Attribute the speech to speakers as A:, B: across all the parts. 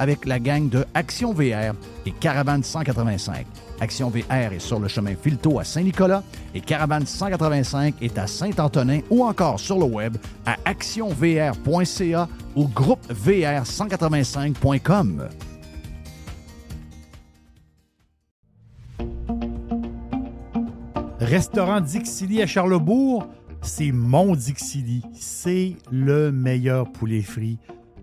A: avec la gang de Action VR et Caravane 185. Action VR est sur le chemin Filto à Saint-Nicolas et Caravane 185 est à Saint-Antonin ou encore sur le web à actionvr.ca ou groupevr185.com.
B: Restaurant Dixili à Charlebourg, c'est mon Dixili. C'est le meilleur poulet frit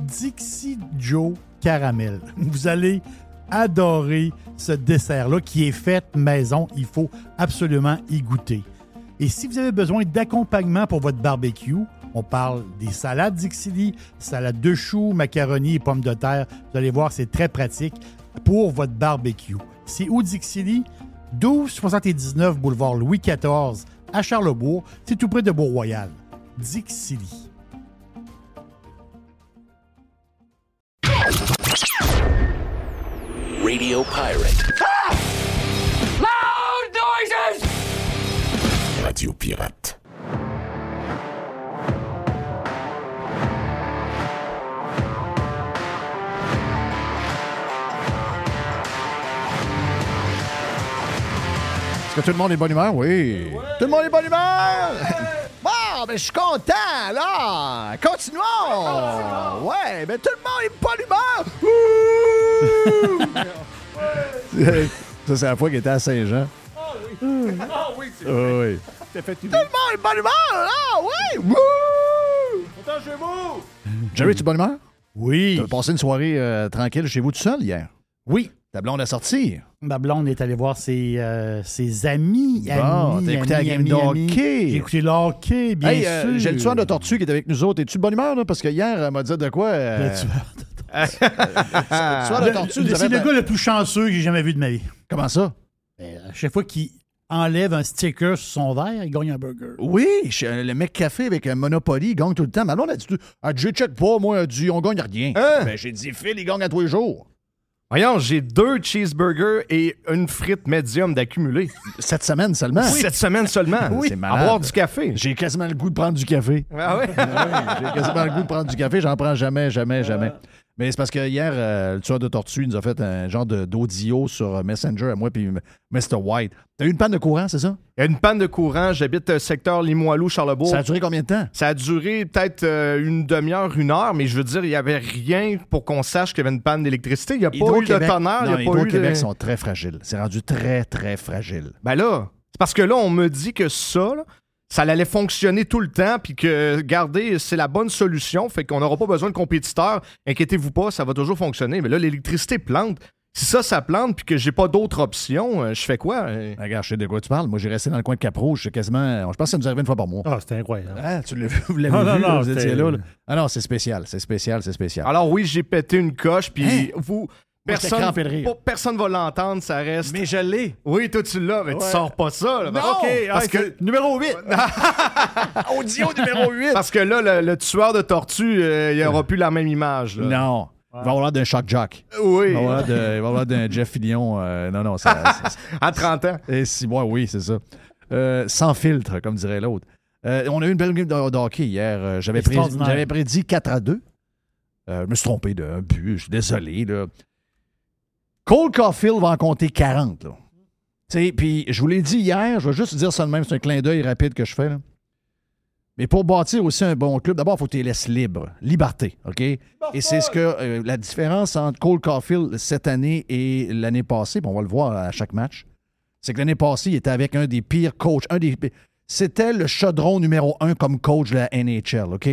B: Dixie Joe Caramel. Vous allez adorer ce dessert-là qui est fait maison. Il faut absolument y goûter. Et si vous avez besoin d'accompagnement pour votre barbecue, on parle des salades Dixili, salade de choux, macaroni et pommes de terre. Vous allez voir, c'est très pratique pour votre barbecue. C'est où Dixili? 1279 boulevard Louis XIV à Charlebourg. C'est tout près de Beau-Royal. Dixili.
C: Radio Pirate.
D: Ah! Loud noises!
C: Radio Pirate.
A: Est-ce que tout le monde est bonne humeur? Oui. Tout le monde est bonne humeur? Bon, ben, je suis content, là. Continuons. Ouais, ben, tout le monde est bonne humeur. Ça, c'est la fois qu'il était à Saint-Jean.
D: Ah oui. Ah oui, c'est
A: vrai. Oui.
D: fait
A: Tout le monde est de bonne humeur, là. Ouais. Wouh!
D: Chez vous!
A: Jerry, tu es de bonne humeur?
B: Oui.
A: Tu as passé une soirée euh, tranquille chez vous tout seul hier?
B: Oui.
A: Ta blonde a sorti?
B: Ma blonde est allée voir ses, euh, ses amis.
A: Bon, t'as écouté la game de hockey.
B: J'ai écouté le hockey, bien
A: Hey, euh,
B: sûr.
A: j'ai le tueur de tortue qui est avec nous autres. Es-tu de bonne humeur, là? Parce que hier, elle m'a dit de quoi? euh,
B: Le tueur
A: tueur de
B: Le-
A: tortue.
B: le-
A: nous
B: C'est le gars le plus chanceux que j'ai jamais vu de ma vie.
A: Comment ça?
B: Ben, à chaque fois qu'il enlève un sticker sur son verre, il gagne un burger.
A: Oui, chez- le mec café avec un Monopoly, il gagne tout le temps. Mais alors, on a dit, ah, je check pas, moi, elle dit, on gagne rien.
E: Hein?
A: Ben, j'ai dit, Phil, il gagne à tous les jours.
E: Voyons, j'ai deux cheeseburgers et une frite médium d'accumulé.
A: Cette semaine seulement?
E: Cette semaine seulement.
A: Oui. C'est
E: À
A: malade.
E: boire du café.
A: J'ai quasiment le goût de prendre du café.
E: Ah ouais?
A: Ah oui, j'ai quasiment le goût de prendre du café. J'en prends jamais, jamais, jamais. Mais c'est parce que hier, euh, le tueur de tortue il nous a fait un genre d'audio sur Messenger à moi puis Mr. White. T'as eu une panne de courant, c'est ça?
E: Il y a une panne de courant. J'habite euh, secteur Limoilou, Charlebourg.
A: Ça a duré combien de temps?
E: Ça a duré peut-être euh, une demi-heure, une heure, mais je veux dire, il n'y avait rien pour qu'on sache qu'il y avait une panne d'électricité. Il n'y a pas eu de tonnerre, il
A: Non,
E: n'y a pas eu de...
A: Hydro-Québec sont très fragiles. C'est rendu très, très fragile.
E: Ben là, c'est parce que là, on me dit que ça, là, ça allait fonctionner tout le temps, puis que, regardez, c'est la bonne solution, fait qu'on n'aura pas besoin de compétiteurs. Inquiétez-vous pas, ça va toujours fonctionner. Mais là, l'électricité plante. Si ça, ça plante, puis que j'ai pas d'autre option, euh, je fais quoi? Euh,
A: Regarde, je sais de quoi tu parles. Moi, j'ai resté dans le coin de Cap-Rouge. C'est quasiment. Je pense que ça nous arrivait une fois par mois.
B: Ah, c'était incroyable.
A: Ah, tu l'as vu, vous l'avez
B: Non, non,
A: vu,
B: non,
A: vous étiez là. Ah non, c'est spécial, c'est spécial, c'est spécial.
E: Alors oui, j'ai pété une coche, puis
A: Hein?
E: vous... Personne, personne va l'entendre, ça reste.
A: Mais je l'ai.
E: Oui, toi tu l'as, mais tu
A: Ouais.
E: sors pas ça. Là.
A: Non!
E: OK,
A: parce
E: ah,
A: que. Numéro 8. Audio numéro 8.
E: Parce que là, le, le tueur de tortue, euh, il aura plus la même image. Là.
A: Non. Il va avoir l'air d'un shock jock.
E: Oui,
A: Il va avoir d'un Jeff Fillion. euh, non, non, ça. ça- ça-
E: à 30 ans.
A: et si, ouais, oui, c'est ça. Euh, sans filtre, comme dirait l'autre. Euh, on a eu une belle game de, de hockey hier. J'avais, prédit,
B: Extraordinaire.
A: j'avais prédit 4 à 2. Euh, je me suis trompé d'un but. Je suis désolé. Là. Cole Caulfield va en compter 40. Là. Puis je vous l'ai dit hier, je vais juste dire ça de même, c'est un clin d'œil rapide que je fais. Mais pour bâtir aussi un bon club, d'abord, il faut que tu les laisses libres. Liberté, OK? Et c'est ce que euh, la différence entre Cole Caulfield cette année et l'année passée, on va le voir à chaque match, c'est que l'année passée, il était avec un des pires coachs. Un des, c'était le chaudron numéro un comme coach de la NHL, OK?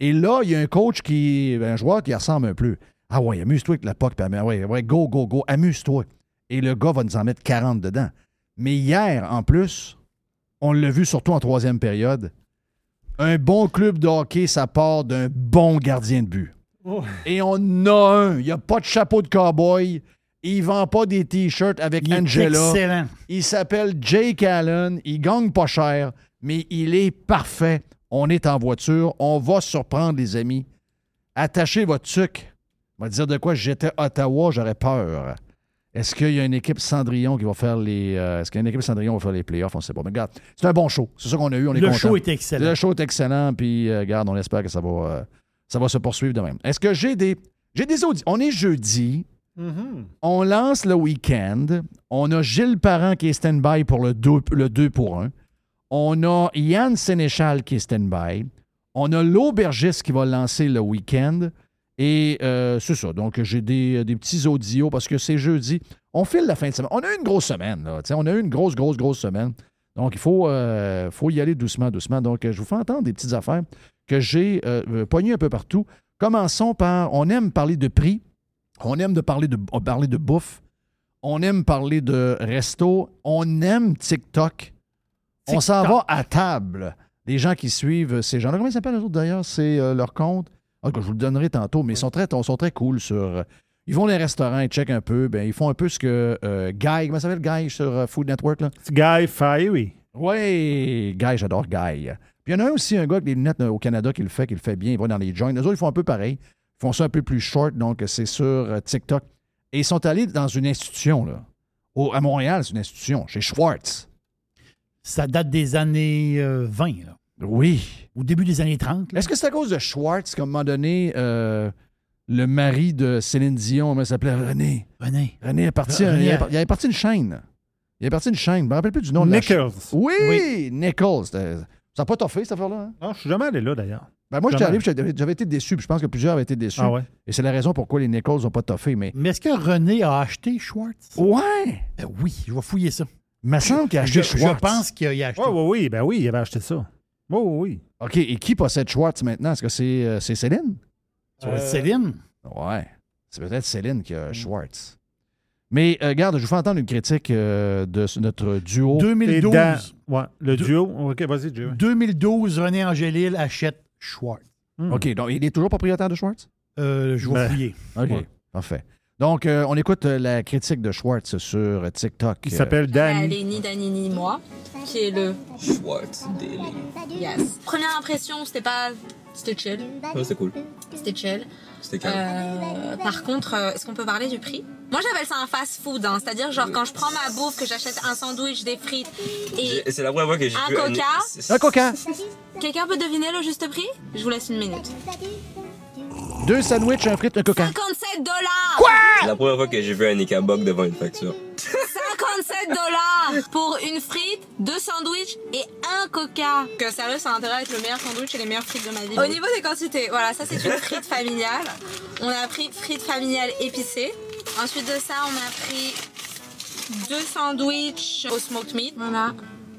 A: Et là, il y a un coach qui. Un joueur qui ressemble un peu. Ah ouais, amuse-toi avec la ah ouais, ouais, go, go, go, amuse-toi. Et le gars va nous en mettre 40 dedans. Mais hier, en plus, on l'a vu surtout en troisième période. Un bon club de hockey, ça part d'un bon gardien de but. Et on a un. Il n'y a pas de chapeau de cowboy. Il vend pas des t-shirts avec
B: Il
A: Angela.
B: excellent.
A: Il s'appelle Jake Allen. Il gagne pas cher, mais il est parfait. On est en voiture. On va surprendre les amis. Attachez votre sucre. On va dire de quoi j'étais Ottawa, j'aurais peur. Est-ce qu'il y a une équipe Cendrillon qui va faire les. euh, Est-ce qu'il y a une équipe Cendrillon qui va faire les playoffs? On ne sait pas. Mais regarde, c'est un bon show. C'est ça qu'on a eu. On est
B: Le
A: content.
B: show est excellent.
A: Le show est excellent, puis euh, regarde, on espère que ça va, euh, ça va se poursuivre de même. Est-ce que j'ai des. J'ai des audits. On est jeudi. On lance le week-end. On a Gilles Parent qui est stand-by pour le 2, le 2 pour 1. On a Yann Sénéchal qui est stand-by. On a l'aubergiste qui va lancer le week-end. Et euh, c'est ça. Donc, j'ai des, des petits audios parce que c'est jeudi. On file la fin de semaine. On a eu une grosse semaine. Là. On a eu une grosse, grosse, grosse semaine. Donc, il faut, euh, faut y aller doucement, doucement. Donc, euh, je vous fais entendre des petites affaires que j'ai euh, euh, pognées un peu partout. Commençons par, on aime parler de prix, on aime de parler de, euh, parler de bouffe, on aime parler de resto, on aime TikTok. On s'en va à table. Les gens qui suivent ces gens-là, comment ils s'appellent les autres d'ailleurs? C'est euh, leur compte? Ah, je vous le donnerai tantôt, mais ils sont très, ils sont très cool sur. euh, ils vont dans les restaurants, ils checkent un peu. Ben, ils font un peu ce que euh, Guy, comment ça s'appelle Guy sur euh, Food Network? Là?
F: Guy Fiery.
A: Oui, Guy, j'adore Guy. Puis il y en a un aussi, un gars avec des lunettes au Canada qui le fait, qui le fait bien. Il va dans les joints. Les autres, ils font un peu pareil. Ils font ça un peu plus short, donc c'est sur euh, TikTok. Et ils sont allés dans une institution, là. Au- à Montréal, c'est une institution, chez Schwartz.
B: Ça date des années euh, 20, là.
A: Oui.
B: au début des années 30. là.
A: Est-ce que c'est à cause de Schwartz qu'à un moment donné, euh, le mari de Céline Dion, il s'appelait René?
B: René.
A: René est parti,
B: René
A: il,
B: a-
A: est, il est parti une chaîne. Il est parti une chaîne. Je me rappelle plus du nom de la chaîne.
F: Nichols.
A: Oui, Nichols. C'était- Ça n'a pas toffé, cette affaire-là. hein?
F: Non, je suis jamais allé là, d'ailleurs.
A: Ben moi, j'étais arrivé, j'avais été déçu. puis Je pense que plusieurs avaient été déçus.
F: Ah ouais?
A: Et c'est la raison pourquoi les Nichols n'ont pas toffé. Mais
B: Mais est-ce que René a acheté Schwartz?
A: ouais,
B: Ben oui, je vais fouiller ça.
A: il me semble qu'il a
B: Je,
A: acheté
B: je
A: Schwartz.
B: pense qu'il a acheté.
F: Oui, oui, oui. Ben oui, il avait acheté ça. Oui, oui, oui.
A: OK, et qui possède Schwartz maintenant? Est-ce que c'est euh, c'est Céline?
B: Ça va être Céline?
A: Ouais. C'est peut-être Céline qui a Schwartz. Mais euh, regarde, je vous fais entendre une critique euh, de ce- notre duo.
F: Et
B: 2012.
F: dans- ouais, le duo. OK, vas-y, Joe.
B: 2012, René Angélil achète Schwartz.
A: OK, donc il est toujours propriétaire de Schwartz?
B: Euh, je vais
F: Ben.
B: fouiller.
A: OK,
F: Ouais.
A: parfait. Donc, euh, on écoute euh, la critique de Schwartz sur TikTok.
F: Il
A: Euh,
F: s'appelle Danny.
G: Allez, ni Dani ni moi, qui est le
H: Schwartz Daily.
G: yes. Première impression, c'était pas. C'était chill.
H: Ouais, c'est cool.
G: C'était chill.
H: C'était calme.
G: Euh, par contre, euh, est-ce qu'on peut parler du prix? Moi, j'appelle ça un fast-food. Hein. C'est-à-dire, genre, quand je prends ma bouffe, que j'achète un sandwich, des frites et
H: C'est la première fois que j'ai
G: un coca.
H: c'est-
A: Un coca.
G: quelqu'un peut deviner le juste prix? Je vous laisse une minute.
A: Deux sandwichs, un frite, un coca.
G: 57 dollars
H: C'est la première fois que j'ai vu un Nika Bug devant une facture.
G: 57 dollars pour une frite, deux sandwichs et un coca. Que sérieux, ça a intérêt à être le meilleur sandwich et les meilleures frites de ma vie. Au niveau des quantités, voilà, ça c'est une frite familiale. On a pris frite familiale épicée. Ensuite de ça, on a pris deux sandwichs au smoked meat. Voilà.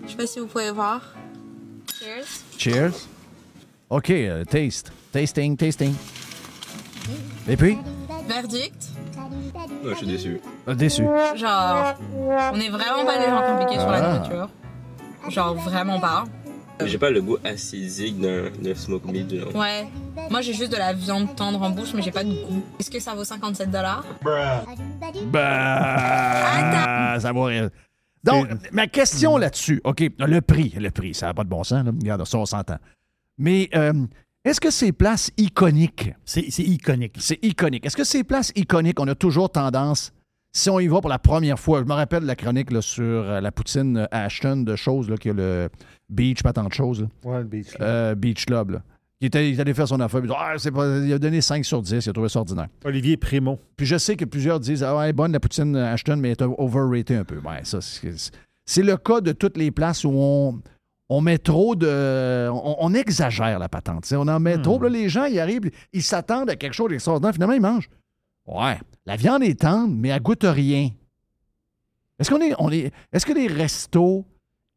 G: Je sais pas si vous pouvez voir. Cheers.
A: Cheers. OK, euh, taste. Tasting, tasting. Et puis?
G: Verdict.
H: Ouais, je suis déçu.
A: Euh, déçu.
G: Genre, on est vraiment pas des gens compliqués sur la
A: Ah.
G: nourriture. Genre, vraiment pas.
H: J'ai pas le goût acidique d'un d'un smoke meat. genre.
G: Ouais. Moi, j'ai juste de la viande tendre en bouche, mais j'ai pas de goût. Est-ce que ça vaut 57 dollars?
A: Bah, ça va rien. Donc, ma question là-dessus, OK, le prix, le prix, ça n'a pas de bon sens, là. regarde, ça, on s'entend. Mais euh, est-ce que ces places iconiques,
B: C'est iconique.
A: c'est iconique, est-ce que ces places iconiques, on a toujours tendance, si on y va pour la première fois, je me rappelle de la chronique là, sur euh, la poutine euh, Ashton de choses, là, qui a le beach, pas tant de choses, là.
F: Ouais, le beach. là.
A: Euh, Beach Club, là. Il, était, il est allé faire son affaire, il, dit, Ah, c'est pas- il a donné 5 sur 10, il a trouvé ça ordinaire.
F: Olivier Primo.
A: Puis je sais que plusieurs disent Ah ouais, bonne la poutine Ashton, mais elle est overrated un peu. Ouais, ça, c'est c'est le cas de toutes les places où on, on met trop de. On, on exagère la patente. On en met trop. Puis là, les gens, ils arrivent, ils s'attendent à quelque chose d'extraordinaire. Finalement, ils mangent. Ouais, la viande est tendre, mais elle goûte rien. Est-ce qu'on est, on est, est-ce que les restos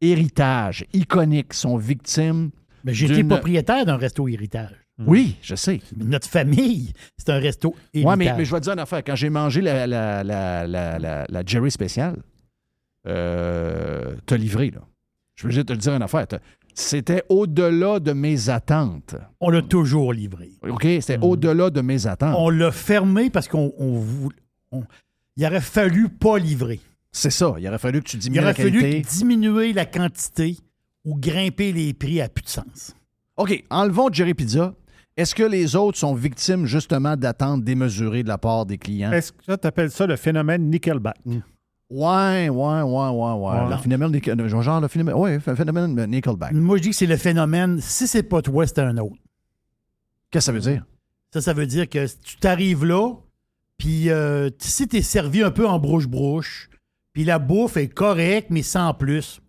A: héritage iconiques sont victimes?
B: Mais j'ai été
A: D'une-
B: propriétaire d'un resto héritage.
A: Oui, je sais.
B: Notre famille, c'est un resto héritage.
A: Oui, mais, mais je vais te dire une affaire. Quand j'ai mangé la, la, la, la, la- la Jerry spéciale, euh, t'as livré, là. Je veux juste te le dire une affaire. C'était au-delà de mes attentes.
B: On l'a toujours livré.
A: OK? C'était au-delà de mes attentes.
B: On l'a fermé parce qu'on on voulait. on- il aurait fallu pas livrer.
A: C'est ça. Il aurait fallu que tu
B: Il
A: diminues
B: aurait
A: la
B: fallu
A: qualité.
B: diminuer la quantité ou grimper les prix à plus de sens.
A: OK, enlevons Jerry Pizza. Est-ce que les autres sont victimes justement d'attentes démesurées de la part des clients?
F: Est-ce que tu appelles ça le phénomène Nickelback?
A: Ouais, ouais, ouais, ouais, ouais.
F: Ouais.
A: Le phénomène, genre le phénomène, ouais, le phénomène Nickelback.
B: Moi, je dis que c'est le phénomène. Si c'est pas toi, c'est un autre.
A: Qu'est-ce que ça veut dire?
B: Ça, ça veut dire que tu t'arrives là, puis euh, si t'es servi un peu en brouche-brouche, puis la bouffe est correcte, mais sans plus,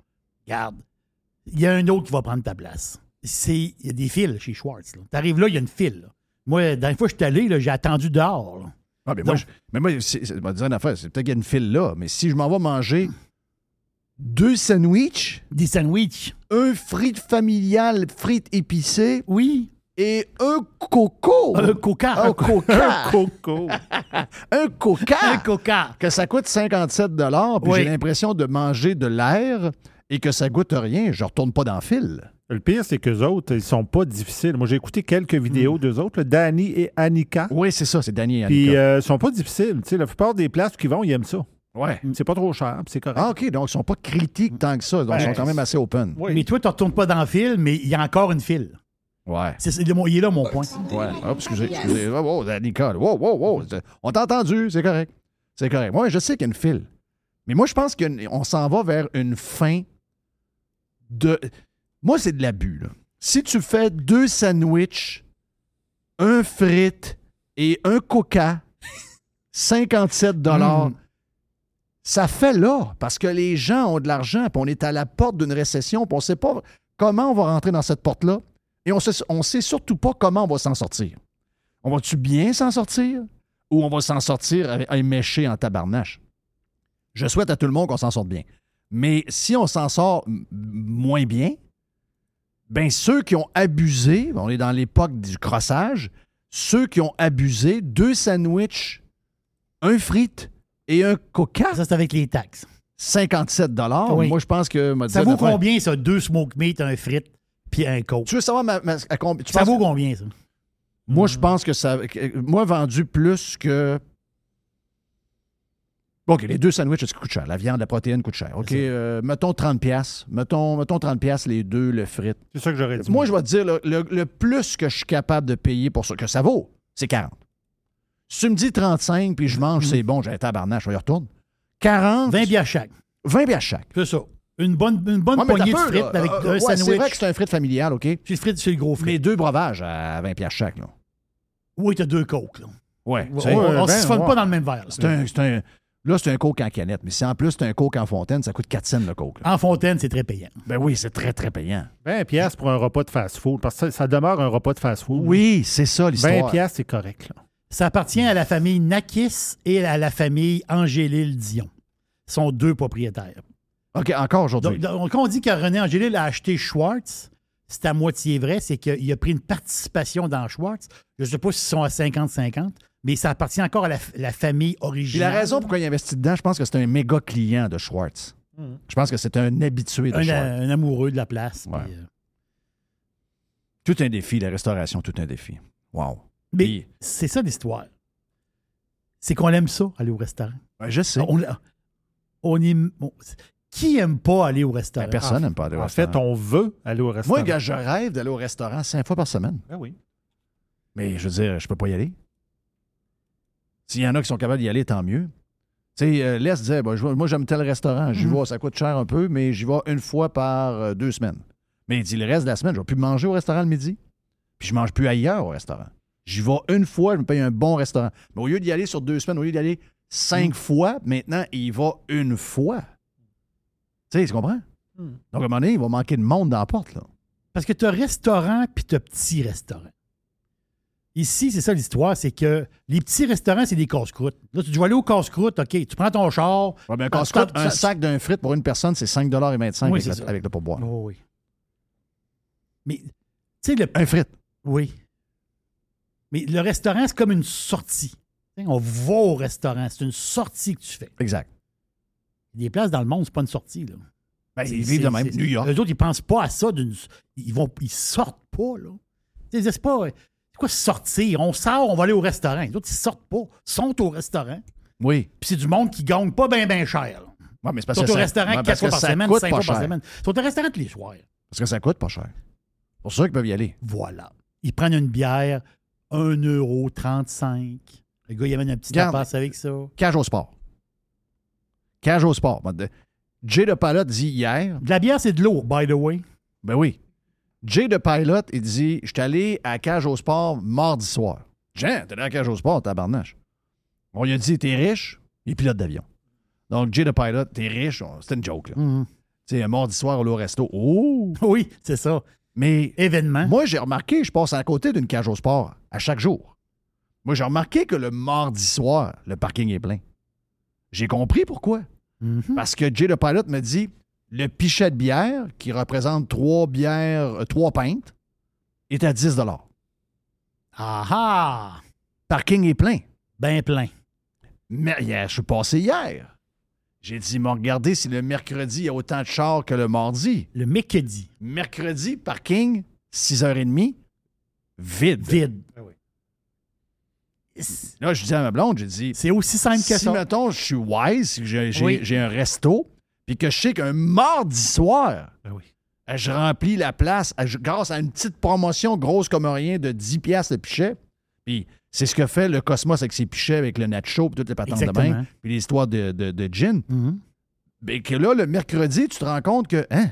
B: regarde, il y a un autre qui va prendre ta place. Il y a des fils chez Schwartz. T'arrives là, il y a une file. là. Moi, dans une fois que je suis allé, j'ai attendu dehors. là.
A: Ah, mais moi, je, mais moi, c'est, dire une affaire, c'est peut-être qu'il y a une file là, mais si je m'en vais manger deux sandwichs,
B: Des sandwichs.
A: un frites familial, frites épicées
B: Oui.
A: et un coco.
B: Un coca.
A: Un coca.
F: Coco.
A: un coca.
B: Un coca.
A: Que ça coûte 57 puis
B: Oui.
A: j'ai l'impression de manger de l'air et que ça goûte rien. Je retourne pas dans le fil.
F: Le pire, c'est qu'eux autres, ils sont pas difficiles. Moi, j'ai écouté quelques vidéos d'eux autres, là, Danny et Annika.
A: Oui, c'est ça, c'est Danny et
F: Puis,
A: Annika.
F: euh, ils sont pas difficiles. Tu sais, la plupart des places qui vont, ils aiment ça.
A: ouais.
F: C'est pas trop cher, puis c'est correct.
A: Ah, OK, donc ils sont pas critiques tant que ça. Donc, ils sont quand même assez open.
F: Oui.
B: Mais toi, tu retournes pas dans le fil, mais il y a encore une file.
A: Ouais.
B: C'est, c'est- il est là, mon point.
A: Ouais. Hop, excusez, excusez. Oh, oh. Wow, wow, wow. On t'a entendu, c'est correct. C'est correct. Moi, je sais qu'il y a une file. Mais moi, je pense qu'on s'en va vers une fin de. Moi, c'est de l'abus. Si tu fais deux sandwichs, un frite et un coca, 57 dollars.
B: Mm.
A: Ça fait là, parce que les gens ont de l'argent, puis on est à la porte d'une récession, puis on ne sait pas comment on va rentrer dans cette porte-là, et on on sait surtout pas comment on va s'en sortir. On va-tu bien s'en sortir, ou on va s'en sortir avec un méché en tabarnache? Je souhaite à tout le monde qu'on s'en sorte bien. Mais si on s'en sort moins bien, ben ceux qui ont abusé, on est dans l'époque du crossage, ceux qui ont abusé, deux sandwichs, un frite et un coca,
B: Ça, c'est avec les taxes.
A: 57
B: Oui.
A: Moi, je pense que...
B: Ça vaut combien, ça? Deux smoke meat, un frite, puis un coke?
A: Tu veux savoir ma, ma- à combien-
B: Ça vaut combien, ça?
A: Moi, je pense que ça... Moi, vendu plus que OK, les deux sandwichs, ça coûte cher. La viande, la protéine coûte cher. OK,
B: C'est
A: euh, mettons 30 pièces. Mettons, mettons 30 pièces les deux, le frites.
F: C'est ça que j'aurais dit.
A: Moi, je vais te dire, le, le- le plus que je suis capable de payer pour ça, que ça vaut, c'est 40. Si tu me dis 35 puis je mange, c'est bon, j'ai un tabarnak, je y retourner. 40,
B: 20 bières chaque.
A: 20 pièces chaque.
B: C'est ça. Une bonne, une bonne
A: Ouais, mais
B: poignée de
A: peu,
B: frites
A: là.
B: avec
A: Euh,
B: un
A: ouais, C'est
B: sandwich.
A: vrai que c'est un frite familial, OK?
B: J'ai le frites sur le gros
A: Mais
B: frites.
A: deux breuvages à 20 pièces chaque, là.
B: Oui, t'as deux coques. Là.
A: Ouais.
B: On,
F: ben,
B: se
F: ouais.
B: pas dans le même verre.
A: C'est un, c'est un- là, c'est un coke en canette. Mais si en plus c'est un coke en fontaine, ça coûte 4 cents le coke. là.
B: En fontaine, c'est très payant.
A: Ben oui, c'est très, très payant.
F: 20 pièces pour un repas de fast-food. Parce que ça, ça demeure un repas de fast-food.
A: Oui, c'est ça l'histoire.
F: 20 pièces, c'est correct. Là.
B: Ça appartient à la famille Nakis et à la famille Angélil Dion. Ils sont deux propriétaires.
A: OK, encore
B: Donc,
A: aujourd'hui.
B: donc, quand on dit que René Angélil a acheté Schwartz, c'est à moitié vrai, c'est qu'il a pris une participation dans Schwartz. Je ne sais pas s'ils sont à 50-50, mais ça appartient encore à la, la famille
A: Puis
B: originale.
A: la raison pourquoi il investit dedans, je pense que c'est un méga client de Schwartz. Je pense que c'est un habitué de
B: un,
A: Schwartz.
B: un amoureux de la place.
A: Ouais.
B: puis, euh,
A: Tout un défi, la restauration, tout un défi. Wow.
B: mais
A: Puis-
B: c'est ça l'histoire. C'est qu'on aime ça, aller au restaurant.
A: Ouais, je sais.
B: On, on est, on- qui aime pas aller au restaurant?
A: Ben, personne n'aime pas aller au
F: En
A: restaurant.
F: fait, on veut aller au restaurant.
A: Moi, gars, je rêve d'aller au restaurant cinq fois par semaine.
F: Ben oui.
A: Mais je veux dire, je peux pas y aller. S'il y en a qui sont capables d'y aller, tant mieux. Tu sais, euh, disait, ben, vais- moi, j'aime tel restaurant. J'y
B: Mhm.
A: vais, ça coûte cher un peu, mais j'y vais une fois par euh, deux semaines. Mais il dit, le reste de la semaine, je vais plus manger au restaurant le midi. Puis je mange plus ailleurs au restaurant. J'y vais une fois, je me paye un bon restaurant. Mais au lieu d'y aller sur deux semaines, au lieu d'y aller cinq fois, maintenant, il va une fois. Tu sais, tu comprends?
F: Mhm.
A: Donc, à un moment donné, il va manquer de monde dans la porte, là.
B: Parce que tu as restaurant puis tu as petit restaurant. Ici, c'est ça l'histoire, c'est que les petits restaurants, c'est des casse-croûtes. Là, tu dois aller au casse-croûte, OK, tu prends ton char.
A: Ouais, ben, un casse-croûte, un sac d'un frite pour une personne, c'est 5,25
B: Oui,
A: avec, avec le pourboire.
B: Oh, oui. Mais, tu sais, le.
A: Un frite.
B: Oui. Mais le restaurant, c'est comme une sortie. On va au restaurant, c'est une sortie que tu fais.
A: Exact.
B: Des places dans le monde, c'est pas une sortie. Là.
A: Ben, ils vivent de même. New York.
B: Eux autres, ils pensent pas à ça. Ils vont, ils sortent pas, là. C'est pas. C'est quoi sortir? On sort, on va aller au restaurant. Les autres, ils sortent pas. Ils sont au restaurant.
A: Oui.
B: Puis c'est du monde qui gagne pas bien, bien cher.
A: Ouais, mais c'est
B: Ils
A: parce
B: sont
A: que
B: au
A: ça-
B: restaurant
A: ouais,
B: quatre
A: parce
B: fois
A: que
B: par
A: ça
B: semaine,
A: coûte
B: cinq
A: pas
B: fois par
A: cher.
B: semaine. Ils sont au restaurant tous les soirs.
A: Parce que ça coûte pas cher. C'est pour ça qu'ils peuvent y aller.
B: Voilà. Ils prennent une bière, 1,35 Le gars, il amène un petit
A: Regarde.
B: tapas avec ça.
A: Cage au sport. Cage au sport. Jay de Pilot dit hier.
B: De la bière, c'est de l'eau, by the way.
A: Ben oui. Jay de Pilot, il dit Je suis allé à Cage au sport mardi soir. Jean, t'es allé à Cage au sport, tabarnache. On lui a dit T'es riche Il est pilote d'avion. Donc, Jay de Pilot, t'es riche. C'était une joke, là.
B: Mhm.
A: Tu sais, mardi soir au resto. Oh
B: Oui, c'est ça.
A: Mais
B: Événement.
A: Moi, j'ai remarqué, je passe à côté d'une cage au sport à chaque jour. Moi, j'ai remarqué que le mardi soir, le parking est plein. J'ai compris pourquoi.
B: Mhm.
A: Parce que Jay le Pilot me dit le pichet de bière, qui représente trois bières, euh, trois pintes, est à 10
B: Ah ah!
A: Parking est plein.
B: Ben plein.
A: Mais hier, je suis passé hier. J'ai dit, mais regardez si le mercredi, il y a autant de chars que le mardi.
B: Le mercredi.
A: Mercredi, parking, 6h30, vide.
B: Vide.
A: Là, je dis à ma blonde, j'ai dit,
B: C'est aussi simple que
A: si,
B: ça.
A: mettons, je suis wise,
B: Oui.
A: j'ai un resto, puis que je sais qu'un mardi soir,
F: Ben oui.
A: euh, je remplis la place euh, je- grâce à une petite promotion grosse comme rien de 10 piastres le pichet. Puis c'est ce que fait le Cosmos avec ses pichets, avec le nacho, puis toutes les patentes de bain, puis l'histoire de, de, de gin.
B: Mhm.
A: Ben, que là, le mercredi, tu te rends compte que, hein,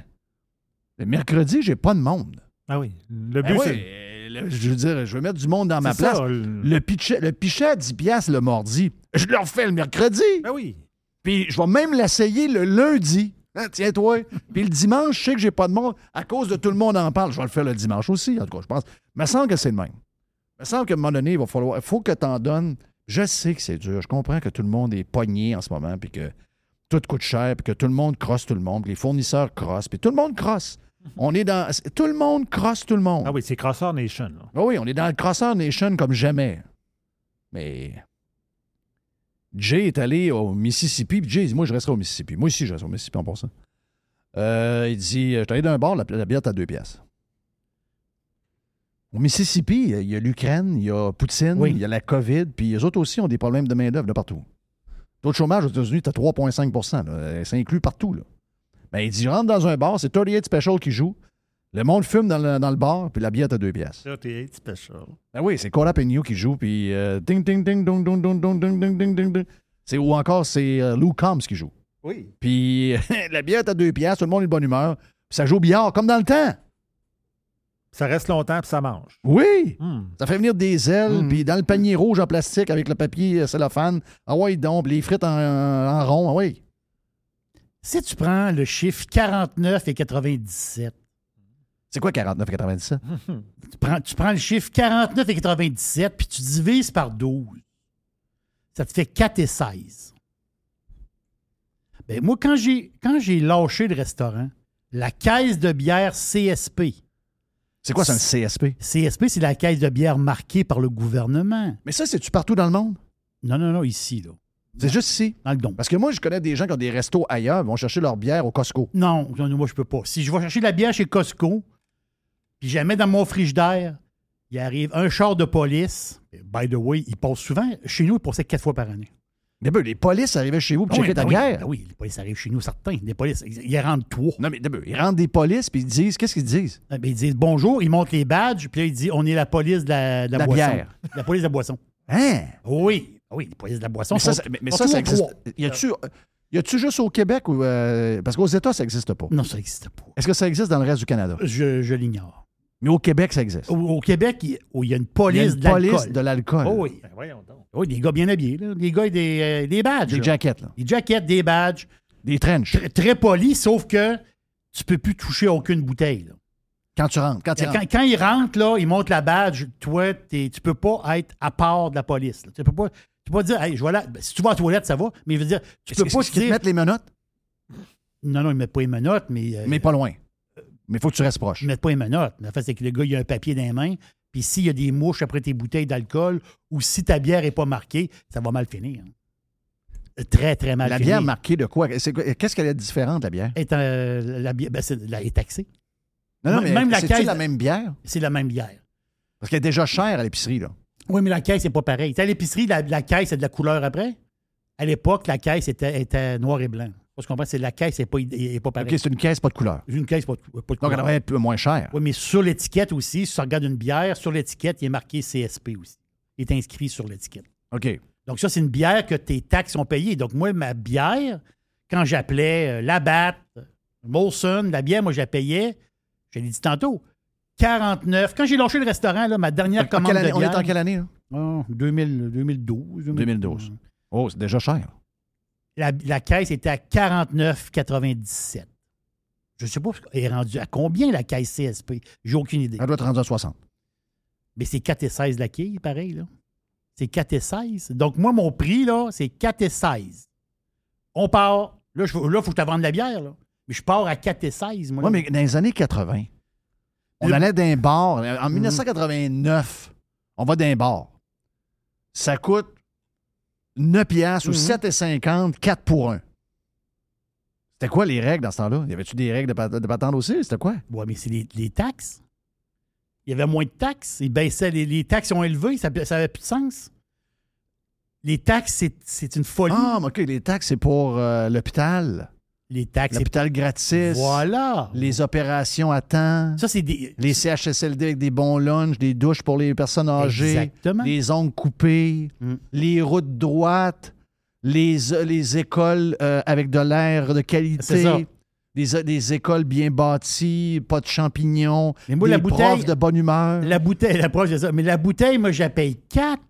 A: le mercredi, j'ai pas de monde.
F: Ah oui. Le
A: Ben
F: but, c'est.
A: euh, le- je veux dire, je veux mettre du monde dans ma place.
F: Le
A: pichet, le pichet à 10 piastres le mardi, je le refais le mercredi.
F: Ben oui.
A: Puis je vais même l'essayer le lundi. Hein, Tiens-toi. Puis le dimanche, je sais que j'ai pas de monde. À cause de tout le monde en parle, je vais le faire le dimanche aussi. En tout cas, je pense. Il me semble que c'est le même. Il me semble qu'à un moment donné, il va falloir. Il faut que tu en donnes. Je sais que c'est dur. Je comprends que tout le monde est pogné en ce moment, puis que tout coûte cher, puis que tout le monde crosse tout le monde, puis les fournisseurs crossent, puis tout le monde crosse. On est dans. Tout le monde crosse tout le monde.
F: Ah oui, c'est Crosser Nation. là.
A: Ah oui, on est dans le Crosseur Nation comme jamais. Mais Jay est allé au Mississippi. Puis Jay dit Moi, je resterai au Mississippi. Moi aussi, je reste au Mississippi en passant. Euh, il dit Je suis allé d'un bar, la, la bière à deux pièces. Au Mississippi, il y a l'Ukraine, il y a Poutine,
B: Oui.
A: il y a la COVID, puis les autres aussi ont des problèmes de main-d'œuvre de partout. Taux de chômage aux États-Unis, tu as 3,5 là. Ça inclut partout. Là. Ben, il dit, je rentre dans un bar, c'est 38 Special qui joue. Le monde fume dans le, dans le bar, puis la bière, t'as deux pièces.
F: 38 special.
A: Ben oui, c'est Cole Pigno qui joue, puis euh, ding, ding, ding, ding, ding, ding, ding, ding, ding, ding, ding, ding. C'est, ou encore, c'est euh, Lou Combs qui joue.
F: Oui.
A: Puis la bière, t'as deux pièces, tout le monde est de bonne humeur. Puis ça joue au billard, comme dans le temps.
F: Ça reste longtemps, puis ça mange.
A: Oui!
F: Hmm.
A: Ça fait venir des ailes,
F: Mhm.
A: puis dans le panier rouge en plastique avec le papier euh, cellophane. Ah ouais, donc, les frites en, en rond, ah oui.
B: Si tu prends le chiffre 49 et 97,
A: C'est quoi 49,97?
B: tu prends, tu prends le chiffre 49 et 97, puis tu divises par 12. Ça te fait 4 et 16. Ben, moi, quand j'ai, quand j'ai lâché le restaurant, la caisse de bière CSP.
A: C'est quoi, c'est un CSP?
B: CSP, c'est la caisse de bière marquée par le gouvernement.
A: Mais ça, c'est-tu partout dans le monde?
B: Non, non, non, ici, là.
A: C'est juste ici?
B: Dans le don.
A: Parce que moi, je connais des gens qui ont des restos ailleurs, ils vont chercher leur bière au Costco.
B: Non, non, moi, je peux pas. Si je vais chercher de la bière chez Costco, puis mets dans mon frigidaire, il arrive un char de police. By the way, il passe souvent. Chez nous, il passait quatre fois par année.
A: D'abord, les polices arrivaient chez vous pour checker ta
B: ben oui,
A: bière.
B: ben oui, les polices arrivent chez nous, certains. Les polices, ils ils rentrent trois.
A: Non, mais d'abord, ils rentrent des polices, puis ils disent, qu'est-ce qu'ils disent?
B: Ah, ben, ils disent bonjour, ils montrent les badges, puis là, ils disent on est la police de la, de la
A: La
B: boisson.
A: bière.
B: La police de la boisson.
A: Hein?
B: Oui, oui, les polices de la boisson.
A: Mais ça, mais, mais ça, ça existe. Y a-tu, y a-tu juste au Québec ou. euh, parce qu'aux États, ça n'existe pas?
B: Non, ça n'existe pas.
A: Est-ce que ça existe dans le reste du Canada?
B: Je, je l'ignore.
A: Mais au Québec, ça existe.
B: Au, au Québec, il oh, il y a une
A: Il y a
B: police
A: une
B: de l'alcool.
A: police de l'alcool.
B: Oh oui.
F: Ben, voyons donc.
B: Oui, des gars bien habillés, là. des gars avec des, euh, des badges.
A: Des
B: là.
A: jackets, là.
B: Des jackets, des badges.
A: Des trenches.
B: Très, très polis, sauf que tu peux plus toucher aucune bouteille. là.
A: Quand tu rentres. Quand tu
B: Quand,
A: rentres.
B: quand ils rentrent, là, ils montent la badge. Toi, tu peux pas être à part de la police. Tu peux pas, tu peux pas dire, hey, je vais là. Ben, si tu vas à la toilette, ça va. Mais il veut dire, tu peux pas
A: est-ce qu'ils te mettent les menottes?
B: Non, non, ils mettent pas les menottes, mais. euh,
A: Mais pas loin. Mais il faut que tu restes proche.
B: Ils mettent pas les menottes. La fait, c'est que le gars, il a un papier dans les mains. Puis s'il y a des mouches après tes bouteilles d'alcool ou si ta bière n'est pas marquée, ça va mal finir. Très, très mal
A: La bière marquée de quoi? Qu'est-ce qu'elle est différente, la bière?
B: Est, euh, la bière ben, c'est- la- est taxée.
A: Non, non, mais
B: Même la caisse-
A: la même bière?
B: C'est la même bière.
A: Parce qu'elle est déjà chère à l'épicerie, là.
B: Oui, mais la caisse, c'est pas pareil. Tu sais, À l'épicerie, la, la caisse, c'est de la couleur après? À l'époque, la caisse était, était noir et blanc. Se comprendre, c'est la caisse n'est pas, est pas pareille.
A: OK, c'est une caisse, pas de couleur.
B: Une caisse, pas de, pas de
A: Donc, elle
B: couleur.
A: devrait être peu moins chère.
B: Oui, mais sur l'étiquette aussi, si tu regardes une bière, sur l'étiquette, il est marqué CSP aussi. Il est inscrit sur l'étiquette.
A: OK.
B: Donc, ça, c'est une bière que tes taxes sont payées. Donc, moi, ma bière, quand j'appelais euh, Labatt, Molson, la bière, moi, je la payais, je l'ai dit tantôt, 49. Quand j'ai lâché le restaurant, là, ma dernière
A: En
B: commande
A: année-
B: de
A: on est en quelle année, là?
B: Oh, 2000, 2012.
A: 2012. Oh, c'est déjà cher.
B: La, la caisse était à 49,97. Je ne sais pas, elle est rendue à combien la caisse CSP? J'ai aucune idée.
A: Elle doit être rendue à 60.
B: Mais c'est 4 et 16 la quille, pareil, là. C'est 4 et 16. Donc, moi, mon prix, là, c'est 4 et 16. On part. Là, il faut, là, faut que je te vende de la bière, là. Mais je pars à 4 et 16, moi.
A: Oui, mais dans les années 80, on
B: Le-
A: allait d'un bar. En 1989, on va d'un bar. Ça coûte 9 piastres ou
B: Mhm.
A: 7,50, 4 pour 1. C'était quoi les règles dans ce temps-là? Y avait-tu des règles de, pat- de patente aussi? C'était quoi?
B: Ouais, mais c'est les, les taxes. Il y avait moins de taxes. Ils baissaient, les, les taxes ont élevé, ça n'avait plus de sens. Les taxes, c'est- c'est une folie.
A: Ah, mais OK, les taxes, c'est pour euh, l'hôpital.
B: Les taxes,
A: L'hôpital gratis.
B: Voilà.
A: Les opérations à temps.
B: Ça, c'est des.
A: Les CHSLD avec des bons lunchs, des douches pour les personnes âgées.
B: Exactement.
A: Les ongles coupés.
B: Mm.
A: Les routes droites. Les, les écoles euh, avec de l'air de qualité.
B: ça.
A: Des, des écoles bien bâties, pas de champignons.
B: Mais moi,
A: des
B: la bouteille-
A: profs de bonne humeur.
B: La bouteille, la de ça. Mais la bouteille, moi, paye 4.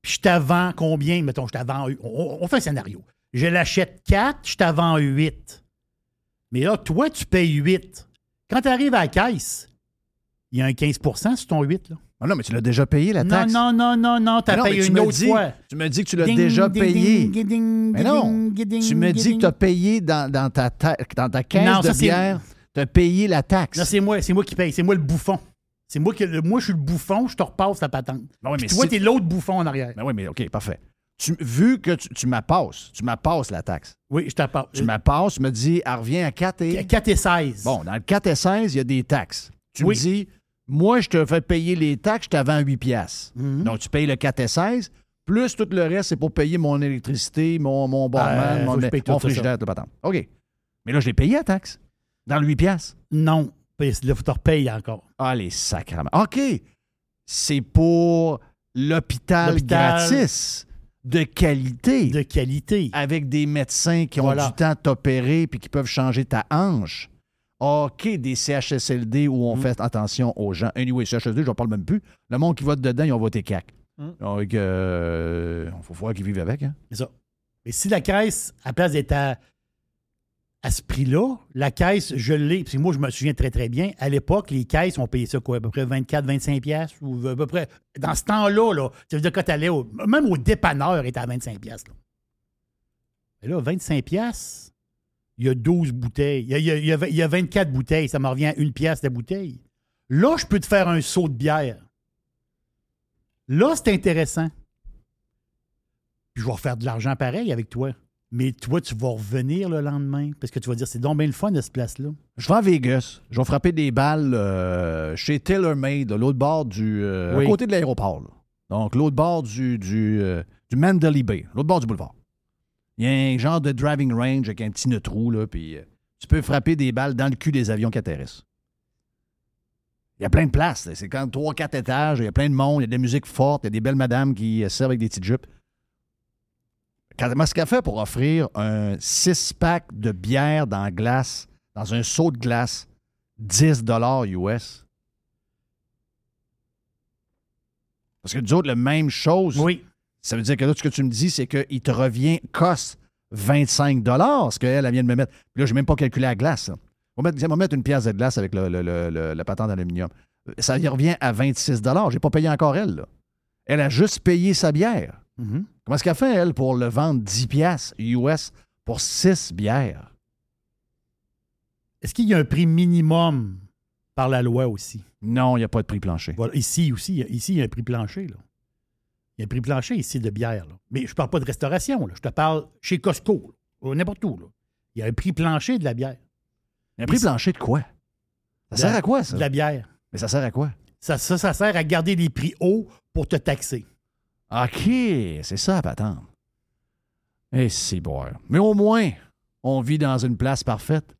B: Puis je t'avance combien? Mettons, je t'avance. On, on fait un scénario. Je l'achète 4, je t'avance 8. Mais là, toi, tu payes 8. Quand tu arrives à la caisse, il y a un 15% sur ton 8. Là.
A: Ah non, mais tu l'as déjà payé, la
B: Non,
A: taxe.
B: non, non, non, non, as
A: non, mais
B: payé
A: tu
B: une
A: me
B: autre
A: dis-
B: fois.
A: Tu me dis que tu l'as déjà payé.
B: ding, ding,
A: Mais non.
B: ding,
A: Tu me dis que tu as payé dans, dans ta, ta- dans ta caisse
B: Non,
A: de bière, tu as payé la taxe.
B: Non, c'est moi, c'est moi qui paye. C'est moi le bouffon. C'est moi qui. Moi, je suis le bouffon, je te repasse la patente.
A: Ben oui,
B: Puis
A: mais
B: toi,
A: si-
B: t'es l'autre bouffon en arrière.
A: Ben oui, mais OK, parfait. Tu- vu que tu, tu m'appasses, tu m'appasses la taxe.
B: Oui, je te passe.
A: Tu m'appasses, tu me dis, elle revient à 4 et...
B: 4 et 16.
A: Bon, dans le 4 et 16, il y a des taxes. Tu
B: Oui.
A: me dis, moi, je te fais payer les taxes, je te vends 8 piastres.
B: Mhm.
A: Donc, tu payes le 4 et 16. Plus tout le reste, c'est pour payer mon électricité, mon, mon barman,
B: Euh, faut
A: mon, mon
B: ça,
A: frigidaire, tout patente. OK. Mais là, je l'ai payé la taxe. Dans le 8 piastres.
B: Non. Là, faut que tu repayes encore.
A: Ah, les sacrements. OK. C'est pour l'hôpital
B: L'hôpital.
A: gratis de qualité.
B: De qualité.
A: Avec des médecins qui ont du temps de t'opérer puis qui peuvent changer ta hanche. OK, des CHSLD où
B: Mm.
A: on fait attention aux gens. Anyway, CHSLD, je ne parle même plus. Le monde qui vote dedans, ils ont voté CAC.
B: Mm.
A: Donc, euh, faut voir qu'ils vivent avec. Hein?
B: C'est ça. Mais si la caisse, à place d'être à, à ce prix-là, la caisse, je l'ai. Que moi, je me souviens très, très bien. À l'époque, les caisses, on payait ça quoi? À peu près 24, 25 piastres ou à peu près. Dans ce temps-là, là, ça veut dire que tu allais au, même au dépanneur, était à 25 piastres. Mais là, 25 piastres, il y a 12 bouteilles. Il y a, il y a- il y a- il y a 24 bouteilles. Ça me revient à une pièce la bouteille. Là, je peux te faire un saut de bière. Là, c'est intéressant. Puis je vais refaire de l'argent pareil avec toi. Mais toi, tu vas revenir le lendemain parce que tu vas dire c'est donc bien le fun de cette place-là.
A: Je vais à Vegas. Je vais frapper des balles euh, chez TaylorMade, de l'autre bord du. euh,
B: Oui.
A: à côté de l'aéroport. là. Donc, l'autre bord du, du, euh, du Mandalay Bay, l'autre bord du boulevard. Il y a un genre de driving range avec un petit neutrou, là, puis euh, tu peux frapper des balles dans le cul des avions qui atterrissent. Il y a plein de places. C'est quand trois, quatre étages, il y a plein de monde, il y a des musiques fortes, il y a des belles madames qui euh, servent avec des petites jupes. Quand fait pour offrir un six-pack de bière dans la glace, dans un seau de glace, 10 US. Parce que nous autres, la même chose.
B: Oui.
A: Ça veut dire que là, ce que tu me dis, c'est qu'il te revient, coste 25 ce qu'elle elle vient de me mettre. Puis là, je n'ai même pas calculé la glace. là. On va mettre, une pièce de glace avec le, le- le- la patente d'aluminium. Ça y revient à 26 Je n'ai pas payé encore elle. là. Elle a juste payé sa bière.
B: Mhm.
A: Comment est-ce qu'elle fait, elle, pour le vendre 10 piastres US pour 6 bières?
B: Est-ce qu'il y a un prix minimum par la loi aussi?
A: Non, il n'y a pas de prix plancher.
B: Voilà. Ici aussi, il y a- ici, il y a un prix plancher. Là. Il y a un prix plancher ici de bière. là. Mais je ne parle pas de restauration. là. Je te parle chez Costco, n'importe où. là. Il y a un prix plancher de la bière.
A: Un prix plancher de quoi? Ça
B: De
A: sert à quoi, ça?
B: De la bière.
A: Mais ça sert à quoi?
B: Ça, ça, ça sert à garder les prix hauts pour te taxer.
A: OK, c'est ça, patente. Eh, c'est boire. Mais au moins, on vit dans une place parfaite.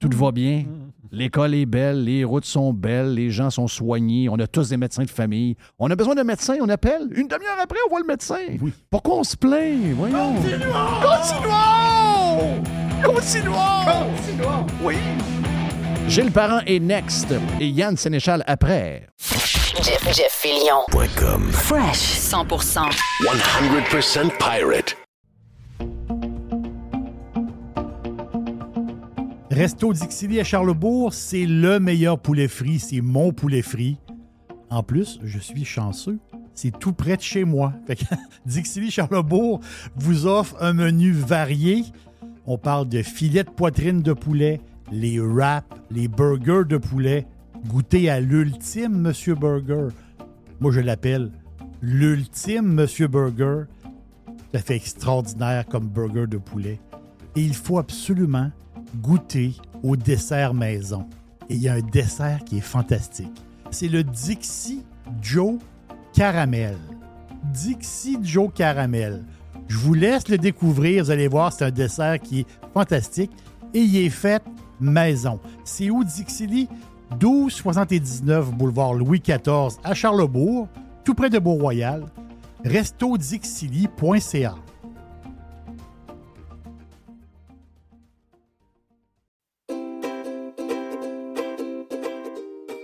A: Tout va bien. L'école est belle, les routes sont belles, les gens sont soignés, on a tous des médecins de famille. On a besoin d'un médecin, on appelle. Une demi-heure après, on voit le médecin.
B: Oui.
A: Pourquoi on se plaint? Voyons. Continuons! Continuons! Continuons! Oui. Gilles Parent est next et Yann Sénéchal après.
I: Jeff, Jeff.
C: .com.
I: Fresh 100%.
C: 100% pirate.
B: Resto Dixili à Charlebourg, c'est le meilleur poulet frit. C'est mon poulet frit. En plus, je suis chanceux. C'est tout près de chez moi. Fait que Dixili Charlebourg vous offre un menu varié. On parle de filets de poitrine de poulet, les wraps, les burgers de poulet. Goûtez à l'ultime Monsieur Burger. Moi, je l'appelle l'ultime Monsieur Burger. Ça fait extraordinaire comme burger de poulet. Et il faut absolument goûter au dessert maison. Et il y a un dessert qui est fantastique. C'est le Dixie Joe Caramel. Dixie Joe Caramel. Je vous laisse le découvrir. Vous allez voir, c'est un dessert qui est fantastique. Et il est fait maison. C'est où Dixili? 1279 boulevard Louis XIV à Charlebourg, tout près de Beau-Royal. restodixili.ca.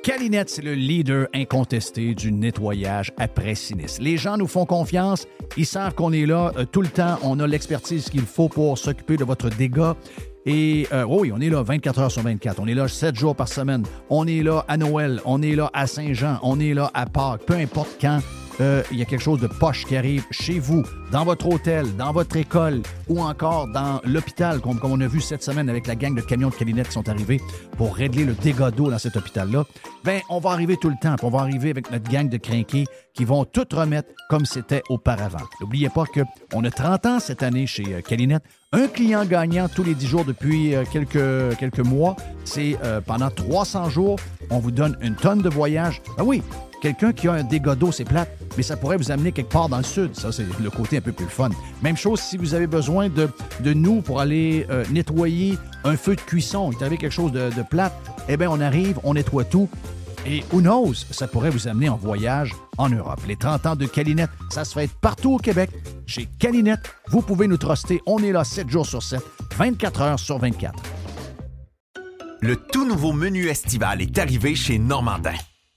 A: Calinette, c'est le leader incontesté du nettoyage après sinistre. Les gens nous font confiance, ils savent qu'on est là euh, tout le temps, on a l'expertise qu'il faut pour s'occuper de votre dégât. Et euh, oh oui, on est là 24 heures sur 24, on est là 7 jours par semaine, on est là à Noël, on est là à Saint-Jean, on est là à Pâques, peu importe quand. euh, il y a quelque chose de poche qui arrive chez vous, dans votre hôtel, dans votre école ou encore dans l'hôpital, comme, comme on a vu cette semaine avec la gang de camions de Calinette qui sont arrivés pour régler le dégât d'eau dans cet hôpital-là, ben on va arriver tout le temps, on va arriver avec notre gang de crinqués qui vont tout remettre comme c'était auparavant. N'oubliez pas qu'on a 30 ans cette année chez euh, Calinette. Un client gagnant tous les 10 jours depuis euh, quelques, quelques mois. C'est euh, pendant 300 jours, on vous donne une tonne de voyages. Ah oui, Quelqu'un qui a un dégât d'eau, c'est plate, mais ça pourrait vous amener quelque part dans le sud. Ça, c'est le côté un peu plus fun. Même chose si vous avez besoin de, nous pour aller euh, nettoyer un feu de cuisson. Vous avez quelque chose de, de plate, eh bien, on arrive, on nettoie tout. Et who knows, ça pourrait vous amener en voyage en Europe. Les 30 ans de Calinette, ça se fait partout au Québec. Chez Calinette, vous pouvez nous truster. On est là 7 jours sur 7, 24 heures sur 24.
J: Le tout nouveau menu estival est arrivé chez Normandin.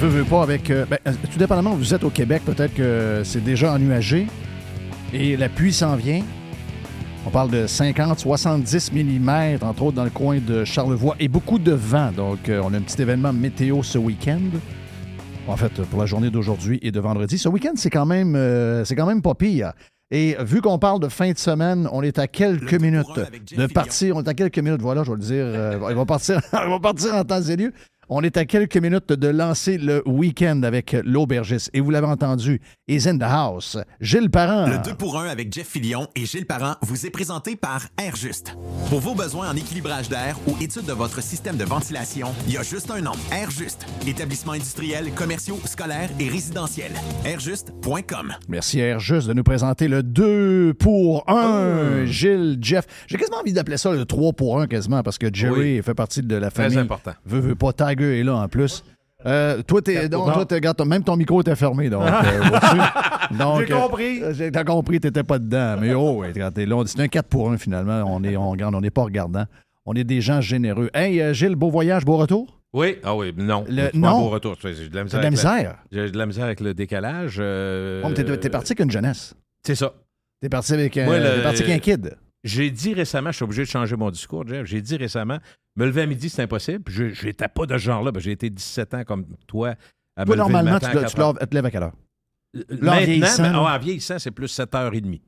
A: Veux, veux pas avec. euh, ben, euh, tout dépendamment où vous êtes au Québec, peut-être que c'est déjà ennuagé et la pluie s'en vient. On parle de 50, 70 mm, entre autres dans le coin de Charlevoix, et beaucoup de vent. Donc, euh, on a un petit événement météo ce week-end. En fait, pour la journée d'aujourd'hui et de vendredi. Ce week-end, c'est quand même, euh, c'est quand même pas pire. Et vu qu'on parle de fin de semaine, on est à quelques minutes de partir. On est à quelques minutes, voilà, je vais le dire. euh, il, va partir, il va partir en temps et lieu. On est à quelques minutes de lancer le week-end avec l'aubergiste. Et vous l'avez entendu, is in the house. Gilles Parent.
J: Le 2 pour 1 avec Jeff Fillion et Gilles Parent vous est présenté par Airjuste. Pour vos besoins en équilibrage d'air ou étude de votre système de ventilation, il y a juste un nom, Airjuste. Établissement industriel, commerciaux, scolaires et résidentiels. Airjuste.com.
A: Merci R juste de nous présenter le 2 pour 1. Gilles, Jeff. J'ai quasiment envie d'appeler ça le 3 pour 1 quasiment parce que Jerry
K: Oui.
A: fait partie de la
K: Très
A: famille.
K: important.
A: Veut, veut pas, Tiger est là en plus. Euh, toi, t'es, donc, toi t'es- regarde, même ton micro était fermé. Donc, euh, vois-tu? Donc,
B: J'ai compris.
A: euh, j'ai- t'as compris, t'étais pas dedans. Mais oh, ouais, regarde, t'es là. C'est un 4 pour 1 finalement. On est, on, regarde, on n'est pas regardant. On est des gens généreux. Hey, euh, Gilles, beau voyage, beau retour?
K: Oui, ah oui, non.
A: Le-
K: C'est pas
A: non?
K: un beau retour. J'ai de la misère.
A: T'as de la
K: avec
A: misère?
K: J'ai de la misère avec le décalage. euh,
A: Oh, mais t'es, t'es parti avec une jeunesse.
K: C'est ça.
A: T'es parti avec un,
K: Moi, le-
A: t'es parti avec un kid.
K: J'ai dit récemment, je suis obligé de changer mon discours, Jeff. J'ai dit récemment, me lever à midi, c'est impossible. Je j'étais pas de ce genre-là. Ben, J'ai été 17 ans comme toi à me le
A: normalement,
K: matin
A: tu,
K: à
A: te- tu
K: 4 heures.
A: te te lèves à quelle heure?
K: Euh, Maintenant,
A: vieillissant,
K: ben, ah, en vieillissant, c'est plus 7h30.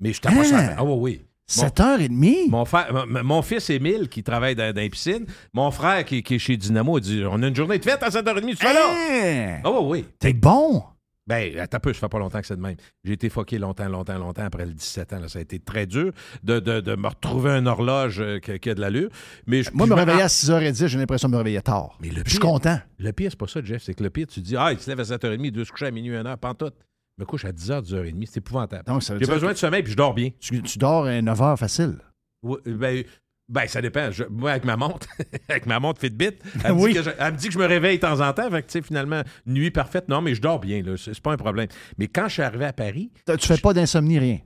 K: Mais je t'approche
A: Hein?
K: Ah oui, oui. Mon-
A: 7h30?
K: Mon, frère- mon- mon fils Émile, qui travaille dans, dans les piscines, mon frère qui, qui est chez Dynamo, il dit On a une journée de fête à 7h30, tu fais là
A: Hein?
K: Ah oui, oui.
A: T'es bon!
K: Ben, attends un peu, ça fait pas longtemps que c'est de même. J'ai été foqué longtemps, longtemps, longtemps après le 17 ans. là. Ça a été très dur de, de- de me retrouver une horloge euh, qui, qui a de l'allure. Mais je,
A: Moi,
K: je
A: me réveiller à
K: ah,
A: 6h10, j'ai l'impression de me réveiller tard.
K: Mais le
A: Je suis
K: pire-
A: content.
K: Le pire, c'est pas ça, Jeff. C'est que le pire, tu te dis Ah, il se lève à 7h30, il doit se coucher à minuit, 1h, pas en tout. Je me couche à 10h, 10h30. C'est épouvantable.
A: Donc, ça veut
K: J'ai besoin de sommeil puis je dors bien.
A: Tu, tu dors à 9h facile.
K: Oui, ben, ben, ça dépend. Je- moi, avec ma montre, avec ma montre Fitbit, elle, me
A: Oui.
K: dit que je, elle me dit que je me réveille de temps en temps. Fait que, tu sais, finalement, nuit parfaite. Non, mais je dors bien. là. C'est pas un problème. Mais quand je suis arrivé à Paris,
A: Tu fais pas d'insomnie, rien?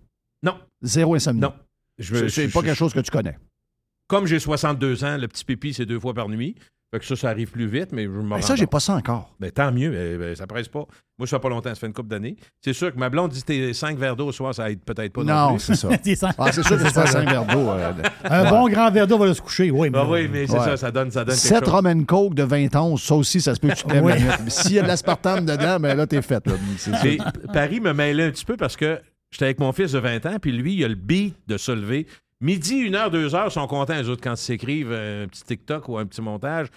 K: non.
A: Zéro insomnie?
K: Non. Je
A: C'est
K: je-
A: pas
K: je-
A: quelque chose que tu connais?
K: Comme j'ai 62 ans, le petit pipi, c'est deux fois par nuit. Fait que ça, ça arrive plus vite, mais je me
A: Ben, ça, j'ai pas ça encore.
K: Ben, tant mieux, eh ben, ça presse pas. Moi, ça fait pas longtemps, ça fait une couple d'années. C'est sûr que ma blonde dit tes 5 verres d'eau au soir, ça aide peut-être pas. Non,
A: Non, c'est ça.
B: C'est ça.
A: Ah, c'est sûr que fais 5 verres d'eau. euh, de-
B: Un
A: Ouais.
B: bon grand verre d'eau va le se coucher, oui.
K: Ah oui, mais c'est
A: Ouais.
K: ça, ça donne, ça donne quelque
A: 7
K: chose.
A: rum and coke de 20 onces, ça aussi, ça se peut que tu te
B: Oui.
A: Mais S'il y a de l'aspartame dedans, ben là, t'es fait. là. C'est
K: Puis,
A: sûr.
K: Paris me mêlait un petit peu parce que j'étais avec mon fils de 20 ans, puis lui, il a le beat de se lever. Midi, une heure, deux heures, ils sont contents, les autres, quand ils s'écrivent un petit TikTok ou un petit montage.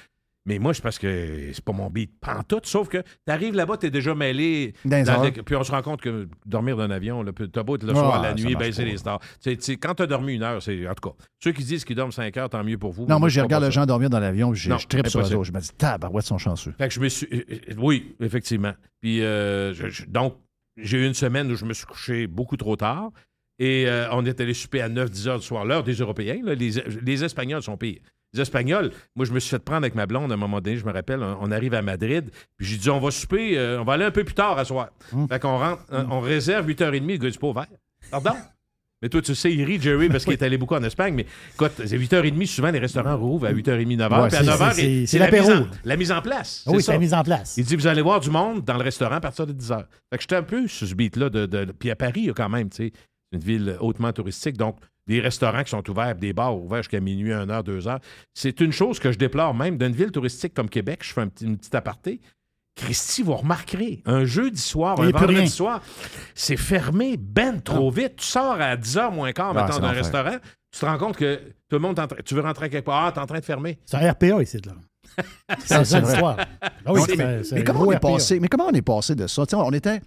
K: Mais moi, c'est parce que c'est pas mon beat pantoute, sauf que t'arrives là-bas, t'es déjà mêlé.
A: Dans
K: dans puis on se rend compte que dormir d'un avion, t'as beau être le
A: Ah,
K: soir, la nuit,
A: pas.
K: les stars. Tu sais, tu sais, quand t'as dormi une heure, c'est. En tout cas, ceux qui disent qu'ils dorment cinq heures, tant mieux pour vous.
A: Non, moi,
K: je
A: regarde les gens dormir dans l'avion, puis je je tripe sur eux autres. Je me dis, tabarouette, sont chanceux.
K: Fait que je me suis. euh, euh, Oui, effectivement. Puis, euh, je- je- donc, j'ai eu une semaine où je me suis couché beaucoup trop tard. Et euh, on est allé souper à 9-10 heures du soir, l'heure des Européens. là. les, les Espagnols sont pires. Les Espagnols, moi, je me suis fait prendre avec ma blonde à un moment donné, je me rappelle, on, on arrive à Madrid, puis j'ai dit, on va souper, euh, on va aller un peu plus tard à soir. Fait qu'on rentre, euh, on réserve 8h30, le gars dit pas ouvert. Pardon? Mais toi, tu sais, il rit, Jerry, parce qu'il est allé beaucoup en Espagne. Mais écoute, c'est 8h30. Souvent, les restaurants rouvrent à 8h30, 9h.
B: Ouais,
K: puis à
B: c'est-
K: 9h,
B: c'est-
K: la,
B: l'apéro.
K: la mise en place.
B: Ah oui, c'est la mise en place.
K: Il dit, vous allez voir du monde dans le restaurant à partir de 10h. Fait que j'étais un peu sur ce beat-là. De, de- puis à Paris, il y a quand même, tu sais, une ville hautement touristique. Donc, des restaurants qui sont ouverts, des bars ouverts jusqu'à minuit, 1h, 2h. C'est une chose que je déplore même d'une ville touristique comme Québec. Je fais un petit, une petite aparté. Christy, vous remarquerez, un jeudi soir, un vendredi soir, c'est fermé ben trop vite. Tu sors à 10h moins quart
A: Ah,
K: maintenant d'un restaurant, tu te rends compte que tout le monde, est en train- tu veux rentrer quelque part, ah, t'es en train de fermer.
B: C'est un RPA ici, là. C'est. Ah un
A: comment
B: gros
A: on est
B: RPA.
A: passé, mais comment on est passé de ça? On était.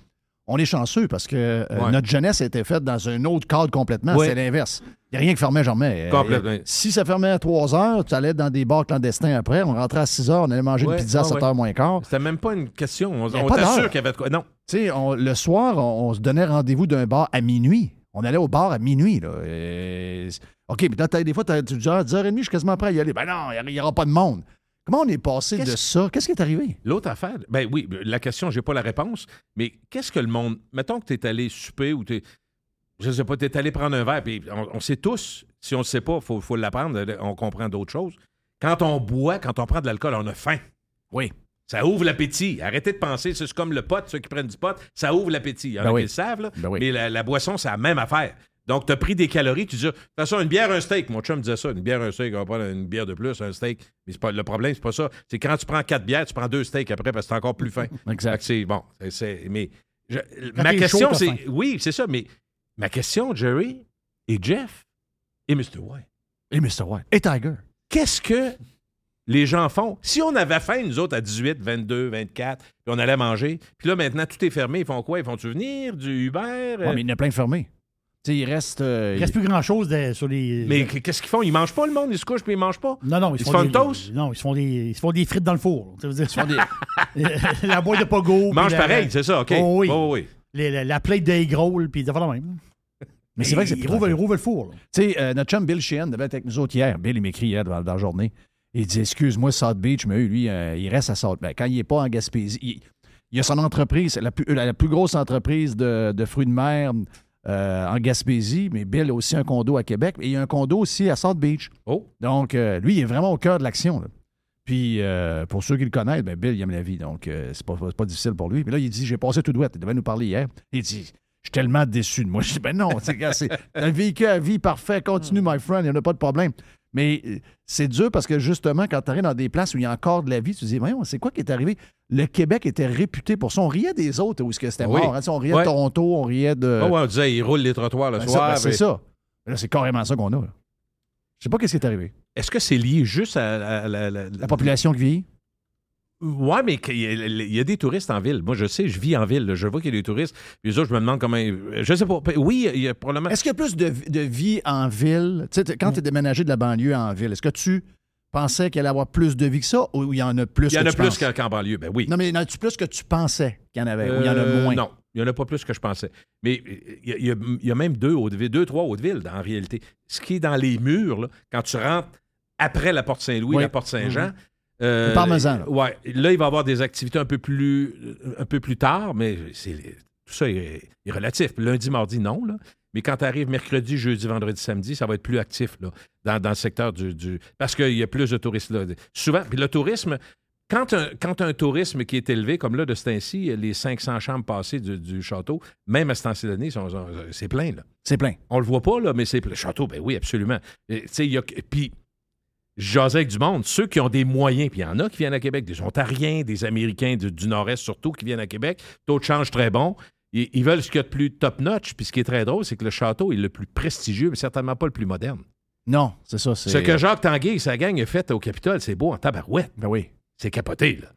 A: On est chanceux parce que euh,
K: Ouais.
A: notre jeunesse a été faite dans un autre cadre complètement.
K: Ouais.
A: C'est l'inverse. Il n'y a rien qui fermait jamais. Euh,
K: Complètement.
A: si ça fermait à 3 heures, tu allais dans des bars clandestins après. On rentrait à 6 heures, on allait manger
K: Ouais,
A: une pizza à
K: ah
A: 7
K: ouais.
A: heure moins quart.
K: C'était même pas une question. On, on t'assure
A: d'heure.
K: qu'il y avait de quoi. Non.
A: Tu sais, le soir, on, on se donnait rendez-vous d'un bar à minuit. On allait au bar à minuit. Là. Et- OK, mais là, des fois, tu dis, ah, 10h30, je suis quasiment prêt à y aller. Ben non, il n'y aura pas de monde. Comment on est passé de ça? Qu'est-ce qui est arrivé?
K: L'autre affaire, ben oui, la question, j'ai pas la réponse, mais qu'est-ce que le monde. Mettons que tu es allé souper ou tu Je sais pas, tu es allé prendre un verre, puis on, on sait tous, si on ne sait pas, il faut, faut l'apprendre, on comprend d'autres choses. Quand on boit, quand on prend de l'alcool, on a faim.
A: Oui.
K: Ça ouvre l'appétit. Arrêtez de penser, c'est comme le pot, ceux qui prennent du pot, ça ouvre l'appétit. Il y en
A: Ben
K: a
A: oui.
K: qui le savent, là,
A: Ben oui.
K: mais la, la boisson, c'est la même affaire. Donc, tu as pris des calories, tu dis, de toute façon, une bière, un steak. Mon chum disait ça, une bière, un steak, on va prendre une bière de plus, un steak. Mais c'est pas, le problème, c'est pas ça. C'est quand tu prends quatre bières, tu prends deux steaks après parce que t'es encore plus faim.
A: Exact.
K: C'est bon. c'est- mais je- ma question, c'est. Oui, c'est ça, mais ma question, Jerry et Jeff et Mr. White,
A: Et Mr. White. Et Tiger.
K: qu'est-ce que les gens font? Si on avait faim, nous autres, à 18, 22, 24, puis on allait manger, puis là, maintenant, tout est fermé, ils font quoi? Ils font-tu venir? Du Uber?
A: Ouais, mais il y en a plein de fermés. Il reste. euh,
B: Il reste plus grand-chose de- sur les...
K: Mais qu'est-ce qu'ils font? Ils mangent pas le monde, ils se couchent puis ils mangent pas?
B: Non, non, ils,
K: Ils font
B: des,
K: une toast?
B: Non, ils se font des, ils se font des frites dans le four. Tu veux dire, ils se font des... la boîte de pogo.
K: Ils mangent
B: la-
K: pareil, c'est ça, OK.
B: Oh oui.
K: Oh, oui.
B: les- la, la plate d'egg roll, puis ils font la même.
A: Mais c'est vrai que c'est
B: Ils rouvrent le four. là.
A: Tu sais, euh, notre chum Bill Sheehan devait être avec nous autres hier. Bill, il m'écrit hier dans, dans la journée. Il dit Excuse-moi, South Beach, mais lui, euh, il reste à South Beach. Quand il n'est pas en Gaspésie, il, il a son entreprise, la plus, la plus grosse entreprise de, de fruits de mer euh, en Gaspésie, mais Bill a aussi un condo à Québec et il a un condo aussi à South Beach.
K: Oh.
A: Donc, euh, lui, il est vraiment au cœur de l'action. Puis, euh, pour ceux qui le connaissent, ben, Bill, il aime la vie, donc c'est pas, pas difficile pour lui. Mais là, il dit J'ai passé tout douette. Il devait nous parler hier. Il dit Je suis tellement déçu de moi. Je dis Ben non, c'est un véhicule à vie parfait. Continue, my friend, il n'y en a pas de problème. Mais euh, c'est dur parce que justement, quand tu arrives dans des places où il y a encore de la vie, tu te dis Voyons, c'est quoi qui est arrivé? Le Québec était réputé pour ça. On riait des autres où est-ce que c'était
K: Oui.
A: mort. hein. On riait
K: Ouais.
A: de Toronto, on riait de.
K: Ah ouais, on disait, ils roulent les trottoirs le
A: Ben,
K: soir.
A: ben, c'est
K: mais-
A: ça. Mais Là, c'est carrément ça qu'on a. là. Je sais pas qu'est-ce qui est arrivé.
K: Est-ce que c'est lié juste à, la- La
A: population qui vieillit
K: Ouais, mais a- il y a des touristes en ville. Moi, je sais, je vis en ville. Je vois qu'il y a des touristes. Puis les autres, je me demande comment. Je sais pas. Oui, il y a probablement.
A: Est-ce qu'il y a plus de, de vie en ville? Tu sais, quand tu es déménagé de la banlieue en ville, est-ce que tu pensais qu'il allait y avoir plus de vie que ça ou il y en a plus
K: Il y en a plus qu'en banlieue. Ben oui.
A: Non, mais y en a-tu plus que tu pensais qu'il y en avait ou il y en a
K: Euh,
A: moins?
K: Non, il n'y en a pas plus que je pensais. Mais il y a, il y a- il a même deux, deux, trois Haute-Ville en réalité. Ce qui est dans les murs, là, quand tu rentres après la Porte Saint-Louis,
A: Oui.
K: la Porte Saint-Jean.
A: Mhm.
K: Euh,
A: Le parmesan, là.
K: Ouais. Là, il va y avoir des activités un peu plus, un peu plus tard, mais c'est, tout ça est, est relatif. Lundi, mardi, non. Là. Mais quand tu arrives mercredi, jeudi, vendredi, samedi, ça va être plus actif là, dans, dans le secteur du. du- parce qu'il y a plus de touristes là. Souvent, puis le tourisme, quand un, quand un tourisme qui est élevé, comme là, de ce temps-ci, les 500 chambres passées du, du château, même à ce temps-ci d'année, c'est plein, là.
A: C'est plein.
K: On le voit pas, là, mais c'est plein. Le château, ben oui, absolument. Et, tu sais, il y a- Puis, jasais avec du monde, ceux qui ont des moyens, puis il y en a qui viennent à Québec, des Ontariens, des Américains du, du Nord-Est surtout, qui viennent à Québec. Taux de change très bon. Ils, ils veulent ce qu'il y a de plus top-notch. Puis ce qui est très drôle, c'est que le château est le plus prestigieux, mais certainement pas le plus moderne.
A: Non, c'est ça.
K: Ce que Jacques Tanguay et sa gang a fait au Capitole, c'est beau en tabarouette.
A: Ben oui.
K: C'est capoté, là.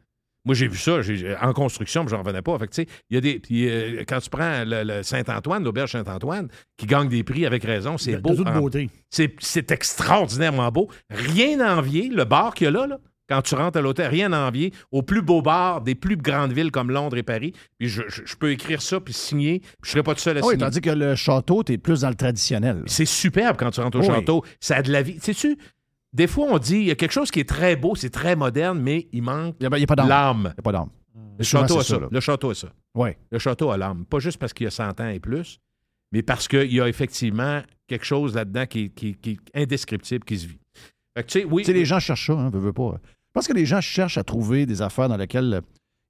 K: Moi, j'ai vu ça j'ai- en construction, puis j'en revenais pas. Fait que, y a des. Puis, euh, quand tu prends le, le Saint-Antoine, l'auberge Saint-Antoine, qui gagne des prix avec raison, c'est beau. en-
B: beauté.
K: C'est, c'est extraordinairement beau. Rien à envier, le bar qu'il y a là, là, quand tu rentres à l'hôtel, rien à envier au plus beau bar des plus grandes villes comme Londres et Paris. Puis je, je- je peux écrire ça, puis signer, puis je serai pas tout seul à
A: Ah oui,
K: signer.
A: tandis que le château, tu es plus dans le traditionnel.
K: C'est superbe quand tu rentres au
A: Oui.
K: château. Ça a de la vie. Sais-tu, des fois, on dit, il y a quelque chose qui est très beau, c'est très moderne, mais il manque
A: Il n'y a, pas
K: l'âme.
A: Il n'y a pas d'âme.
K: Le château a ça. Le château a ça.
A: Ouais.
K: Le château a l'âme. Pas juste parce qu'il y a 100 ans et plus, mais parce qu'il y a effectivement quelque chose là-dedans qui, qui- qui est indescriptible, qui se vit. Fait que, oui.
A: Les gens cherchent ça, hein, veux, veux pas. Je pense que les gens cherchent à trouver des affaires dans lesquelles euh,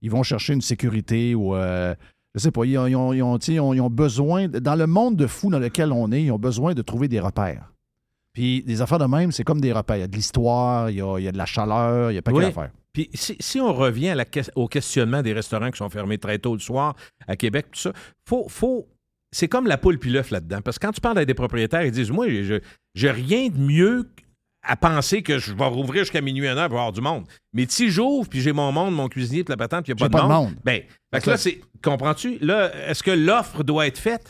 A: ils vont chercher une sécurité ou, euh, je sais pas, ils ont, ils ont- ils ils besoin, dans le monde de fou dans lequel on est, ils ont besoin de trouver des repères. Puis des affaires de même, c'est comme des repères. Il y a de l'histoire, il y a, il y a de la chaleur, il y a pas
K: Oui.
A: qu'à faire.
K: Puis si, si on revient à la au questionnement des restaurants qui sont fermés très tôt le soir à Québec, tout ça, faut, faut, c'est comme la poule puis l'œuf là-dedans. Parce que quand tu parles avec des propriétaires, ils disent Moi, je j'ai rien de mieux à penser que je vais rouvrir jusqu'à minuit, une heure pour avoir du monde. Mais si j'ouvre, puis j'ai mon monde, mon cuisinier, puis la patente, puis il n'y a pas,
A: pas
K: de
A: de
K: monde,
A: monde.
K: ben, fait que là, c'est, comprends-tu? Là, est-ce que l'offre doit être faite?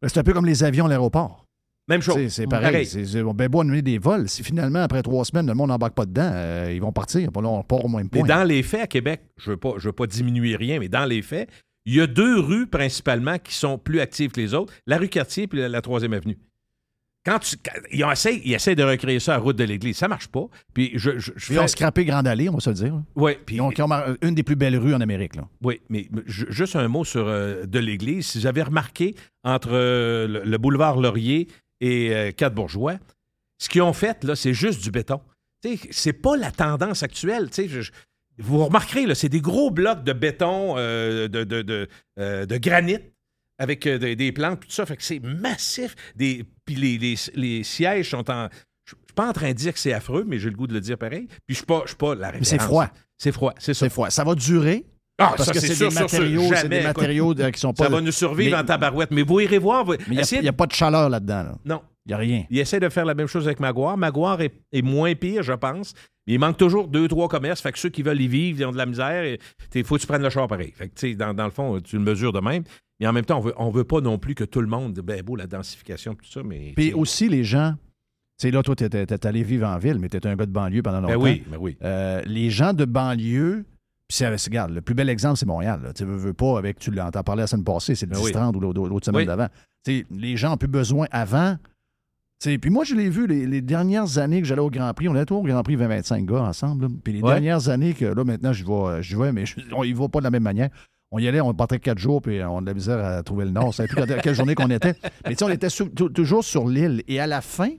A: Ben, C'est un peu comme les avions à l'aéroport.
K: Même chose.
A: C'est- pareil. C'est- on ben annuler des vols. Si finalement, après trois semaines, le monde n'embarque pas dedans, euh, ils vont partir. Puis on part au moins
K: Mais
A: point.
K: dans les faits, à Québec, je ne veux, veux pas diminuer rien, mais dans les faits, il y a deux rues principalement qui sont plus actives que les autres, la rue Cartier et la, la troisième avenue. Quand tu, quand- ils, essayé, ils essayent de recréer ça à route de l'église. Ça marche pas. Puis je, je, je
A: Ils ont scrappé Grande Allée, on va se le dire.
K: Ouais, puis
A: Ils ont, ils ont mar- une des plus belles rues en Amérique. Là.
K: Oui, mais ju- juste un mot sur euh, de l'église. Si j'avais remarqué entre euh, le, le boulevard Laurier et euh, Quatre-Bourgeois, ce qu'ils ont fait, là, c'est juste du béton. C'est pas la tendance actuelle. je- je- vous remarquerez, là, c'est des gros blocs de béton, euh, de, de, de, euh, de granit, avec des, des plantes, tout ça. Fait que c'est massif. Des, puis les, les- les sièges sont en. Je suis pas en train de dire que c'est affreux, mais j'ai le goût de le dire pareil. Puis je suis pas, je suis pas la
A: Mais c'est
K: référence.
A: froid.
K: C'est froid, c'est ça.
A: C'est froid. Ça va durer.
K: Ah,
A: parce
K: ça,
A: que
K: c'est
A: des matériaux, c'est
K: Jamais,
A: des matériaux qui sont pas.
K: Ça va nous survivre
A: Mais-
K: en tabarouette. Mais vous irez voir. vous-
A: Mais il n'y a, pas de chaleur là-dedans. là.
K: Non.
A: Il n'y a rien.
K: Il essaie de faire la même chose avec Maguire. Maguire est, est moins pire, je pense. Mais il manque toujours deux, trois commerces. Fait que ceux qui veulent y vivre, ils ont de la misère. Il faut que tu prennes le char pareil. Fait que, dans, dans le fond, tu le mesures de même. Mais en même temps, on veut, on veut pas non plus que tout le monde. Ben beau, la densification, tout ça. Mais,
A: Puis aussi, les gens. Tu là, toi, tu étais allé vivre en ville, mais tu étais un gars de banlieue pendant longtemps.
K: ben oui, ben oui.
A: Euh, les gens de banlieue, puis regarde, le plus bel exemple, c'est Montréal. là. Tu veux, veux pas, avec, tu l'as t'en parlais la semaine passée, c'est le
K: Ben oui.
A: 10-30 ou l'autre, semaine
K: Oui.
A: d'avant. Les gens ont plus besoin avant. Puis moi, je l'ai vu les, les dernières années que j'allais au Grand Prix. On était au Grand Prix 20-25 gars ensemble. là. Puis les
K: Ouais.
A: dernières années que là, maintenant, je vais, je vais mais je- on y va pas de la même manière. On y allait, on partait quatre jours, puis on a de la misère à trouver le nord. Ça plus quand- quelle journée qu'on était. Mais tu sais, on était toujours sur l'île. Et à la fin,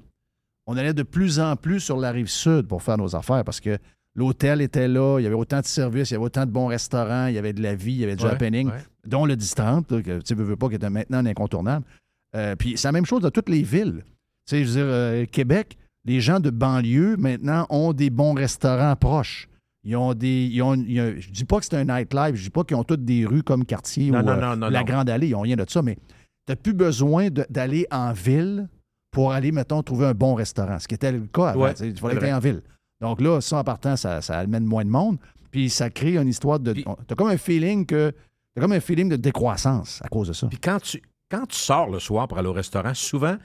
A: on allait de plus en plus sur la rive sud pour faire nos affaires parce que l'hôtel était là, il y avait autant de services, il y avait autant de bons restaurants, il y avait de la vie, il y avait du
K: Ouais,
A: happening,
K: ouais.
A: dont le 10-30, là, que tu veux, veux pas, qui était maintenant un incontournable. Euh, puis c'est la même chose dans toutes les villes. Tu sais, je veux dire, euh, Québec, les gens de banlieue, maintenant, ont des bons restaurants proches. Ils ont des. Ils ont, je dis pas que c'est un nightlife, je dis pas qu'ils ont toutes des rues comme Cartier
K: Non,
A: ou
K: non,
A: euh,
K: non, non,
A: la. Grande Allée, ils n'ont rien de ça, mais tu n'as plus besoin d'aller en ville pour aller, mettons, trouver un bon restaurant. Ce qui était le cas avant.
K: Ouais,
A: il fallait t'ailles en ville. Donc là, ça, en partant, ça, ça amène moins de monde. Puis ça crée une histoire de. T'as comme un feeling que. T'as comme un feeling de décroissance à cause de ça.
K: Puis quand tu, quand tu sors le soir pour aller au restaurant, souvent,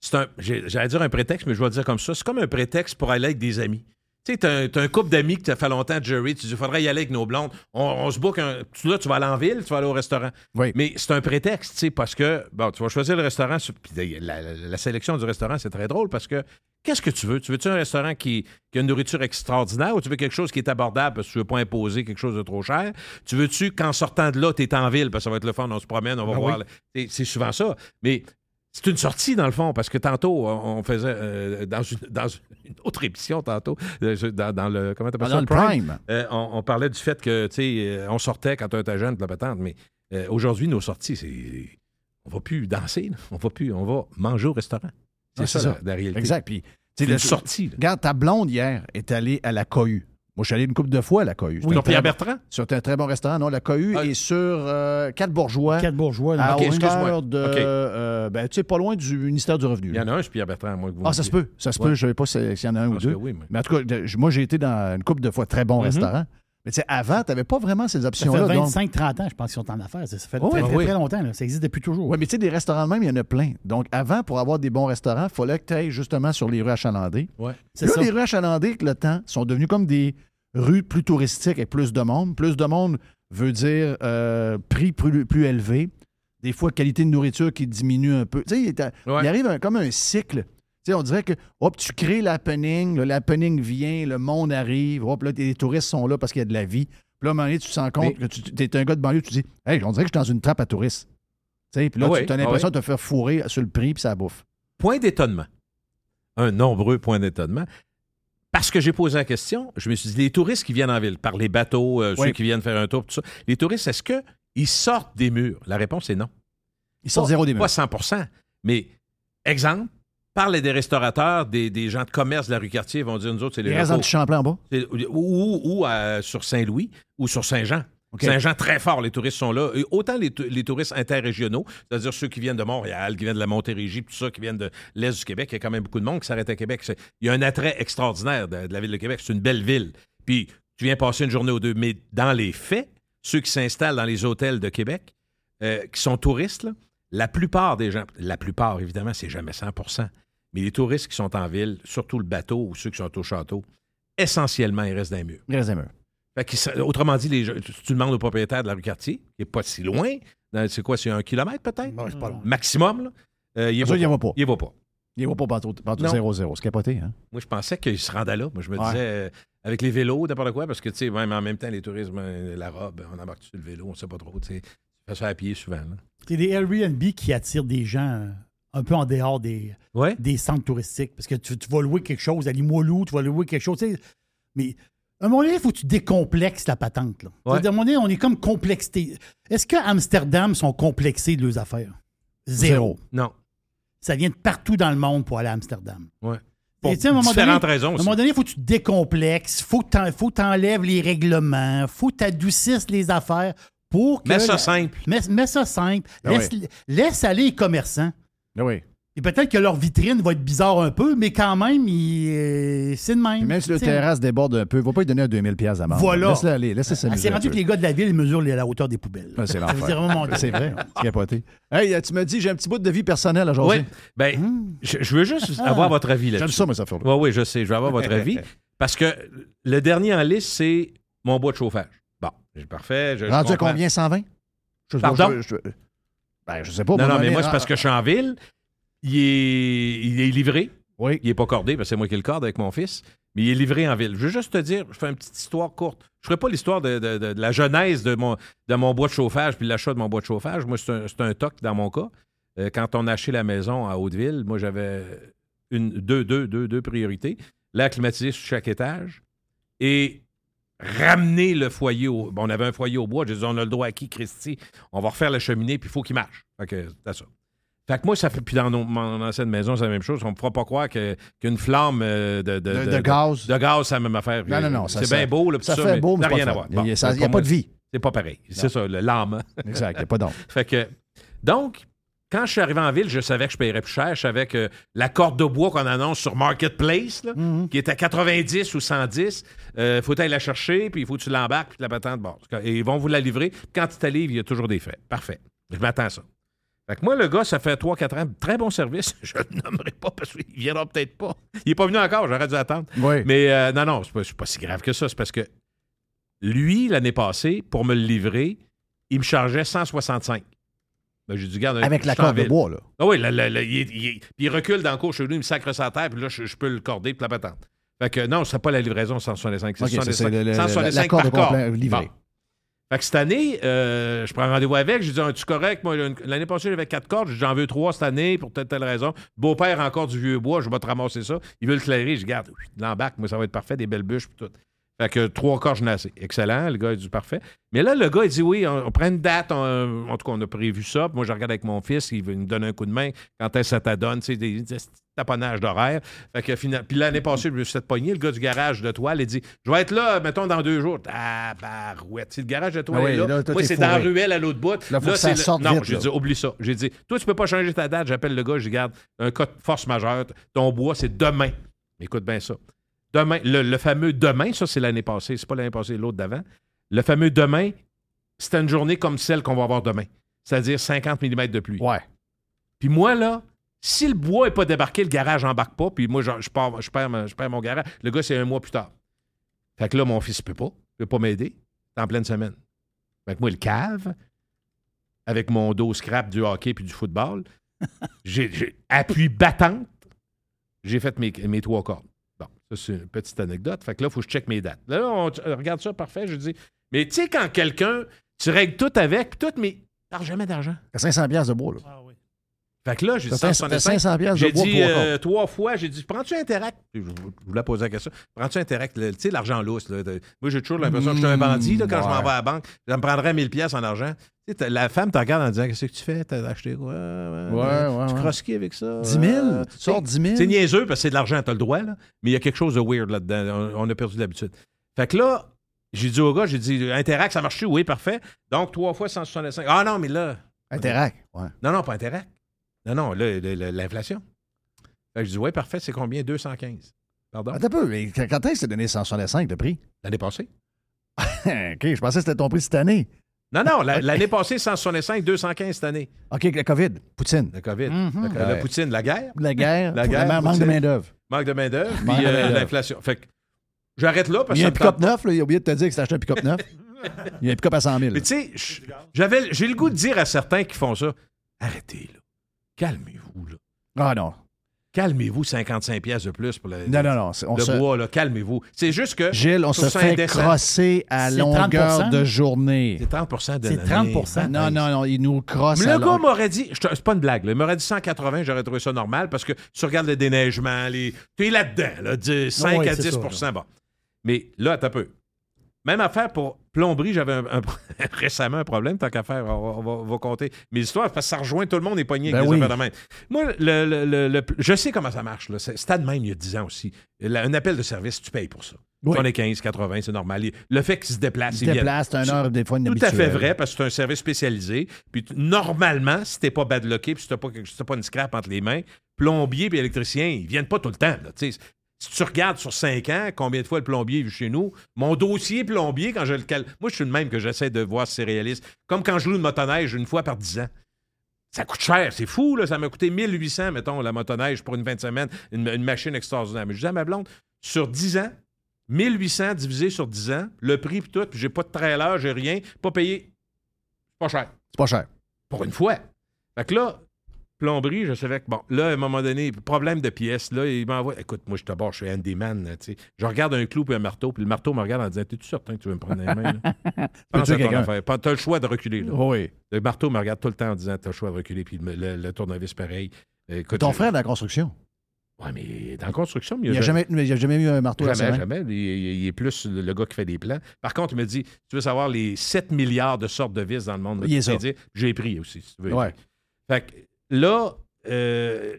K: c'est un. J'allais dire un prétexte, mais je vais le dire comme ça. C'est comme un prétexte pour aller avec des amis. Tu sais, t'as un, t'as un couple d'amis que ça fait longtemps, Jerry, tu dis, il faudrait y aller avec nos blondes. On, on se book un. Tu, là, tu vas aller en ville, tu vas aller au restaurant. Mais c'est un prétexte, tu sais, parce que, bon, tu vas choisir le restaurant. Puis la, la- la sélection du restaurant, c'est très drôle parce que qu'est-ce que tu veux? Tu veux-tu un restaurant qui, qui a une nourriture extraordinaire ou tu veux quelque chose qui est abordable parce que tu veux pas imposer quelque chose de trop cher? Tu veux-tu qu'en sortant de là, tu es en ville parce que ça va être le fun, on se promène, on va
A: Ah
K: voir.
A: oui.
K: c'est souvent ça. Mais c'est une sortie, dans le fond, parce que tantôt, on faisait euh, dans, une, dans une autre émission, tantôt, euh, dans, dans le. Comment t'appelles
A: Dans
K: ça?
A: le Prime?
K: euh, on, on parlait du fait que, tu sais, on sortait quand on était jeune, de la patente, mais euh, aujourd'hui, nos sorties, c'est. On va plus danser, là. on va plus, on va manger au restaurant. C'est
A: Ah,
K: ça, La, la réalité.
A: Exact. Puis, tu
K: C'est
A: sais,
K: une sortie. là.
A: Regarde, ta blonde hier est allée à la Cohue. Moi, je suis allé une couple de fois à la Cohue.
K: Oui,
A: un
K: non, Pierre
A: très bon-
K: Bertrand?
A: C'est un très bon restaurant. Non, la Cohue est sur euh, Quatre Bourgeois.
B: Quatre bourgeois. là.
A: À
K: Ok, excuse-moi.
A: hauteur de. Euh, ben, tu sais, pas loin du ministère du Revenu.
K: Il y en a un, c'est Pierre Bertrand, moi, que vous
A: Ah, ça se peut. Ça se
K: Ouais.
A: peut. Je ne sais pas si- s'il y en a un ou deux.
K: oui, moi.
A: Mais en tout cas, moi, j'ai été dans une couple de fois très bon
K: Mhm.
A: restaurant. Mais tu sais, avant, tu n'avais pas vraiment ces
B: Ça
A: options-là.
B: fait
A: donc-
B: 25-30 ans, je pense, qu'ils sont en affaires. Ça fait
A: Oh,
B: très,
A: oui.
B: très,
A: Oui.
B: très longtemps. là. Ça existe depuis toujours.
A: Oui, mais tu sais, des restaurants de même, il y en a plein. Donc, avant, pour avoir des bons restaurants, il fallait que tu ailles justement sur les rues achalandées.
K: Ouais.
B: C'est
A: Là,
B: ça.
A: les rues achalandées, avec le temps, sont devenues comme des rues plus touristiques avec plus de monde. Plus de monde veut dire euh, prix plus, plus élevé. Des fois, qualité de nourriture qui diminue un peu. Tu sais, il,
K: Ouais.
A: arrive un- comme un cycle on dirait que, hop, tu crées l'happening, l'happening vient, le monde arrive, hop, là, les touristes sont là parce qu'il y a de la vie. Puis là, à un moment donné, tu te rends compte que tu es un gars de banlieue, tu te dis, hey, on dirait que je suis dans une trappe à touristes. Puis là,
K: Ah
A: tu as l'impression
K: ah
A: de te faire fourrer sur le prix, puis ça bouffe.
K: Point d'étonnement. Un nombreux point d'étonnement. Parce que j'ai posé la question, je me suis dit, les touristes qui viennent en ville, par les bateaux, euh,
A: Oui.
K: ceux qui viennent faire un tour, tout ça, les touristes, est-ce qu'ils sortent des murs? La réponse est non.
A: Ils sortent
K: Pas-
A: zéro des murs.
K: Pas 100% mais exemple, parle des restaurateurs, des, des gens de commerce de la rue Cartier, vont dire, nous autres, c'est les
A: Ils restent dans le
K: locaux.
A: Champlain en bas.
K: Ou, euh, sur Saint-Louis ou sur Saint-Jean. Saint-Jean, très fort, les touristes sont là. Et autant les, tou- les touristes interrégionaux, c'est-à-dire ceux qui viennent de Montréal, qui viennent de la Montérégie, tout ça, qui viennent de l'Est du Québec. Il y a quand même beaucoup de monde qui s'arrête à Québec. Il y a un attrait extraordinaire de, de la ville de Québec. C'est une belle ville. Puis tu viens passer une journée ou deux. Mais dans les faits, ceux qui s'installent dans les hôtels de Québec, euh, qui sont touristes, là, la plupart des gens, la plupart, évidemment, c'est jamais 100% mais les touristes qui sont en ville, surtout le bateau ou ceux qui sont au château, essentiellement, ils restent dans les murs.
A: Ils restent dans les murs.
K: Fait autrement dit, les tu, tu demandes au propriétaire de la rue Cartier, qui n'est pas si loin, c'est quoi, c'est un kilomètre peut-être?
B: Non, c'est pas long.
K: Maximum, là. Euh, il
A: Ça,
K: ne
A: il y va pas.
K: Il va pas.
A: Il va pas partout, partout
K: Non.
A: 0-0. C'est capoté, hein?
K: Moi, je pensais qu'il se rendait là. Moi, je me
A: Ouais.
K: disais, euh, avec les vélos, n'importe quoi, parce que, tu sais, même en même temps, les tourismes, euh, la robe, on embarque sur le vélo, on ne sait pas trop, tu sais. Ça à pied souvent, là.
B: C'est des Airbnb qui attirent des gens euh, un peu en dehors des,
K: Ouais.
B: des centres touristiques. Parce que tu, tu vas louer quelque chose à Limoilou, tu vas louer quelque chose. tu sais. Mais à un moment donné, il faut que tu décomplexes la patente. Là.
K: Ouais.
B: C'est-à-dire, À un moment donné, on est comme complexité. Est-ce qu'à Amsterdam sont complexés de leurs affaires? Zéro.
K: Non.
B: Ça vient de partout dans le monde pour aller à Amsterdam. Et
K: Pour
B: à un moment
K: différentes
B: donné-
K: raisons
B: À un moment donné, il faut que tu te décomplexes, il que faut que tu enlèves les règlements, il faut que tu adoucisses les affaires pour que.
K: Mets ça
B: la-
K: simple.
B: Mets, mets ça simple.
A: Ah
B: laisse,
A: oui.
B: laisse aller les commerçants.
A: Ah oui.
B: Et peut-être que leur vitrine va être bizarre un peu, mais quand même, euh, c'est de même.
A: Puis même si le terrasse déborde un peu, il va pas lui donner un 2000 pièces d'amende.
B: Voilà.
A: Laisse-le aller, laisse-le
B: ah,
A: s'amuser
B: C'est rendu que les gars de la ville mesurent la hauteur des poubelles.
A: Ah, c'est
B: Ça à donné-
A: C'est vrai. C'est capoté. Hey, tu me dis, j'ai un petit bout de vie personnelle à
K: Oui. Ben, je, je veux juste
B: Ah.
K: avoir votre avis là-dessus.
A: J'aime ça, mais ça fait
K: Oui, oui, je sais. Je veux avoir votre avis. Parce que le dernier en liste, c'est mon bois de chauffage. C'est parfait. Je, je
A: Rendu à combien, 120? Je,
K: Pardon?
A: je- je- ben, je sais pas.
K: Non, non, mais moi, c'est parce que je suis en ville. Il est, il est livré.
A: Oui.
K: Il n'est pas cordé, parce que c'est moi qui le corde avec mon fils. Mais il est livré en ville. Je veux juste te dire, je fais une petite histoire courte. Je ne ferai pas l'histoire de, de- de- de la genèse de mon, de mon bois de chauffage puis l'achat de mon bois de chauffage. Moi, c'est un, toc dans mon cas. Euh, quand on a acheté la maison à Hauteville, moi, j'avais une, deux, deux, deux, deux priorités. L'air climatisé sur chaque étage et ramener le foyer au. bon, on avait un foyer au bois. J'ai dit, on a le droit à qui, Christy? On va refaire la cheminée, puis il faut qu'il marche. Fait que c'est ça. Fait que moi, ça fait. Puis dans nos- mon ancienne maison, c'est la même chose. On ne me fera pas croire que- qu'une flamme euh, de,
A: De- de gaz.
K: De, gaz, c'est la même affaire.
A: Non, non, non, ça-
K: C'est
A: ça-
K: bien beau, puis
A: ça
K: ça,
A: fait
K: mais
A: beau, mais
K: ça rien à
A: le
K: voir.
A: Il y a- ça-
K: pour
A: il y a
K: moi,
A: pas de vie.
K: C'est pas pareil. C'est ça, le lame.
A: Exact, il n'y a pas d'ombre.
K: Fait que, donc, quand je suis arrivé en ville, je savais que je paierais plus cher. Je savais que la corde de bois qu'on annonce sur Marketplace, là,
A: Mhm.
K: qui est à 90 ou 110, il faut aller la chercher, puis il faut que tu l'embarques, puis la patente, bon. Et ils vont vous la livrer. Quand tu t'arrives, il y a toujours des frais. Parfait. Je m'attends à ça. Fait que moi, le gars, ça fait 3-4 ans, très bon service. Je ne le nommerai pas parce qu'il viendra peut-être pas. Il n'est pas venu encore, j'aurais dû attendre.
A: Oui.
K: Mais euh, non, non, c'est pas, pas si grave que ça. C'est parce que lui, l'année passée, pour me le livrer, il me chargeait 165. Ben, j'ai dit, garde,
A: Avec la corde de bois, là.
K: Ah oui, la- la- la- il, il- puis il recule dans le cours chez lui, il me sacre sa terre, puis là, je, je peux le corder, puis la patente. Fait que non, c'est pas la livraison 165, c'est
A: Ok, c'est-
K: 165,
A: c'est le- le-
K: 165
A: la corde
K: par corps.
A: livrée.
K: Bon. Fait que cette année, euh, je prends rendez-vous avec. J'ai dit, es-tu correct? Moi, l'année passée, j'avais quatre cordes. J'ai dit, J'en veux trois cette année pour telle, telle raison. Beau-père, encore du vieux bois. Je vais te ramasser ça. Il veut le clairer. Je garde. L'embarque. Moi, ça va être parfait. Des belles bûches. puis tout. Fait que trois n'ai assez. Excellent. Le gars a dit parfait. Mais là, le gars, il dit oui, on, on prend une date. on- en tout cas, on a prévu ça. Puis moi, je regarde avec mon fils. Il veut me donner un coup de main. Quand est-ce que ça t'adonne? Tu sais, des, des taponnage d'horaire. Fait que fina- Puis l'année passée, je me suis fait pogner. Le gars du garage de toile, il dit Je vais être là, mettons, dans deux jours. Ah, barouette. Si le garage de toile
A: Ah oui,
K: est là,
A: là,
K: c'est dans la ruelle à l'autre bout.
A: Là, faut que ça
K: c'est le-
A: sorte
K: Non, j'ai dit Oublie ça. J'ai dit Toi, tu peux pas changer ta date. J'appelle le gars, je dis Garde, un cas de force majeure. Ton bois, c'est demain. Écoute bien ça. Demain, le, le fameux demain, ça, c'est l'année passée. C'est pas l'année passée, l'autre d'avant. Le fameux demain, c'était une journée comme celle qu'on va avoir demain. C'est-à-dire 50 mm de pluie.
A: Ouais.
K: Puis moi, là, si le bois n'est pas débarqué, le garage n'embarque pas, puis moi, je, je pars- je perds, ma- je perds mon garage. Le gars, c'est un mois plus tard. Fait que là, mon fils ne peut pas. Il ne peut pas m'aider. C'est en pleine semaine. Fait que moi, le cave, avec mon dos scrap du hockey puis du football, j'ai j'ai appui battante. J'ai fait mes, mes trois cordes. Ça, c'est une petite anecdote. Fait que là, il faut que je check mes dates. Là, on euh, regarde ça, parfait. Je dis, mais tu sais, quand quelqu'un, tu règles tout avec, puis tout, mais t'as jamais d'argent.
A: À 500 piastres de bois, là.
K: Fait que là, j'ai dit
A: T'as
K: 165.
A: 500 piastres de
K: J'ai
A: bois
K: dit euh, trois fois, j'ai dit, prends-tu Interact? Je je voulais poser la question. Prends-tu Interact? le- Tu sais, l'argent lousse. Là, de- moi, j'ai toujours l'impression que je suis un bandit là, quand je m'en vais à la banque. Ça me prendrait 1000 pièces en argent. Tu la femme te regarde en disant, qu'est-ce que tu fais? T'as acheté quoi? Ouais,
A: ouais,
K: Tu
A: ouais.
K: crosses qui avec ça?
A: 10 000?
K: Euh,
A: Tu sors 10 000?
K: C'est niaiseux parce que c'est de l'argent, t'as le droit, là. Mais il y a quelque chose de weird là-dedans. On, on a perdu l'habitude. Fait que là, j'ai dit au gars, j'ai dit, Interact, ça marche-tu? Oui, parfait. Donc, trois fois 165. Ah non, mais là.
A: Interact, ouais.
K: Non, non, pas Interact. Non, non, là, l'inflation. Fait que je dis, oui, parfait, c'est combien? 215. Pardon?
A: Attends un peu, mais quand quand est-ce que t'as donné 165 le prix?
K: L'année passée.
A: OK, je pensais que c'était ton prix cette année.
K: Non, non, la- l'année passée, 165, 215 cette année.
A: OK, la COVID, Poutine.
K: La COVID.
A: Mhm.
K: La. Poutine, la guerre.
A: La guerre,
K: La guerre.
A: manque de main-d'œuvre.
K: Manque de main-d'œuvre, puis euh,
A: main-d'œuvre.
K: l'inflation. Fait que j'arrête là parce
A: Il y
K: que
A: a
K: ça
A: un pick-up neuf, là. Il a oublié de te dire que c'était acheté un pick-up neuf. Il y a un pick-up à 100 000.
K: Mais tu sais, j'ai le goût de dire à certains qui font ça, arrêtez, là. Calmez-vous, là.
A: Ah non.
K: Calmez-vous, 55 pièces de plus pour le,
A: Non, non, non. On
K: le
A: se...
K: bois, là. Calmez-vous. C'est juste que...
A: Gilles, on se fait
K: indécent.
A: crosser à longueur
B: 30%?
A: de journée.
K: C'est 30% de
B: C'est
K: l'année.
B: 30%
A: Non, non, non, il nous crosse
K: Mais
A: à
K: le gars m'aurait dit, c'est pas une blague, là, il m'aurait dit 180, j'aurais trouvé ça normal parce que tu regardes le déneigement, les, tu es là-dedans, là, de 5
B: Ouais,
K: à
B: c'est
K: 10
B: ça,
K: bon. Mais là, t'as peu. Même affaire pour plomberie, j'avais un- un- récemment un problème, tant qu'à faire, on va, on va- on va compter mes histoires, parce que ça rejoint tout le monde est pogné avec
A: Ben
K: des
A: oui.
K: affaires de même. Moi, le, le- le- le- je sais comment ça marche. C'était de même il y a 10 ans aussi. Un appel de service, tu payes pour ça.
A: Oui.
K: On est 15, 80, c'est normal. Le fait qu'ils se déplacent,
A: Il se
K: ils viennent.
A: déplace, c'est une heure des fois
K: Tout à fait vrai, parce que c'est un service spécialisé. Puis normalement, si t'es pas badlocké, puis si t'as pas, si pas une scrap entre les mains, plombier et électricien, ils viennent pas tout le temps. là. Si tu regardes sur cinq ans, combien de fois le plombier est vu chez nous, mon dossier plombier, quand je le cal... Moi, je suis le même que j'essaie de voir si c'est réaliste. Comme quand je loue une motoneige une fois par dix ans. Ça coûte cher, c'est fou, là. Ça m'a coûté 1800, mettons, la motoneige pour une fin de semaine, une, une machine extraordinaire. Mais je dis à ma blonde, sur 10 ans, 1800 divisé sur 10 ans, le prix puis tout, puis j'ai pas de trailer, j'ai rien, pas payé. Pas cher.
A: C'est pas cher.
K: Pour une fois. Fait que là, plomberie, je savais que, bon, là, à un moment donné, problème de pièces, là, il m'envoie. Écoute, moi, je te barre, je suis handyman, tu sais. Je regarde un clou puis un marteau, puis le marteau me regarde en disant T'es-tu certain que tu veux me prendre les mains, là? Pense à ton affaire. T'as le choix de reculer, là.
A: Oui.
K: Le marteau me regarde tout le temps en disant T'as le choix de reculer, puis le, le- le tournevis, pareil. Écoute,
A: Ton frère de la construction.
K: Ouais, mais dans la construction,
A: Il n'y a, jamais, il y a jamais eu un marteau à
K: Jamais,
A: main.
K: jamais. Il, il- est plus le, gars qui fait des plans. Par contre, il me dit Tu veux savoir les 7 milliards de sortes de vis dans le monde?
A: Il est
K: J'ai pris aussi, si tu veux.
A: Ouais.
K: Fait que là, euh,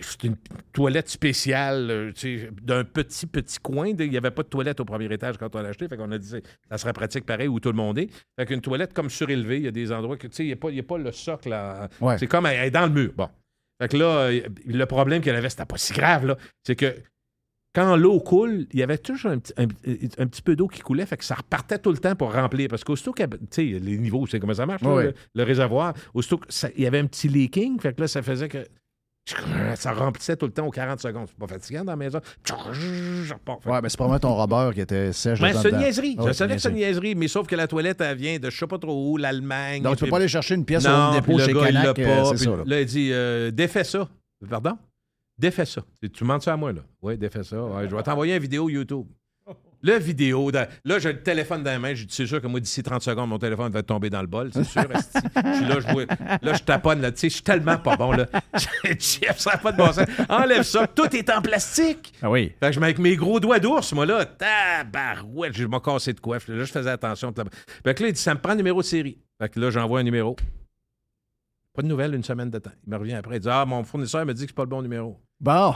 K: c'est une toilette spéciale euh, d'un petit, petit coin. Il n'y avait pas de toilette au premier étage quand on l'a acheté. Fait qu'on a dit ça serait pratique pareil où tout le monde est. Fait qu'une toilette comme surélevée, il y a des endroits que, tu sais, il n'y a, pas- y a pas le socle. à-
A: Ouais.
K: C'est comme elle est dans le mur. Bon. Fait que là, le problème qu'elle avait, c'était pas si grave, là. C'est que quand l'eau coule, il y avait toujours un, petit- un- un petit peu d'eau qui coulait, fait que ça repartait tout le temps pour remplir. Parce qu'aussitôt que, tu sais, les niveaux, c'est comment ça marche, là,
A: Ouais.
K: le, le réservoir, aussitôt que ça- il y avait un petit leaking, fait que là, ça faisait que ça remplissait tout le temps aux 40 secondes. C'est pas fatigant dans la maison.
A: Ouais, mais c'est probablement ton robeur qui était sèche. Dedans
K: c'est une niaiserie. Je savais que c'est une
A: niaiserie.
K: mais sauf que la toilette, elle vient de je sais pas trop où, l'Allemagne.
A: Donc, tu peux pas aller chercher une pièce au
K: puis
A: chez Canac. là.
K: là, il dit euh, défais ça. Pardon? Défais ça. Tu demandes ça à moi, là? Oui, défais ça. Ouais, je vais t'envoyer une vidéo YouTube. La vidéo, là, j'ai le téléphone dans la main. C'est sûr que moi, d'ici 30 secondes, mon téléphone va tomber dans le bol. C'est sûr. esti. Je suis là, je vois- là, je taponne, là. Tu sais, je suis tellement pas bon, là. Chef, ça n'a pas de bon sens. Enlève ça. Tout est en plastique.
A: Ah oui.
K: Fait que je mets avec mes gros doigts d'ours, moi, là, tabarouette, je m'ai cassé de coiffe. Là, je faisais attention. Fait que là, il dit, ça me prend un numéro de série. Fait que là, j'envoie un numéro. Pas de nouvelles, une semaine de temps. Il me revient après. Il dit, ah, mon fournisseur me dit que c'est pas le bon numéro.
A: Bon.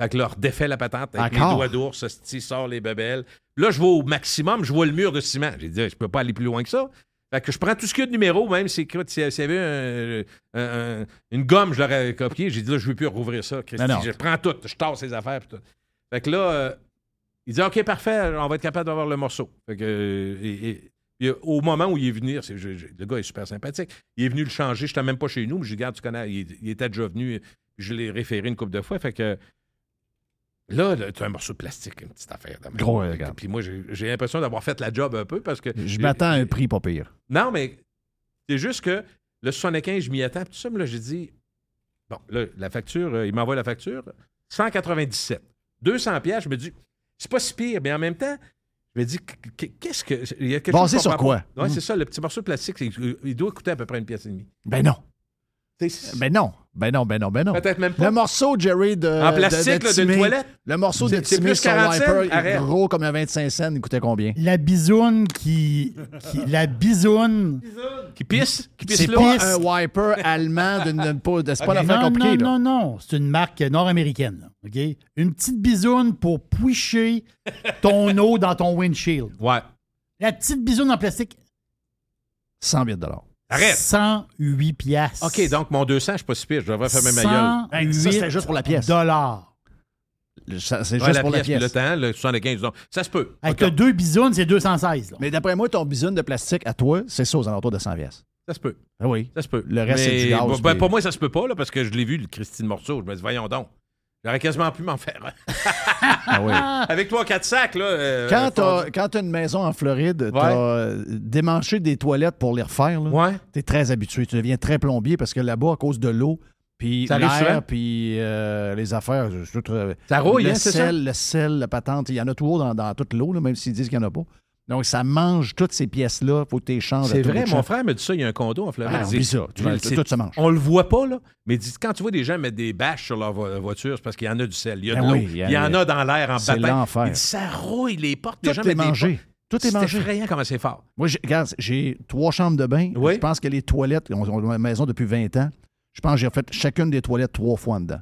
K: Fait que là, redéfait la patente avec
A: Encore?
K: mes doigts d'ours, hostie, sort les bebelles. Là, je vais au maximum, je vois le mur de ciment. J'ai dit, je peux pas aller plus loin que ça. Fait que je prends tout ce qu'il y a de numéro, même si s'il y avait un- un- un- une gomme, je l'aurais copié. J'ai dit, là, je ne veux plus rouvrir ça. Christy.
A: Non, non.
K: Je prends tout, je tasse les affaires. tout. Fait que là, euh, il dit, OK, parfait, on va être capable d'avoir le morceau. Fait que, euh, et- et- au moment où il est venu, c'est- je- je- le gars est super sympathique. Il est venu le changer. Je n'étais même pas chez nous, mais je dis, regarde, tu connais, il, il était déjà venu. Je l'ai référé une couple de fois. Fait que là, tu as un morceau de plastique, une petite affaire.
A: Gros, regarde.
K: Puis moi, j'ai l'impression d'avoir fait la job un peu parce que.
A: Je m'attends à un prix pas pire.
K: Non, mais c'est juste que le 75, je m'y attends. Puis tout ça, mais là, j'ai dit, bon, là, la facture, euh, il m'envoie la facture. 197. 200 pièces, je me dis, c'est pas si pire, mais en même temps, je me dis, qu'est-ce que. Il y a quelque
A: Basé
K: chose
A: sur quoi?
K: Ouais,
A: Hmm.
K: c'est ça, le petit morceau de plastique, il doit coûter à peu près une pièce et demie.
A: Ben non.
K: T'sais,
A: Ben non. Ben non, ben non, ben non.
K: Peut-être même pas.
A: Le morceau, Jerry, de.
K: En plastique,
A: de,
K: toilette?
A: Le morceau de
K: C'est- plus
A: sur
K: 40 cents?
A: Gros comme un 25 cents, il coûtait combien?
B: La bisoune qui, qui- La bisoune.
K: Qui pisse? Qui pisse
A: C'est pas un wiper allemand d'une. C'est pas
K: Ok.
A: l'affaire
B: Non,
A: compliquée,
B: non,
A: là.
B: non, non. C'est une marque nord-américaine. OK? Une petite bisoune pour pouicher ton eau dans ton windshield.
K: Ouais.
B: La petite bisoune en plastique,
A: 108
K: Arrête.
B: 108 piastres.
K: OK, donc mon 200, je suis pas si pire. Je devrais fermer ma gueule.
B: 108
A: Hey, ça, c'était juste pour la pièce.
B: dollars.
A: C'est
K: Ouais,
A: juste
K: la
A: pour la
K: pièce, le temps, le 75. donc, ça se peut.
B: Avec deux bisounes, c'est 216. là.
A: Mais d'après moi, ton bisoune de plastique à toi, c'est ça aux alentours de 100 pièces.
K: Ça se peut.
A: Ah oui.
K: Ça se peut.
A: Le reste, c'est du gaz,
K: ben, pour moi, ça se peut pas, là, parce que je l'ai vu, le Christine Morceau. Je me dis, voyons donc. J'aurais quasiment pu m'en faire.
A: Ah oui.
K: Avec toi, quatre sacs, là. euh,
A: Quand t'as t'as une maison en Floride, t'as euh, démanché des toilettes pour les refaire. Là.
K: Ouais.
A: T'es très habitué. Tu deviens très plombier parce que là-bas, à cause de l'eau, puis l'air, puis euh, les affaires, euh,
K: Ça rouille,
A: le
K: hein, ça?
A: sel, le sel, la patente, il y en a toujours dans, dans toute l'eau, même s'ils disent qu'il n'y en a pas. Donc, ça mange toutes ces pièces-là. faut que tu les changes. à
K: C'est vrai, mon frère me dit ça, il y a un condo en Floride.
A: Ah,
K: dit-
A: oublie ça. Tu- tout-
K: c'est-
A: se mange.
K: On le voit pas, là, mais dit, quand tu vois des gens mettre des bâches sur leur vo- voiture, c'est parce qu'il y en a du sel. Il y a
A: Ben
K: de l'eau.
A: oui,
K: il
A: il
K: y,
A: y a-
K: en a dans l'air en
A: c'est
K: baptême.
A: l'enfer.
K: Il dit, ça rouille les portes. les
A: Tout
K: gens
A: est mangé. Tout est
K: C'est
A: mangé.
K: effrayant comment c'est fort.
A: Moi, regarde, j'ai trois chambres de bain.
K: Oui.
A: Je pense que les toilettes, on on a une maison depuis 20 ans. Je pense que j'ai fait chacune des toilettes trois fois en dedans.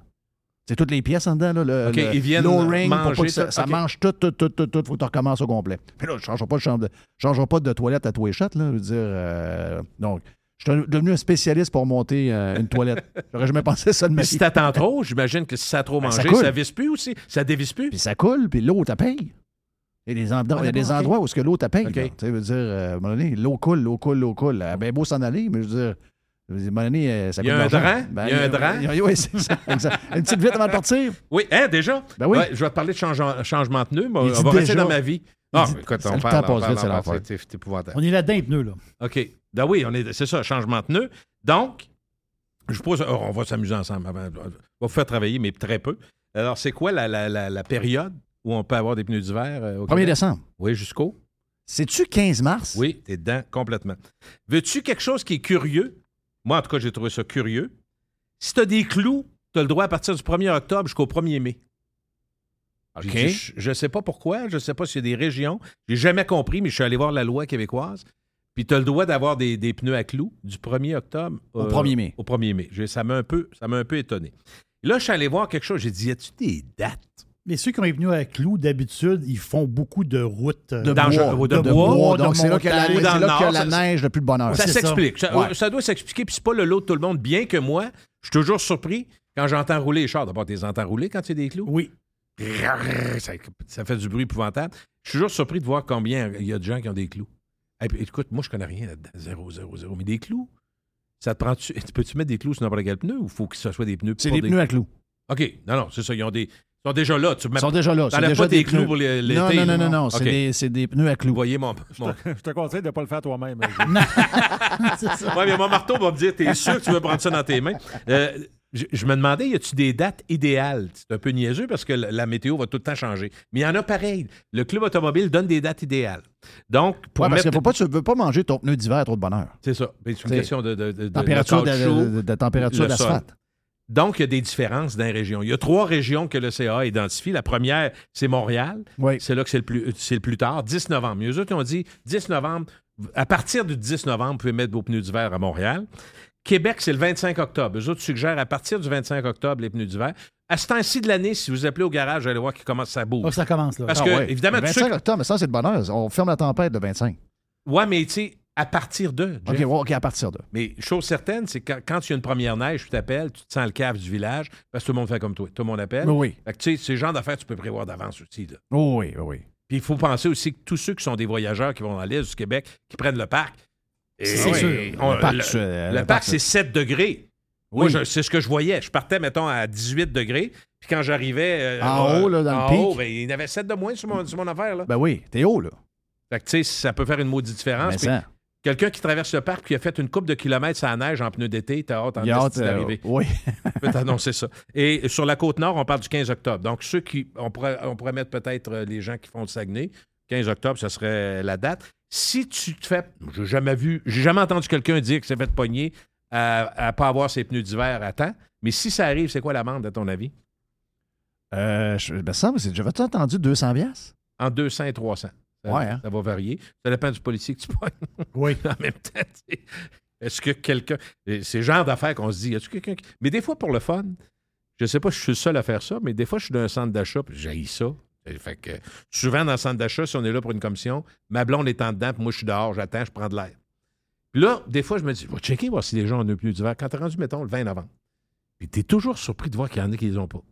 A: C'est toutes les pièces en dedans, là. Le,
K: ils viennent
A: low-ring, pour pas
K: manger
A: ça, ça mange tout, tout, tout, tout, tout. Faut que tu recommences au complet. Puis là, je ne changerai pas de chambre de, changerai pas de toilette à les shots, là. Je veux dire, euh, donc, je suis devenu un spécialiste pour monter euh, une toilette. J'aurais jamais pensé ça de ma
K: Mais
A: vie.
K: si t'attends trop, j'imagine que si ça a trop
A: Ben, ça
K: mangé,
A: coule.
K: ça, visse plus aussi. Ça dévisse plus.
A: Puis ça coule, puis l'eau, t'as paye. Il y a des endroits, il y a des
K: d'accord, OK.
A: endroits où ce que l'eau là. Tu veut dire, euh, à un moment donné, l'eau coule, l'eau coule, l'eau coule. Elle a bien beau s'en aller, mais je veux dire, donné, euh, ça
K: Il y a un drap? Il y a un drap?
A: Oui, c'est ça. Une petite vite avant de partir?
K: Oui, hein, déjà?
A: Ben oui.
K: Ouais, je vais te parler de changement, changement de pneu. mais
A: Il
K: on va rester dans ma vie. Ah,
A: dit-
K: écoute, on
A: le
K: parle,
A: temps
K: on
A: passe
K: parle,
A: vite, c'est
K: on parle,
A: l'affaire.
K: c'est- c'est épouvantable.
B: On est là-dedans, les pneus, là.
K: OK. Ben oui, on est, c'est ça, changement de pneu. Donc, je pose, oh, on va s'amuser ensemble. avant. On va vous faire travailler, mais très peu. Alors, c'est quoi la, la- la- la période où on peut avoir des pneus d'hiver? euh, au
A: 1er
K: Québec?
A: décembre.
K: Oui, jusqu'au?
A: C'est-tu 15 mars?
K: Oui, t'es dedans complètement. Veux-tu quelque chose qui est curieux? Moi, en tout cas, j'ai trouvé ça curieux. Si tu as des clous, tu as le droit à partir du 1er octobre jusqu'au 1er mai.
A: OK.
K: dit, Je ne sais pas pourquoi, je ne sais pas s'il y a des régions. J'ai jamais compris, mais je suis allé voir la loi québécoise. Puis tu as le droit d'avoir des, des pneus à clous du 1er octobre
A: Au 1er mai.
K: Au 1er mai. Ça m'a un, peu- ça m'a un peu étonné. Là, je suis allé voir quelque chose. J'ai dit, y a-tu des dates?
B: Mais ceux qui ont pneus à clous, d'habitude, ils font beaucoup de routes. euh,
A: De bois.
K: De
A: De
K: bois,
A: bois.
B: de
A: Donc, c'est là qu'il y a la, y a la
K: ça-
A: neige le plus de bonheur.
K: Ça s'explique. Ça,
A: Ouais.
K: ça doit s'expliquer, puis c'est pas le lot de tout le monde. Bien que moi, je suis toujours surpris quand j'entends rouler les chars. D'abord, tu les entends rouler quand tu des clous?
B: Oui.
K: Ça, ça fait du bruit épouvantable. Je suis toujours surpris de voir combien il y a de gens qui ont des clous. Puis, écoute, moi, je connais rien là-dedans. Zéro, zéro, zéro. Mais des clous, ça te prend tu Peux-tu mettre des clous sur n'importe quel pneu ou faut que ce soit des pneus
A: C'est
K: pour
A: des pneus à clous.
K: OK. Non, non, c'est ça. Ils ont des. Ils sont déjà là. Tu
A: Ils sont déjà là.
K: Pas des
A: des
K: clous
A: pneus.
K: pour les- l'été.
A: Non, non, non, non, non? C'est des, c'est des pneus à clous.
K: voyez mon. mon...
F: Je te conseille de ne pas le faire toi-même.
B: C'est ça.
K: Ouais, mais mon marteau va me dire T'es sûr que tu veux prendre ça dans tes mains? Euh, je, je me demandais, y a-tu des dates idéales? C'est un peu niaiseux parce que la, la météo va tout le temps changer. Mais il y en a pareil. Le club automobile donne des dates idéales. Donc, pour
A: Ouais, parce
K: mettre.
A: que faut pas, tu ne veux pas manger ton pneu d'hiver à trop de bonheur.
K: C'est ça. Ben, C'est une question de, de, de- de-
A: Température
K: de
A: de, de- de température d'asphalte.
K: Donc, il y a des différences dans les régions. Il y a trois régions que le CA identifie. La première, c'est Montréal.
A: Oui.
K: C'est là que c'est le plus, c'est le plus tard, 10 novembre. Mais eux autres, ils ont dit 10 novembre. À partir du 10 novembre, vous pouvez mettre vos pneus d'hiver à Montréal. Québec, c'est le 25 octobre. Eux autres suggèrent à partir du 25 octobre les pneus d'hiver. À ce temps-ci de l'année, si vous appelez au garage, vous allez voir qu'il commence ça bouge.
B: Oh, ça commence, là.
K: Parce
A: Ah
K: que,
A: ouais.
K: évidemment,
A: Le
K: tous ceux
A: 25 octobre, mais ça, c'est de bonheur. On ferme la tempête le 25.
K: Ouais, mais tu sais, à partir de.
A: OK, à partir de.
K: Mais chose certaine, c'est que quand, il y a une première neige, tu t'appelles, tu te sens le cave du village, parce que tout le monde fait comme toi. Tout le monde appelle.
A: Oui, oui.
K: Fait que, tu sais, c'est le genre d'affaires tu peux prévoir d'avance aussi. Là.
A: Oui, oui, oui.
K: Puis il faut penser aussi que tous ceux qui sont des voyageurs qui vont dans l'est du Québec, qui prennent le parc.
A: C'est
K: et-
A: sûr.
K: on-
A: Le parc,
K: le, parc, c'est 7 degrés.
A: Oui.
K: c'est ce que je voyais. Je partais, mettons, à 18 degrés. Puis quand j'arrivais. euh,
A: En
K: euh,
A: haut, là, dans le pic.
K: haut, ben, il y en avait 7 de moins sur mon, sur mon affaire. Là.
A: Ben oui, t'es haut, là.
K: Fait que, tu sais, ça peut faire une maudite différence.
A: Mais
K: Puis
A: ça.
K: Quelqu'un qui traverse le parc qui a fait une coupe de kilomètres à la neige en pneu d'été, t'as hâte en
A: hâte, euh,
K: d'arriver.
A: oui.
K: Je peux t'annoncer ça. Et sur la côte nord, on parle du 15 octobre. Donc, ceux qui. On pourrait, on pourrait mettre peut-être euh, les gens qui font le Saguenay. 15 octobre, ce serait la date. Si tu te fais. J'ai jamais vu. J'ai jamais entendu quelqu'un dire que s'est fait pogner à ne pas avoir ses pneus d'hiver à temps. Mais si ça arrive, c'est quoi l'amende, à ton avis?
A: Euh, je, ben ça, mais c'est- j'avais entendu 200 piastres?
K: En 200 et 300. Ça,
A: Ouais, hein?
K: ça va varier. Ça dépend du policier que tu pognes.
B: Oui.
K: en même temps, est-ce que quelqu'un. C'est le genre d'affaires qu'on se dit, y a-tu quelqu'un qui. Mais des fois, pour le fun, je sais pas si je suis le seul à faire ça, mais des fois, je suis dans un centre d'achat, puis j'ai ça. Fait que souvent, dans le centre d'achat, si on est là pour une commission, ma blonde est en dedans, puis moi, je suis dehors, j'attends, je prends de l'air. Puis là, des fois, je me dis, va checker, voir si les gens ont un pneu d'hiver. Quand t'es rendu, mettons, le 20 novembre, puis t'es toujours surpris de voir qu'il y en a qui les ont pas.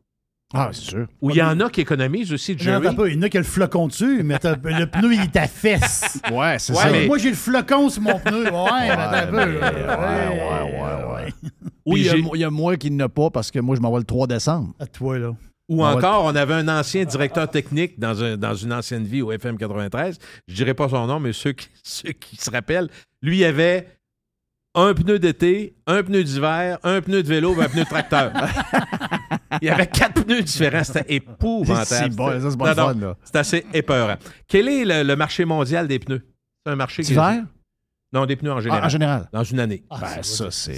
A: Ah, c'est sûr.
K: Ou il y en a qui économisent aussi, Jerry.
B: pas, il y en a qui a le flocon dessus, mais le pneu, il est fesse.
A: Ouais, c'est
K: Ouais,
A: ça.
K: mais-
B: Moi, j'ai le flocon sur mon pneu. Ouais, mais attends un peu.
A: ouais, ouais, ouais, ouais. Il y, a,
K: j'ai-
A: il y a moi qui n'a pas parce que moi, je m'envoie le 3 décembre.
B: À toi, là.
K: Ou
A: On va-
K: encore, on avait un ancien directeur technique dans, un- dans une ancienne vie au FM 93. Je dirais pas son nom, mais ceux qui, ceux qui se rappellent, lui, il avait un pneu d'été, un pneu d'hiver, un pneu de vélo et un pneu de tracteur. il y avait quatre pneus différents. C'était épouvantable.
A: C'est bon, ça, c'est pas le
K: Non, non,
A: fun, là.
K: C'est assez épeurant. Quel est le, le marché mondial des pneus? C'est un marché
A: D'hiver?
K: Non, des pneus en général.
A: Ah, en général.
K: Dans une année.
B: Ah,
A: Ben,
B: c'est-
A: ça, c'est.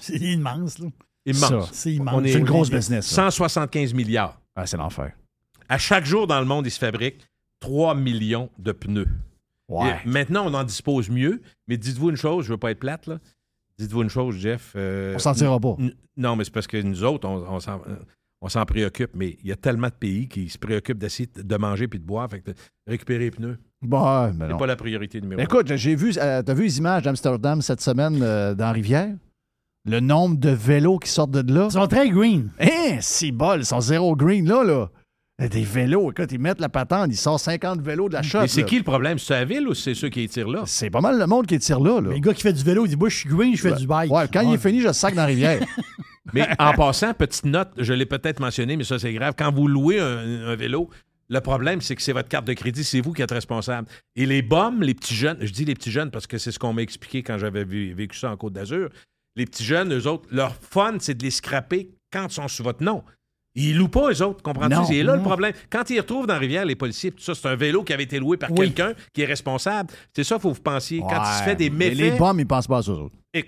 B: C'est immense, là.
K: Immense.
A: Ça.
B: C'est immense.
A: C'est une grosse business. ça.
K: 175 milliards.
A: Ah, c'est l'enfer.
K: À chaque jour dans le monde, il se fabrique 3 millions de pneus.
A: Ouais.
K: Et maintenant, on en dispose mieux, mais dites-vous une chose, je veux pas être plate, là. Dites-vous une chose, Jeff. euh,
A: On s'en tirera pas.
K: Non, mais c'est parce que nous autres, on, on s'en, on s'en préoccupe, mais il y a tellement de pays qui se préoccupent d'essayer de manger puis de boire, fait que récupérer les pneus,
A: Bon, mais
K: c'est pas la priorité numéro un.
A: Écoute, j'ai vu, euh, t'as vu les images d'Amsterdam cette semaine euh, dans Rivière? Le nombre de vélos qui sortent de là.
B: Ils sont très green.
A: Hein, c'est bol, ils sont zéro green là, là. Des vélos, écoute, ils mettent la patente, ils sortent 50 vélos de la shop.
K: Mais c'est qui le problème? C'est la ville ou c'est ceux qui les tirent là?
A: C'est pas mal le monde qui tire là, là.
B: Mais le gars qui fait du vélo, il dit Moi, je suis green, je fais du bike.
A: Ouais, quand il est fini, je le sac dans la rivière.
K: Mais en passant, petite note, je l'ai peut-être mentionné, mais ça, c'est grave. Quand vous louez un, un vélo, le problème, c'est que c'est votre carte de crédit, c'est vous qui êtes responsable. Et les bombes, les petits jeunes, je dis les petits jeunes parce que c'est ce qu'on m'a expliqué quand j'avais vécu ça en Côte d'Azur. Les petits jeunes, eux autres, leur fun, c'est de les scraper quand ils sont sous votre nom. Ils louent pas, eux autres, comprends-tu? C'est là le problème. Quand ils retrouvent dans la rivière, les policiers, tout ça, c'est un vélo qui avait été loué par
B: Oui.
K: quelqu'un qui est responsable. C'est ça, il faut que vous pensiez. Quand il se fait des méfaits...
A: Les bombes, ils pensent pas à ça, eux autres.
K: Eh.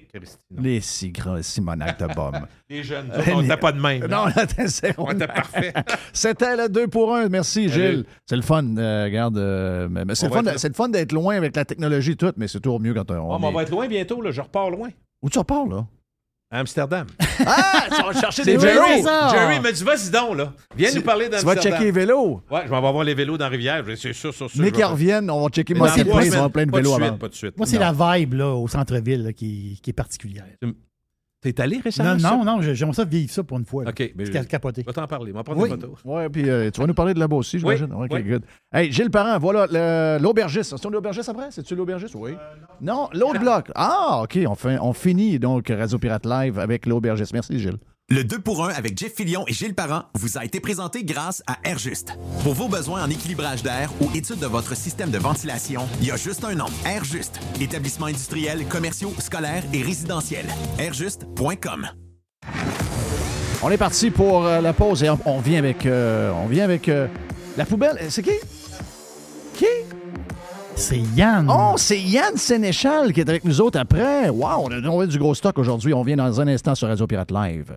A: Les si grands Simonac de bombes.
K: Les jeunes, autres, on n'était pas de même.
A: non, t'es zéro.
K: On était parfait.
A: C'était le 2 pour 1. Merci. Gilles. C'est le fun. euh, regarde, euh, c'est
K: On
A: le,
K: être
A: le fun d'être loin avec la technologie et tout, mais c'est toujours mieux quand on,
K: Ah,
A: on
K: on
A: est-
K: va être loin bientôt, là. je repars loin.
A: Où tu repars, là?
K: À Amsterdam.
A: Ah, tu vas chercher
K: C'est
A: des
K: Jerry.
A: vélos!
K: Jerry me dit, vas-y donc, là. Viens
A: Tu-
K: nous parler
A: Tu vas
K: d'Amsterdam.
A: checker les vélos.
K: Ouais, je vais avoir les vélos dans la rivière. C'est sûr, sûr, sûr.
A: Mais qu'ils reviennent, on va checker
K: Mais
A: va avoir
K: semaines.
A: plein de
K: Pas de
A: vélos
K: suite,
A: avant.
K: Pas de suite.
B: Moi, c'est la vibe là, au centre-ville qui, qui est particulière.
K: T'es allé récemment?
B: Non,
K: ça?
B: non, non, j'aimerais ça vivre ça pour une fois. là.
K: OK, mais
B: C'est
K: je je vais t'en parler. On va prendre
B: Oui.
K: des photos.
A: Ouais, puis euh, tu vas nous parler de là-bas aussi, j'imagine.
K: Oui,
A: OK,
K: oui.
A: good. Hey, Gilles Parent, voilà l'aubergiste. C'est-tu l'aubergiste après? C'est-tu l'aubergiste? Oui. non, l'autre bloc. Ah, OK, on, fait, on finit donc Radio Pirate Live avec l'aubergiste. Merci, Gilles.
J: Le 2 pour 1 avec Jeff Fillion et Gilles Parent vous a été présenté grâce à Airjuste. Pour vos besoins en équilibrage d'air ou étude de votre système de ventilation, il y a juste un nom, Airjuste. Établissement industriel, commerciaux, scolaires et résidentiels. Airjuste.com.
A: On est parti pour euh, la pause et on, on vient avec, euh, on vient avec euh, la poubelle. C'est qui? Qui?
B: C'est Yann.
A: Oh, c'est Yann Sénéchal qui est avec nous autres après. Wow, on a, on a du gros stock aujourd'hui. On vient dans un instant sur Radio Pirate Live.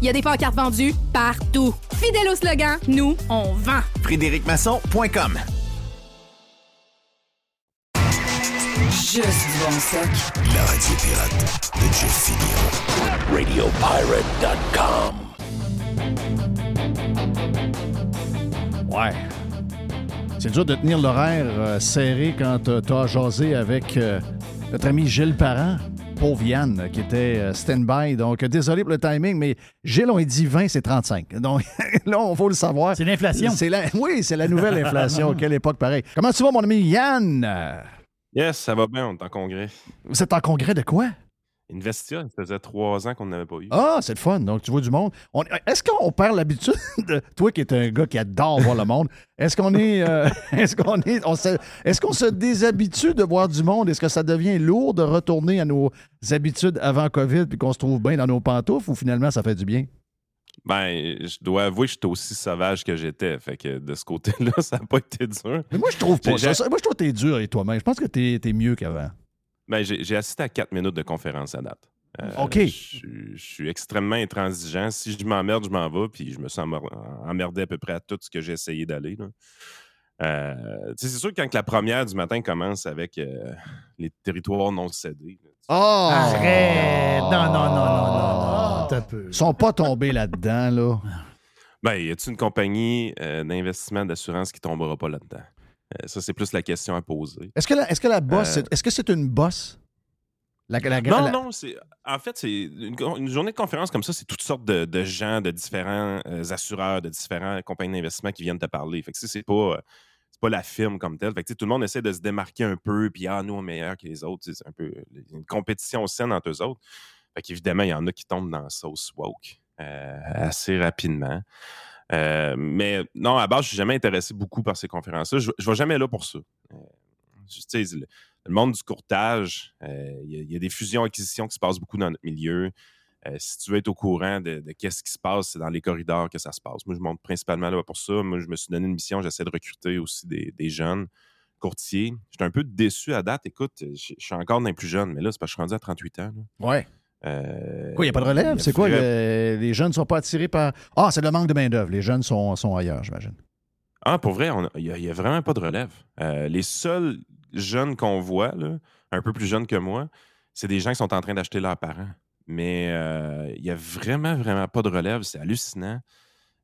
L: Il y a des pancartes vendues partout. Fidèle au slogan, nous, on vend.
M: FrédéricMasson.com
I: Juste du bon stock.
C: La radio pirate de Jeff Fillion. RadioPirate.com.
A: Ouais. C'est dur de tenir l'horaire euh, serré quand euh, t'as jasé avec euh, notre ami Gilles Parent. Pauvre Yann, qui était euh, stand-by. Donc, euh, désolé pour le timing, mais Gilles, on dit 20, c'est 35. Donc, là, on faut le savoir.
B: C'est l'inflation.
A: C'est la... Oui, c'est la nouvelle inflation. Quelle époque pareil. Comment tu vas, mon ami Yann?
N: Yes, ça va bien, on est en congrès.
A: Vous êtes en congrès de quoi?
N: Investia, ça faisait trois ans qu'on n'avait pas eu.
A: Ah, c'est le fun. Donc, tu vois du monde. On- Est-ce qu'on perd l'habitude de. Toi qui es un gars qui adore voir le monde, est-ce qu'on est. euh, est-ce qu'on est. on se- Est-ce qu'on se déshabitue de voir du monde? Est-ce que ça devient lourd de retourner à nos habitudes avant COVID puis qu'on se trouve bien dans nos pantoufles ou finalement ça fait du bien?
N: Ben, je dois avouer que j'étais aussi sauvage que j'étais. Fait que de ce côté-là, ça n'a pas été dur.
A: Mais moi, je trouve pas ça. Moi, je trouve que t'es dur avec toi-même. Je pense que t'es es mieux qu'avant.
N: Ben, j'ai assisté à quatre minutes de conférence à date. Euh,
A: OK.
N: Je suis- je suis extrêmement intransigeant. Si je m'emmerde, je m'en vais. Puis je me sens emmer- emmerdé à peu près à tout ce que j'ai essayé d'aller. Euh, c'est sûr que quand la première du matin commence avec euh, les territoires non cédés, là,
A: Oh!
B: Arrête! Non, non, non, non, non, non. T'as peu.
A: Ils sont pas tombés là-dedans, là.
N: Ben, y a-t-il une compagnie euh, d'investissement d'assurance qui tombera pas là-dedans? Euh, ça, c'est plus la question à poser.
A: Est-ce que la, est-ce que la bosse,
N: Euh,
A: est-ce que c'est une bosse? La, la-
N: Non, non, c'est. En fait, c'est une, une journée de conférence comme ça, c'est toutes sortes de, de gens, de différents euh, assureurs, de différentes compagnies d'investissement qui viennent te parler. Fait que c'est pas. euh, C'est pas la firme comme telle. Fait que, tout le monde essaie de se démarquer un peu, puis ah, nous, on est meilleurs que les autres. C'est un peu une compétition saine entre eux autres. Fait qu'évidemment, il y en a qui tombent dans la sauce woke assez rapidement. Euh, mais non, à base, je suis jamais intéressé beaucoup par ces conférences-là. Je, je vais jamais là pour ça. Euh, le, monde du courtage, euh, il y, a- des fusions-acquisitions qui se passent beaucoup dans notre milieu. Si tu veux être au courant de, qu'est-ce qui se passe, c'est dans les corridors que ça se passe. Moi, je monte principalement là pour ça. Moi, je me suis donné une mission, j'essaie de recruter aussi des, jeunes courtiers. J'étais un peu déçu à date. Écoute, je je suis encore dans les plus jeunes, mais là, c'est parce que je suis rendu à 38 ans. là.
A: Ouais.
N: Euh,
A: Quoi, il n'y a pas de relève? C'est quoi? le- les jeunes ne sont pas attirés par. Ah, c'est le manque de main-d'œuvre. Les jeunes sont, sont ailleurs, j'imagine.
N: Ah, pour vrai, il n'y a, vraiment pas de relève. Euh, les seuls jeunes qu'on voit, là, un peu plus jeunes que moi, c'est des gens qui sont en train d'acheter leurs parents. Mais euh, il n'y a vraiment, vraiment pas de relève. C'est hallucinant.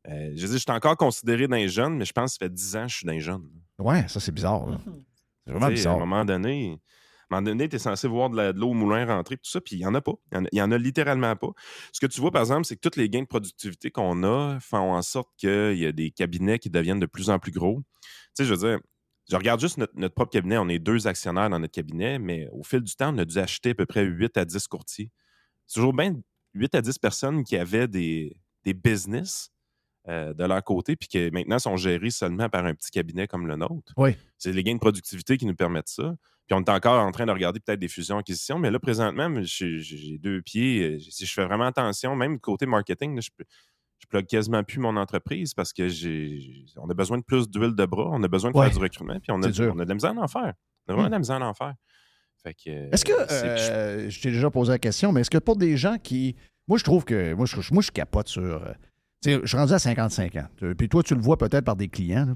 N: Euh, je je suis encore considéré d'un jeune, mais je pense que ça fait 10 ans que je suis d'un jeune.
A: Ouais, ça, c'est bizarre. C'est vraiment bizarre.
N: À un moment donné, un moment donné, tu es censé voir de l'eau au moulin rentrer, tout ça, puis il n'y en a pas. Il y en a- littéralement pas. Ce que tu vois, par exemple, c'est que tous les gains de productivité qu'on a font en sorte qu'il y a des cabinets qui deviennent de plus en plus gros. Tu sais, je veux dire, je regarde juste notre, notre propre cabinet. On est deux actionnaires dans notre cabinet, mais au fil du temps, on a dû acheter à peu près 8 à 10 courtiers. C'est toujours bien 8 à 10 personnes qui avaient des, des business euh, de leur côté, puis qui maintenant sont gérés seulement par un petit cabinet comme le nôtre.
A: Oui.
N: C'est les gains de productivité qui nous permettent ça. Puis on est encore en train de regarder peut-être des fusions-acquisitions, mais là, présentement, j'ai deux pieds. Euh, Si je fais vraiment attention, même côté marketing, là, je je plug quasiment plus mon entreprise parce que j'ai on a besoin de plus d'huile de bras, on a besoin de
A: Ouais.
N: faire du recrutement, puis on a, on a de la misère à en faire. On a vraiment
A: Hmm.
N: de la misère à en faire. Fait que, euh,
A: Est-ce que, euh, je t'ai déjà posé la question, mais est-ce que pour des gens qui. Moi, je trouve que. Moi, je, moi, je capote sur. Euh, je suis rendu à 55 ans. Tu- Puis toi, tu le vois peut-être par des clients. là.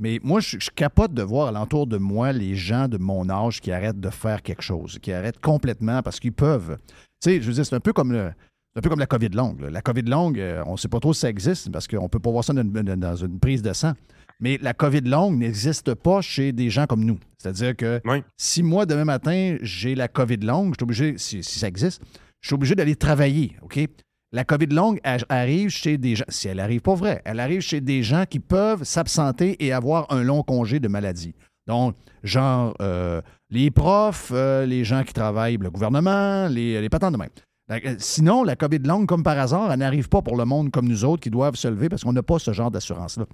A: Mais moi, je, je capote de voir alentour de moi les gens de mon âge qui arrêtent de faire quelque chose, qui arrêtent complètement parce qu'ils peuvent. Tu sais, je veux dire, c'est un peu comme le. Un peu comme la COVID longue. là. La COVID longue, euh, on ne sait pas trop si ça existe parce qu'on ne peut pas voir ça dans une, dans une prise de sang. Mais la COVID longue n'existe pas chez des gens comme nous. C'est-à-dire que si moi, demain matin, j'ai la COVID longue, je suis obligé, si, si ça existe, je suis obligé d'aller travailler, OK? La COVID longue arrive chez des gens, si elle arrive pas vrai, elle arrive chez des gens qui peuvent s'absenter et avoir un long congé de maladie. Donc, genre, euh, les profs, euh, les gens qui travaillent, le gouvernement, les, les patents de même. Sinon, la COVID longue, comme par hasard, elle n'arrive pas pour le monde comme nous autres qui doivent se lever parce qu'on n'a pas ce genre d'assurance-là.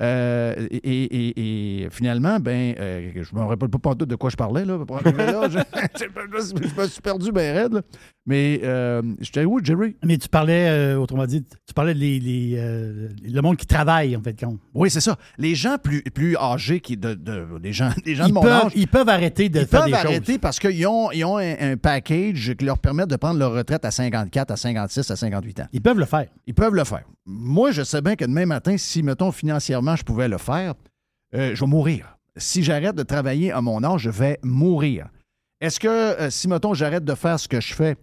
A: Euh, et, et- et finalement, ben, euh, je me rappelle pas tout de quoi je parlais. Là, je, je me suis perdu bien raide. là. Mais euh, j'étais où, Jerry?
B: Mais tu parlais, euh, autrement dit, tu parlais de les, les, le monde qui travaille, en fait, compte.
A: Oui, c'est ça. Les gens plus, plus âgés, qui, de, de- les gens, les gens
B: Ils
A: de mon
B: peuvent-
A: âge,
B: ils peuvent arrêter de
A: ils
B: faire
A: peuvent
B: des choses.
A: arrêter parce qu'ils ont, ils ont un, un package qui leur permet de prendre leur retraite à 54, à 56, à 58 ans.
B: Ils peuvent le faire.
A: Ils peuvent le faire. Moi, je sais bien que demain matin, si, mettons, financièrement, je pouvais le faire, euh, je vais mourir. Si j'arrête de travailler à mon âge, je vais mourir. Est-ce que euh, si, mettons, j'arrête de faire ce que je fais,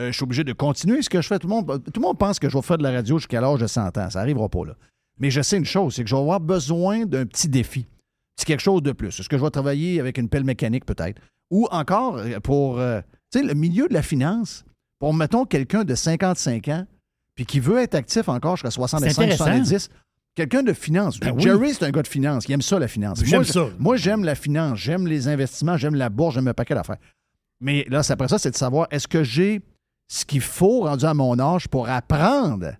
A: euh, je suis obligé de continuer ce que je fais? Tout le, monde, pense que je vais faire de la radio jusqu'à l'âge de 100 ans. Ça n'arrivera pas, là. Mais je sais une chose, c'est que je vais avoir besoin d'un petit défi. C'est quelque chose de plus. Est-ce que je vais travailler avec une pelle mécanique, peut-être? Ou encore, pour, tu le milieu de la finance, pour, mettons, quelqu'un de 55 ans, puis qui veut être actif encore jusqu'à 65,
B: intéressant.
A: 70, quelqu'un de finance.
B: Ben oui.
A: Jerry, c'est un gars de finance. Il aime ça, la finance.
B: J'aime
A: Moi,
B: ça.
A: Moi, j'aime la finance, j'aime les investissements, j'aime la bourse, j'aime un paquet d'affaires. Mais là, c'est après ça, c'est de savoir est-ce que j'ai ce qu'il faut rendu à mon âge pour apprendre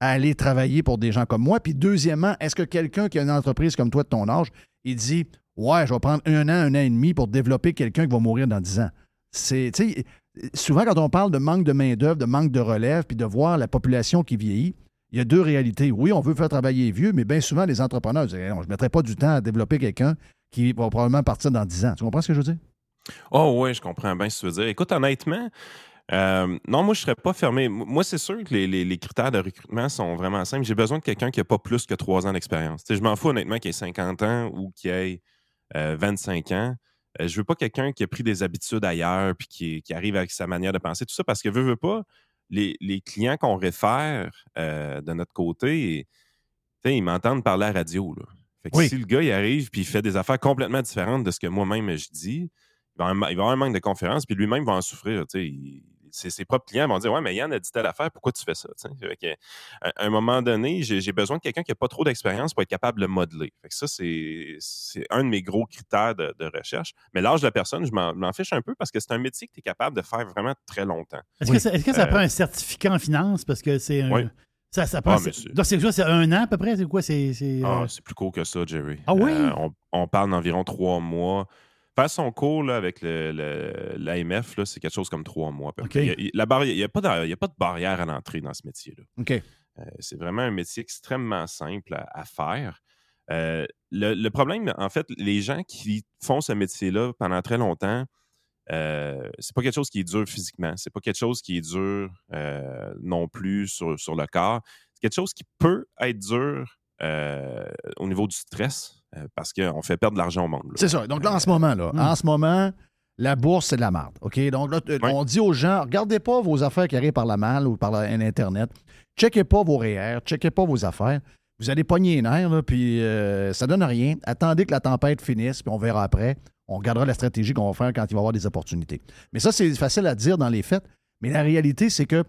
A: à aller travailler pour des gens comme moi? Puis deuxièmement, est-ce que quelqu'un qui a une entreprise comme toi de ton âge, il dit Ouais, je vais prendre un an, un an et demi pour développer quelqu'un qui va mourir dans 10 ans. C'est, tu sais, souvent quand on parle de manque de main-d'œuvre, de manque de relève, puis de voir la population qui vieillit, il y a deux réalités. Oui, on veut faire travailler les vieux, mais bien souvent, les entrepreneurs disent Je ne mettrai pas du temps à développer quelqu'un qui va probablement partir dans 10 ans. Tu comprends ce que je veux dire?
N: Oh oui, je comprends bien ce que tu veux dire. Écoute, honnêtement, euh, non, moi, je ne serais pas fermé. Moi, c'est sûr que les, critères de recrutement sont vraiment simples. J'ai besoin de quelqu'un qui n'a pas plus que trois ans d'expérience. Je m'en fous honnêtement qu'il ait 50 ans ou qu'il ait euh, 25 ans. Euh, je veux pas quelqu'un qui a pris des habitudes ailleurs puis qui, qui arrive avec sa manière de penser, tout ça, parce que veut, veut pas, les, les clients qu'on réfère euh, de notre côté, ils m'entendent parler à la radio. Là. Fait que
A: Oui.
N: si le gars il arrive puis il fait des affaires complètement différentes de ce que moi-même je dis, il va, avoir un- il va avoir un manque de confiance, puis lui-même va en souffrir. Il- ses, ses propres clients vont dire Ouais, mais Yann a dit telle affaire, pourquoi tu fais ça? Fait à, à un moment donné, j'ai besoin de quelqu'un qui n'a pas trop d'expérience pour être capable de le modeler. Fait que ça, c'est c'est un de mes gros critères de, de recherche. Mais l'âge de la personne, je m'en fiche un peu parce que c'est un métier que tu es capable de faire vraiment très longtemps.
B: Est-ce que ça, est-ce que ça
N: Euh,
B: prend un certificat en finance? Parce que c'est un.
N: Oui.
B: Ça, ça prend.
N: Ah, c'est-
B: donc, c'est quoi? C'est un an à peu près? C'est quoi? C'est. c'est,
N: Ah,
B: euh,
N: c'est plus court que ça, Jerry.
B: Ah oui?
N: Euh, on, on parle d'environ trois mois. Faire son cours là, avec le- le- l'AMF, c'est quelque chose comme trois mois. Il a- n'y a, pas de- il y a pas de barrière à l'entrée dans ce métier-là. Euh, c'est vraiment un métier extrêmement simple à, à faire. Euh, le, le problème, en fait, les gens qui font ce métier-là pendant très longtemps, Euh, c'est pas quelque chose qui est dur physiquement. C'est pas quelque chose qui est dur euh, non plus sur, sur le corps. C'est quelque chose qui peut être dur euh, au niveau du stress euh, parce qu'on fait perdre de l'argent au monde.
A: C'est ça. Donc là, en ce moment, là, en ce moment, la bourse, c'est de la merde. OK? Donc là, on dit aux gens, regardez pas vos affaires qui arrivent par la malle ou par la- un Internet. Checkez pas vos REER, checkez pas vos affaires. Vous allez pogner les nerfs, là, puis euh, ça donne rien. Attendez que la tempête finisse, puis on verra après. On regardera la stratégie qu'on va faire quand il va y avoir des opportunités. Mais ça, c'est facile à dire dans les faits. Mais la réalité, c'est que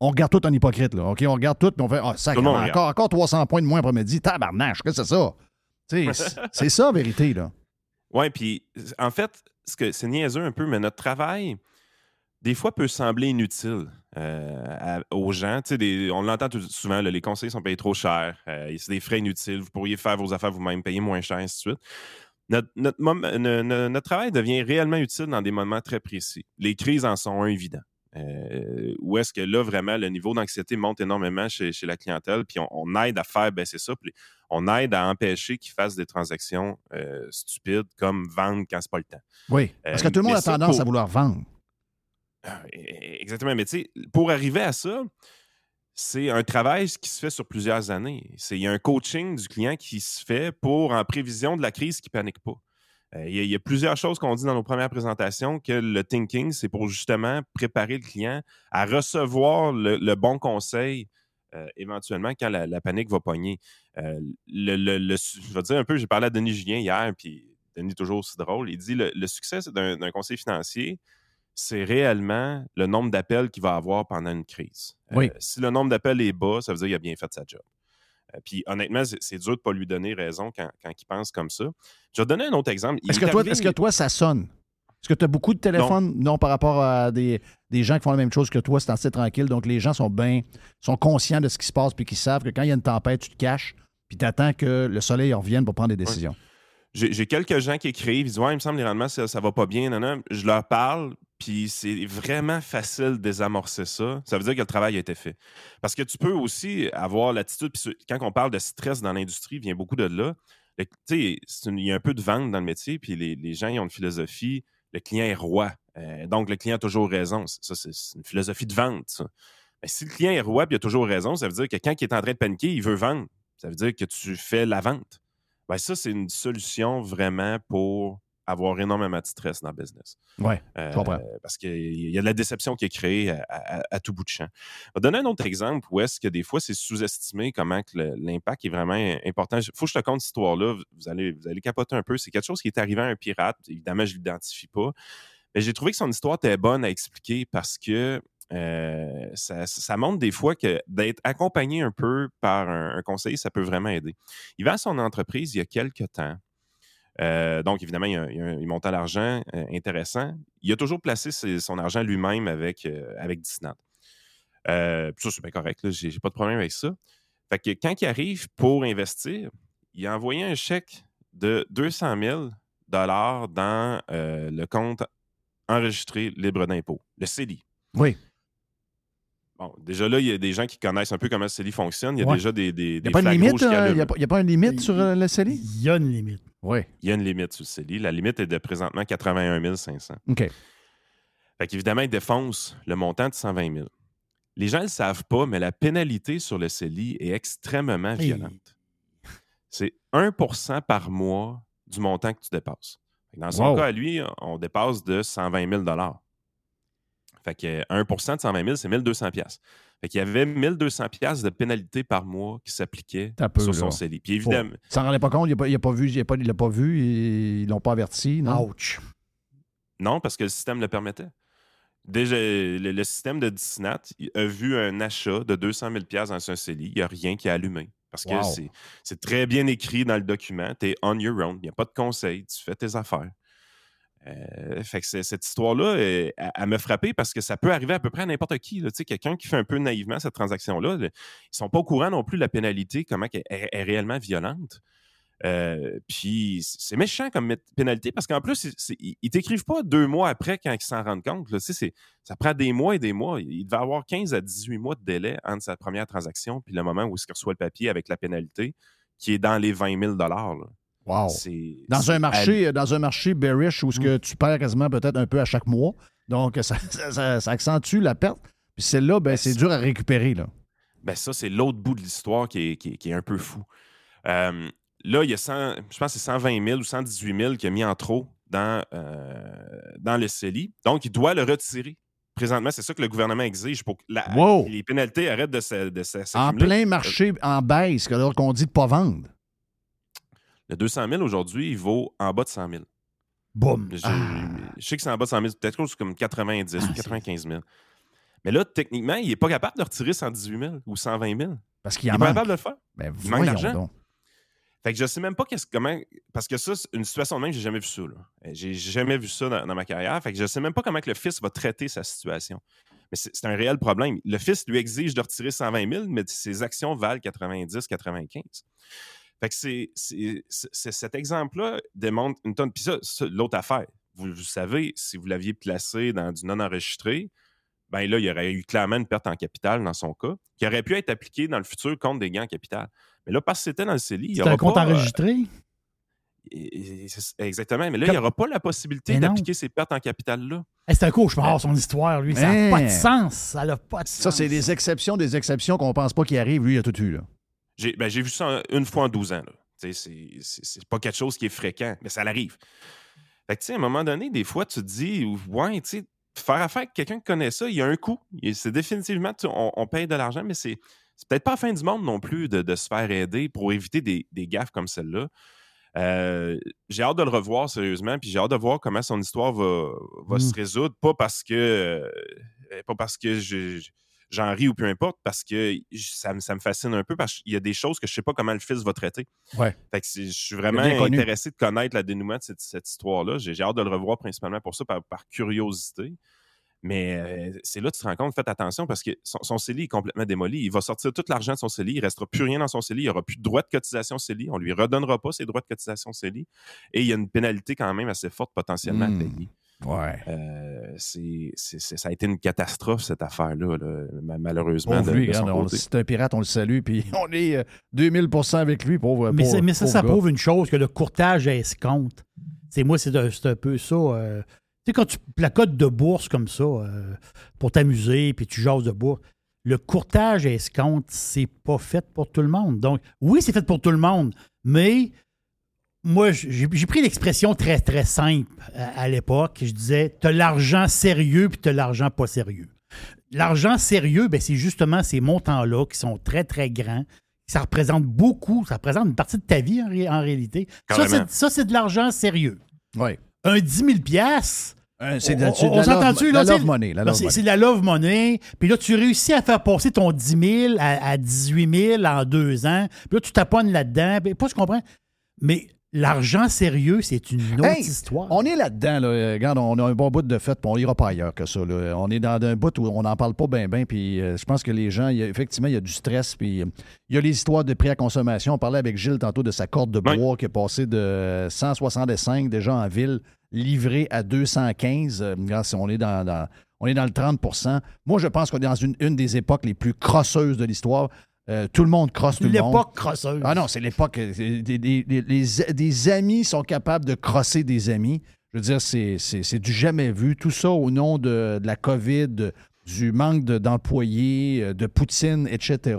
A: on regarde tout en hypocrite. Là, OK? On regarde tout, puis on fait Ah, sacrément, encore, encore 300 points de moins après-midi. Tabarnache, qu'est-ce que c'est ça? C'est- ça, la vérité. Là.
N: Oui, puis en fait, c'est niaiseux un peu, mais notre travail, des fois, peut sembler inutile euh, à- aux gens. Des- on l'entend souvent, là, les conseils sont payés trop cher, euh, c'est des frais inutiles, vous pourriez faire vos affaires vous-même, payer moins cher, ainsi de suite. Notre, notre, mom- no- no- notre travail devient réellement utile dans des moments très précis. Les crises en sont un évident. Euh, où est-ce que là, vraiment, le niveau d'anxiété monte énormément chez, chez la clientèle, puis on, on aide à faire baisser ça, puis on aide à empêcher qu'ils fassent des transactions euh, stupides comme vendre quand c'est pas le temps.
A: Oui. Parce que
N: Euh,
A: tout le monde a tendance
N: pour-
A: à vouloir vendre.
N: Ah, e- e- Exactement. Mais tu sais, pour arriver à ça, c'est un travail qui se fait sur plusieurs années. C'est- Il y a un coaching du client qui se fait pour, en prévision de la crise, qui ne panique pas. Euh, Il y, a- il y a plusieurs choses qu'on dit dans nos premières présentations que le thinking, c'est pour justement préparer le client à recevoir le, le bon conseil euh, éventuellement quand la, la panique va pogner. Euh, le, le- le su- je vais dire un peu, j'ai parlé à Denis Julien hier, puis Denis toujours aussi drôle, il dit le, le succès d'un d'un conseil financier, c'est réellement le nombre d'appels qu'il va avoir pendant une crise. Euh,
A: Oui.
N: si le nombre d'appels est bas, ça veut dire qu'il a bien fait sa job. Euh, Puis honnêtement, c'est dur de ne pas lui donner raison quand, quand il pense comme ça. Je vais te donner un autre exemple.
A: Est-ce que, toi,
N: arrivé-
A: est-ce que toi, ça sonne? Est-ce que tu as beaucoup de téléphones? Non. par rapport à des, des gens qui font la même chose que toi, c'est assez tranquille. Donc, les gens sont bien, sont conscients de ce qui se passe, puis qu'ils savent que quand il y a une tempête, tu te caches, puis tu attends que le soleil revienne pour prendre des décisions.
N: J'ai j'ai quelques gens qui écrivent, ils disent Ouais, il me semble les rendements, ça, ça va pas bien. Non, non. Je leur parle, puis c'est vraiment facile de désamorcer ça. Ça veut dire que le travail a été fait. Parce que tu peux aussi avoir l'attitude, puis quand on parle de stress dans l'industrie, vient beaucoup de là. Tu sais, il y a un peu de vente dans le métier, puis les, gens ils ont une philosophie le client est roi. Euh, donc, le client a toujours raison. Ça, c'est une philosophie de vente. Mais si le client est roi et il a toujours raison, ça veut dire que quand il est en train de paniquer, il veut vendre. Ça veut dire que tu fais la vente. Ben, ça, c'est une solution vraiment pour avoir énormément de stress dans le business.
A: Ouais,
N: Euh,
A: je comprends.
N: Parce qu'il y a de la déception qui est créée à, à- à tout bout de champ. Je vais donner un autre exemple où est-ce que des fois, c'est sous-estimé comment l'impact est vraiment important. Il faut que je te conte cette histoire-là. Vous allez, vous allez capoter un peu. C'est quelque chose qui est arrivé à un pirate. Évidemment, je ne l'identifie pas. Mais j'ai trouvé que son histoire était bonne à expliquer parce que euh, ça, ça montre des fois que d'être accompagné un peu par un, un conseiller, ça peut vraiment aider. Il vend son entreprise il y a quelques temps. Euh, donc, évidemment, il, a monte à l'argent euh, intéressant. Il a toujours placé son argent lui-même avec, euh, avec Disney. Euh, ça, c'est bien correct. J'ai j'ai pas de problème avec ça. Fait que quand il arrive pour investir, il a envoyé un chèque de 200 000 dans le compte enregistré libre d'impôt, le CELI.
A: Oui.
N: Bon, déjà là, il y a des gens qui connaissent un peu comment le CELI fonctionne. Il y a
A: Ouais.
N: déjà des, des,
A: Il n'y a euh, il
N: allument.
A: n'y a, pas- il y a pas une limite sur euh, le CELI?
B: Il y a une limite.
A: Oui.
N: Il y a une limite sur le CELI. La limite est de présentement 81 500.
A: OK.
N: Fait qu'évidemment, il défonce le montant de 120 000. Les gens ne le savent pas, mais la pénalité sur le CELI est extrêmement
B: Hey.
N: violente. C'est 1% par mois du montant que tu dépasses. Dans son
A: Wow.
N: cas, à lui, on dépasse de 120 000 Fait que 1% de 120 000, c'est 1200 pièces. Fait qu'il y avait 1200 pièces de pénalité par mois qui
A: peu,
N: sur son. CELI. Puis évidemment,
A: s'en rendait pas compte, il n'a pas, vu, il pas, pas vu, il- ils l'ont pas averti. Non?
B: Ouch.
N: Non, parce que le système le permettait. Déjà, le, le système de Disney a vu un achat de 200 000 dans un CELI. Il n'y a rien qui a allumé. Parce que
A: Wow.
N: c'est très bien écrit dans le document. Tu es on your own. Il n'y a pas de conseil. Tu fais tes affaires. Euh, fait que cette histoire-là, euh, elle, m'a frappé parce que ça peut arriver à peu près à n'importe qui. Tu Quelqu'un qui fait un peu naïvement cette transaction-là, là, ils ne sont pas au courant non plus de la pénalité, comment elle est, est réellement violente. Euh, puis c'est méchant comme pénalité parce qu'en plus, c'est- c'est- ils ils t'écrivent pas deux mois après quand ils s'en rendent compte. là. Ça prend des mois et des mois. Il devait avoir 15 à 18 mois de délai entre sa première transaction puis le moment où il reçoit le papier avec la pénalité qui est dans les 20 000 là.
A: Wow. Dans un marché, dans un marché bearish où ce que tu perds quasiment peut-être un peu à chaque mois. Donc, ça, ça- ça- ça accentue la perte. Puis celle-là, ben, c'est dur à récupérer. Là.
N: Ben ça, c'est l'autre bout de l'histoire qui est, qui est- qui est un peu fou. Euh, là, il y a 100, je pense que c'est 120 000 ou 118 000 qui a mis en trop dans, euh, dans le CELI. Donc, il doit le retirer. Présentement, c'est ça que le gouvernement exige pour que la-
A: Wow.
N: les pénalités arrêtent de se-
A: En
N: s'accumuler.
A: plein marché en baisse, alors qu'on dit de ne pas vendre.
N: Le 200 000 aujourd'hui, il vaut en bas de 100 000.
B: Boum.
N: Je,
A: Ah.
N: je sais que c'est en bas de 100 000, peut-être quelque chose comme 90 ou 95 000. Mais là, techniquement, il n'est pas capable de retirer 118 000 ou 120 000.
A: Parce qu'il
N: n'est pas capable de le faire.
A: Ben,
N: il manque d'argent. Fait que je sais même pas qu'est-ce, comment. Parce que ça, c'est une situation de même, j'ai jamais vu ça. Euh, J'ai jamais vu ça dans, dans ma carrière. Fait que je sais même pas comment que le fils va traiter sa situation. Mais c'est, c'est un réel problème. Le fils lui exige de retirer 120 000, mais ses actions valent 90, 95. Fait que c'est, c'est- c'est- c'est- cet exemple-là démontre une tonne. Puis ça, ça, l'autre affaire, vous, vous savez, si vous l'aviez placé dans du non-enregistré, ben là, il y aurait eu clairement une perte en capital dans son cas, qui aurait pu être appliquée dans le futur contre des gains en capital. Mais là, parce que c'était dans le CELI, il y
B: C'est
N: aura
B: un compte
N: pas, euh,
B: enregistré?
N: Exactement. Mais là,
B: Comme-
N: il n'y aura pas la possibilité
B: Mais non.
N: d'appliquer ces pertes en capital-là.
B: Hey, c'est un cauchemar, son histoire, lui. Ça n'a pas de sens. Ça n'a pas de sens.
A: Ça, c'est des exceptions, des exceptions qu'on pense pas qu'il arrive. Lui, il a tout eu. Là.
N: J'ai ben, j'ai vu ça une fois en 12 ans. C'est pas quelque chose qui est fréquent, mais ça l'arrive. Fait que, tu sais, à un moment donné, des fois, tu te dis, ouais, tu sais, faire affaire avec quelqu'un qui connaît ça, il y a un coût. C'est définitivement, on, on paye de l'argent, mais c'est peut-être pas la fin du monde non plus de, de se faire aider pour éviter des, des gaffes comme celle-là. Euh, j'ai hâte de le revoir sérieusement, puis j'ai hâte de voir comment son histoire va, va
B: Mm.
N: se résoudre. Pas parce que euh, pas parce que je- je- j'en ris ou peu importe, parce que ça, me- ça me fascine un peu, parce qu'il y a des choses que je sais pas comment le fils va traiter.
A: Ouais.
N: Fait que c'est- je suis vraiment intéressé de connaître la dénouement de cette, cette histoire-là. J'ai hâte de le revoir principalement pour ça, par, par curiosité. Mais euh, c'est là que tu te rends compte, faites attention parce que son, son CELI est complètement démoli. Il va sortir tout l'argent de son CELI, il ne restera plus rien dans son CELI, il n'y aura plus de droits de cotisation CELI, on ne lui redonnera pas ses droits de cotisation CELI. Et il y a une pénalité quand même assez forte potentiellement
A: Hmm.
N: à payer.
A: Ouais.
N: Euh, c'est- c'est- c'est- ça a été une catastrophe, cette affaire-là, là, ma- malheureusement.
A: Pauvre
N: de-
A: lui,
N: de son
A: regarde, on-
N: côté.
A: c'est un pirate, on le salue, puis on est euh, 2000% avec lui, pauvre.
B: Mais,
A: pauvre-
B: mais ça,
A: pauvre
B: ça
A: gars.
B: prouve une chose, que le courtage escompte. C'est moi, c'est un, c'est un peu ça. euh, tu sais, quand tu placotes de bourse comme ça, euh, pour t'amuser, puis tu jases de bourse, le courtage escompte, c'est pas fait pour tout le monde. Donc, oui, c'est fait pour tout le monde, mais moi, j'ai pris l'expression très, très simple à, à l'époque. Je disais, t'as l'argent sérieux, puis t'as l'argent pas sérieux. L'argent sérieux, ben, c'est justement ces montants-là qui sont très, très grands. Ça représente beaucoup, ça représente une partie de ta vie en, ré- en réalité. Ça,
N: Carrément.
B: c'est- ça, c'est de l'argent sérieux.
A: Ouais.
B: Un 10 000 piastres,
A: c'est de-
B: on, on
A: la
B: s'entend-tu?
A: love- la money,
B: c'est-
A: money.
B: C'est de la love money. Puis là, tu réussis à faire passer ton 10 000 à, à 18 000 en deux ans. Puis là, tu taponnes là-dedans. Puis, pas, je comprends. Mais l'argent sérieux, c'est une autre
A: Hey,
B: histoire.
A: On est là-dedans. Là. Euh, Regarde, on a un bon bout de fait, puis on ira pas ailleurs que ça. là. On est dans un bout où on n'en parle pas bien, bien. Puis euh, je pense que les gens, il y a- effectivement, il y a du stress. Puis euh, il y a les histoires de prix à consommation. On parlait avec Gilles tantôt de sa corde de bois qui est passée de 165 déjà en ville, livrée à 215. Euh, regarde, si on est dans, dans- on est dans le 30% Moi, je pense qu'on est dans une, une des époques les plus crosseuses de l'histoire. Euh, tout le monde crosse tout le monde.
B: L'époque crosseuse.
A: Ah non, c'est l'époque. euh, Des, des- des- les- des amis sont capables de crosser des amis. Je veux dire, c'est, du jamais vu. Tout ça au nom de, de la COVID, du manque de- d'employés, euh, de Poutine, etc.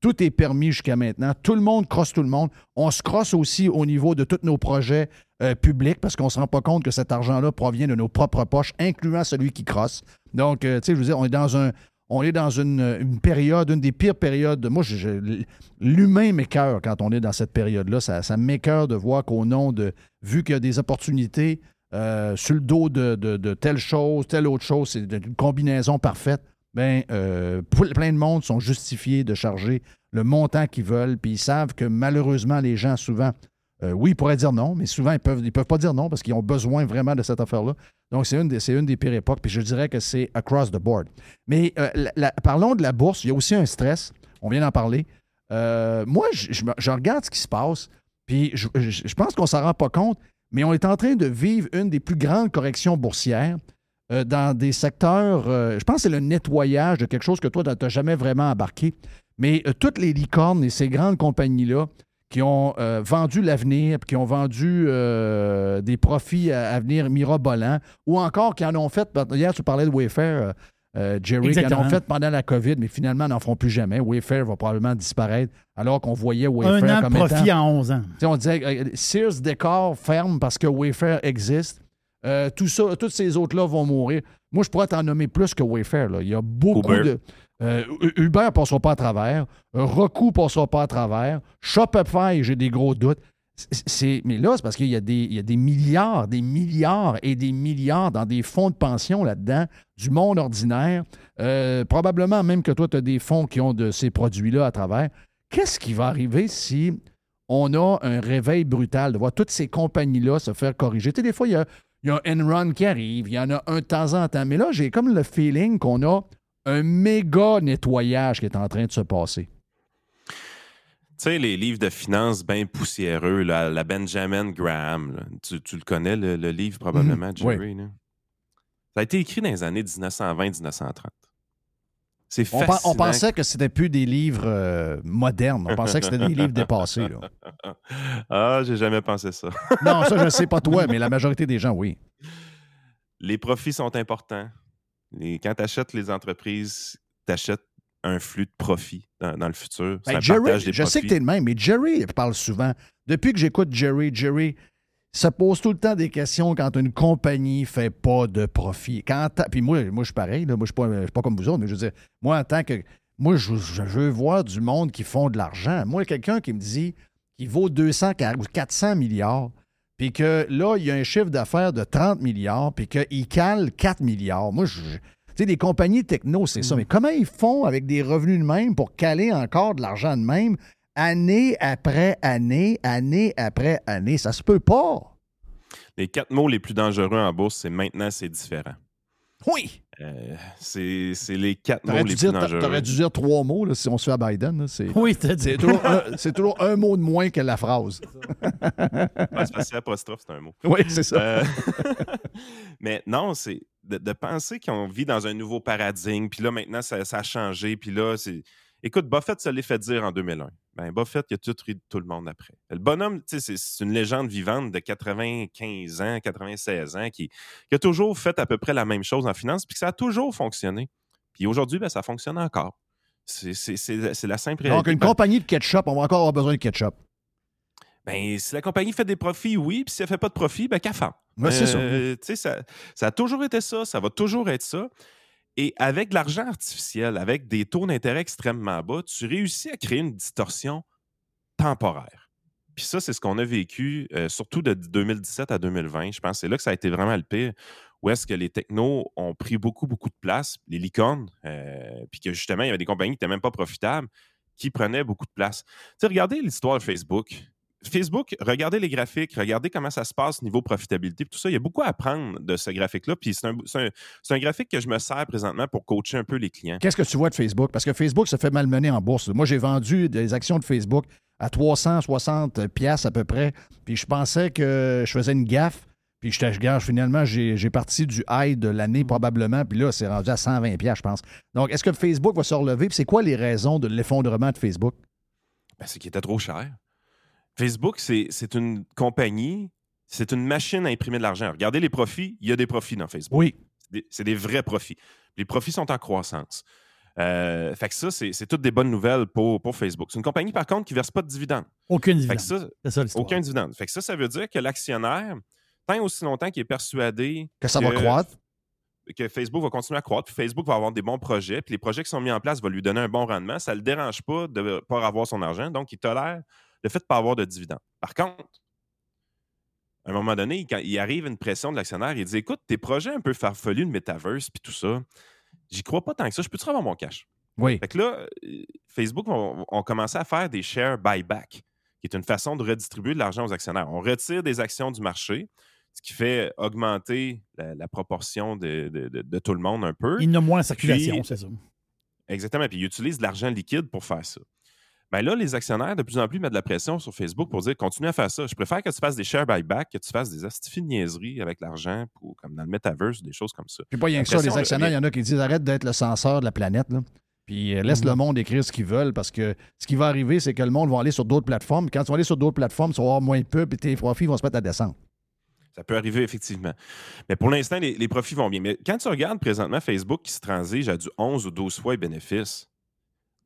A: Tout est permis jusqu'à maintenant. Tout le monde crosse tout le monde. On se crosse aussi au niveau de tous nos projets euh, publics parce qu'on ne se rend pas compte que cet argent-là provient de nos propres poches, incluant celui qui crosse. Donc, euh, tu sais, je veux dire, on est dans un. On est dans une, période, une des pires périodes. Moi, l'humain m'écœure quand on est dans cette période-là. Ça, ça m'écœure de voir qu'au nom de. Vu qu'il y a des opportunités euh, sur le dos de, telle chose, telle autre chose, c'est une combinaison parfaite, ben, euh, plein de monde sont justifiés de charger le montant qu'ils veulent, puis ils savent que malheureusement, les gens, souvent, euh, oui, ils pourraient dire non, mais souvent, ils ils peuvent pas dire non parce qu'ils ont besoin vraiment de cette affaire-là. Donc, c'est une, des- pires époques, puis je dirais que c'est across the board. Mais euh, parlons de la bourse. Il y a aussi un stress. On vient d'en parler. Euh, moi, je, regarde ce qui se passe, puis je, je- pense qu'on s'en rend pas compte, mais on est en train de vivre une des plus grandes corrections boursières dans des secteurs. je pense que c'est le nettoyage de quelque chose que toi, tu n'as jamais vraiment embarqué. Mais toutes les licornes et ces grandes compagnies-là qui ont euh, vendu l'avenir, puis qui ont vendu euh, des profits à, à venir mirobolants, ou encore qui en ont fait, hier tu parlais de Wayfair, euh, euh, Jerry, qui en ont fait pendant la COVID, mais finalement n'en feront plus jamais. Wayfair va probablement disparaître, alors qu'on voyait Wayfair
B: Un an
A: comme
B: profit
A: étant...
B: en 11 ans.
A: On disait euh, Sears Décor ferme parce que Wayfair existe. Euh, tout ça, tous ces autres-là vont mourir. Moi, je pourrais t'en nommer plus que Wayfair. là. Il y a beaucoup
N: Uber.
A: de. Euh, Uber passera pas à travers. Roku passera pas à travers. Shopify, j'ai des gros doutes. C'est- mais là, c'est parce qu'il y a, des, il y a des milliards, des milliards et des milliards dans des fonds de pension là-dedans, du monde ordinaire. Euh, probablement même que toi, tu as des fonds qui ont de ces produits-là à travers. Qu'est-ce qui va arriver si on a un réveil brutal de voir toutes ces compagnies-là se faire corriger? Tu sais, des fois, il y a, il y a un Enron qui arrive, il y en a un de temps en temps. Mais là, j'ai comme le feeling qu'on a un méga nettoyage qui est en train de se passer.
N: Tu sais, les livres de finances bien poussiéreux, là, la Benjamin Graham, là. Tu, tu le connais, le, le livre, probablement,
A: Mhm,
N: Jerry? là? Ça a été écrit dans les années 1920-1930. C'est
A: On, pensait que c'était plus des livres euh, modernes. On pensait que c'était des livres dépassés. là.
N: Ah, j'ai jamais pensé ça.
A: Non, ça, je ne sais pas toi, mais la majorité des gens, oui.
N: Les profits sont importants. Les- quand tu achètes les entreprises, tu achètes un flux de profit dans, dans le futur.
A: Ben, Jerry,
N: des
A: je sais que tu es le même, mais Jerry parle souvent. Depuis que j'écoute Jerry, Jerry se pose tout le temps des questions quand une compagnie fait pas de profit. Quand puis moi, moi je suis pareil, là. moi je ne suis, pas- je suis pas comme vous autres, mais je veux dire, moi en tant que... Moi, je, je veux voir du monde qui font de l'argent. Moi, quelqu'un qui me dit qu'il vaut 200 ou 400 milliards, puis que là, il y a un chiffre d'affaires de 30 milliards, puis qu'il cale 4 milliards. Moi, je... je- Tu sais, des compagnies techno, c'est ça. Mais comment ils font avec des revenus de même pour caler encore de l'argent de même, année après année, année après année? Ça se peut pas.
N: Les quatre mots les plus dangereux en bourse, c'est maintenant, c'est différent.
A: Oui.
N: Euh, c'est c'est les quatre mots les
A: dû,
N: plus
A: dire,
N: dangereux.
A: t'aurais dû dire trois mots là, si on se fait à Biden. là. C'est,
B: Oui, t'as dit.
A: c'est, toujours un, c'est toujours un mot de moins que la phrase.
N: Ouais, que c'est apostrophe, c'est un mot.
A: Oui, c'est ça.
N: Euh, mais non, c'est de, de penser qu'on vit dans un nouveau paradigme, puis là, maintenant, ça, ça a changé, puis là, c'est. Écoute, Buffett se l'est fait dire en 2001. Ben, Buffett, il a tout ri de tout le monde après. Le bonhomme, c'est- une légende vivante de 95 ans, 96 ans, qui, qui a toujours fait à peu près la même chose en finance, puis que ça a toujours fonctionné. Puis aujourd'hui, ben, ça fonctionne encore. C'est la simple réalité.
A: Donc, une compagnie de ketchup, on va encore avoir besoin de ketchup.
N: ben, si la compagnie fait des profits, oui, puis si elle fait pas de profit, ben qu'elle fait.
A: Ouais, ça.
N: sais, ça. Ça a toujours été ça, ça va toujours être ça. Et avec de l'argent artificiel, avec des taux d'intérêt extrêmement bas, tu réussis à créer une distorsion temporaire. Puis ça, c'est ce qu'on a vécu, euh, surtout de 2017 à 2020. Je pense c'est là que ça a été vraiment le pire, où est-ce que les technos ont pris beaucoup, beaucoup de place, les licornes, euh, puis que justement, il y avait des compagnies qui n'étaient même pas profitables, qui prenaient beaucoup de place. Tu sais, regardez l'histoire de Facebook. Facebook, regardez les graphiques, regardez comment ça se passe niveau profitabilité, tout ça. Il y a beaucoup à apprendre de ce graphique-là. Puis c'est un, graphique que je me sers présentement pour coacher un peu les clients.
A: Qu'est-ce que tu vois de Facebook? Parce que Facebook se fait malmener en bourse. Moi, j'ai vendu des actions de Facebook à 360 pièces à peu près. Puis je pensais que je faisais une gaffe. Puis je te gage, finalement, j'ai j'ai parti du high de l'année probablement. Puis là, c'est rendu à 120 pièces, je pense. Donc, est-ce que Facebook va se relever? Puis c'est quoi les raisons de l'effondrement de Facebook?
N: Ben, c'est qu'il était trop cher. Facebook, c'est c'est une compagnie, c'est une machine à imprimer de l'argent. Regardez les profits, il y a des profits dans Facebook.
A: Oui.
N: C'est des, vrais profits. Les profits sont en croissance. Euh, fait que ça, c'est c'est toutes des bonnes nouvelles pour, pour Facebook. C'est une compagnie, par contre, qui ne verse pas de dividendes.
B: Aucune
N: Fait
B: dividende.
N: que ça,
B: ça
N: aucun dividende. Fait que ça, ça veut dire que l'actionnaire, tant aussi longtemps qu'il est persuadé
A: Que ça va croître.
N: que Facebook va continuer à croître, puis Facebook va avoir des bons projets, puis les projets qui sont mis en place vont lui donner un bon rendement, ça ne le dérange pas de ne pas avoir son argent, donc il tolère le fait de ne pas avoir de dividendes. Par contre, à un moment donné, quand il arrive une pression de l'actionnaire, il dit Écoute, tes projets un peu farfelus de metaverse, puis tout ça, j'y crois pas tant que ça, je peux-tu avoir mon cash?
A: Oui.
N: Fait que là, euh, Facebook ont, commencé à faire des share buyback, qui est une façon de redistribuer de l'argent aux actionnaires. On retire des actions du marché, ce qui fait augmenter la, la proportion de, de- de- de tout le monde un peu.
B: Il y en a moins en circulation, c'est ça.
N: Exactement. Puis ils utilisent de l'argent liquide pour faire ça. Ben là, les actionnaires, de plus en plus, mettent de la pression sur Facebook pour dire continue à faire ça. Je préfère que tu fasses des share buyback, que tu fasses des astifies niaiseries avec l'argent, pour- comme dans le metaverse, des choses comme ça.
A: Puis pas rien que ça, les actionnaires, il y en a qui disent arrête d'être le censeur de la planète. là. Puis euh, laisse
F: Mhm.
A: le monde écrire ce qu'ils veulent parce que ce qui va arriver, c'est que le monde va aller sur d'autres plateformes. Quand tu vas aller sur d'autres plateformes, tu vas avoir moins de pubs et tes profits vont se mettre à descendre.
N: Ça peut arriver, effectivement. Mais pour l'instant, les, les profits vont bien. Mais quand tu regardes présentement Facebook qui se transige à du 11 ou 12 fois les bénéfices,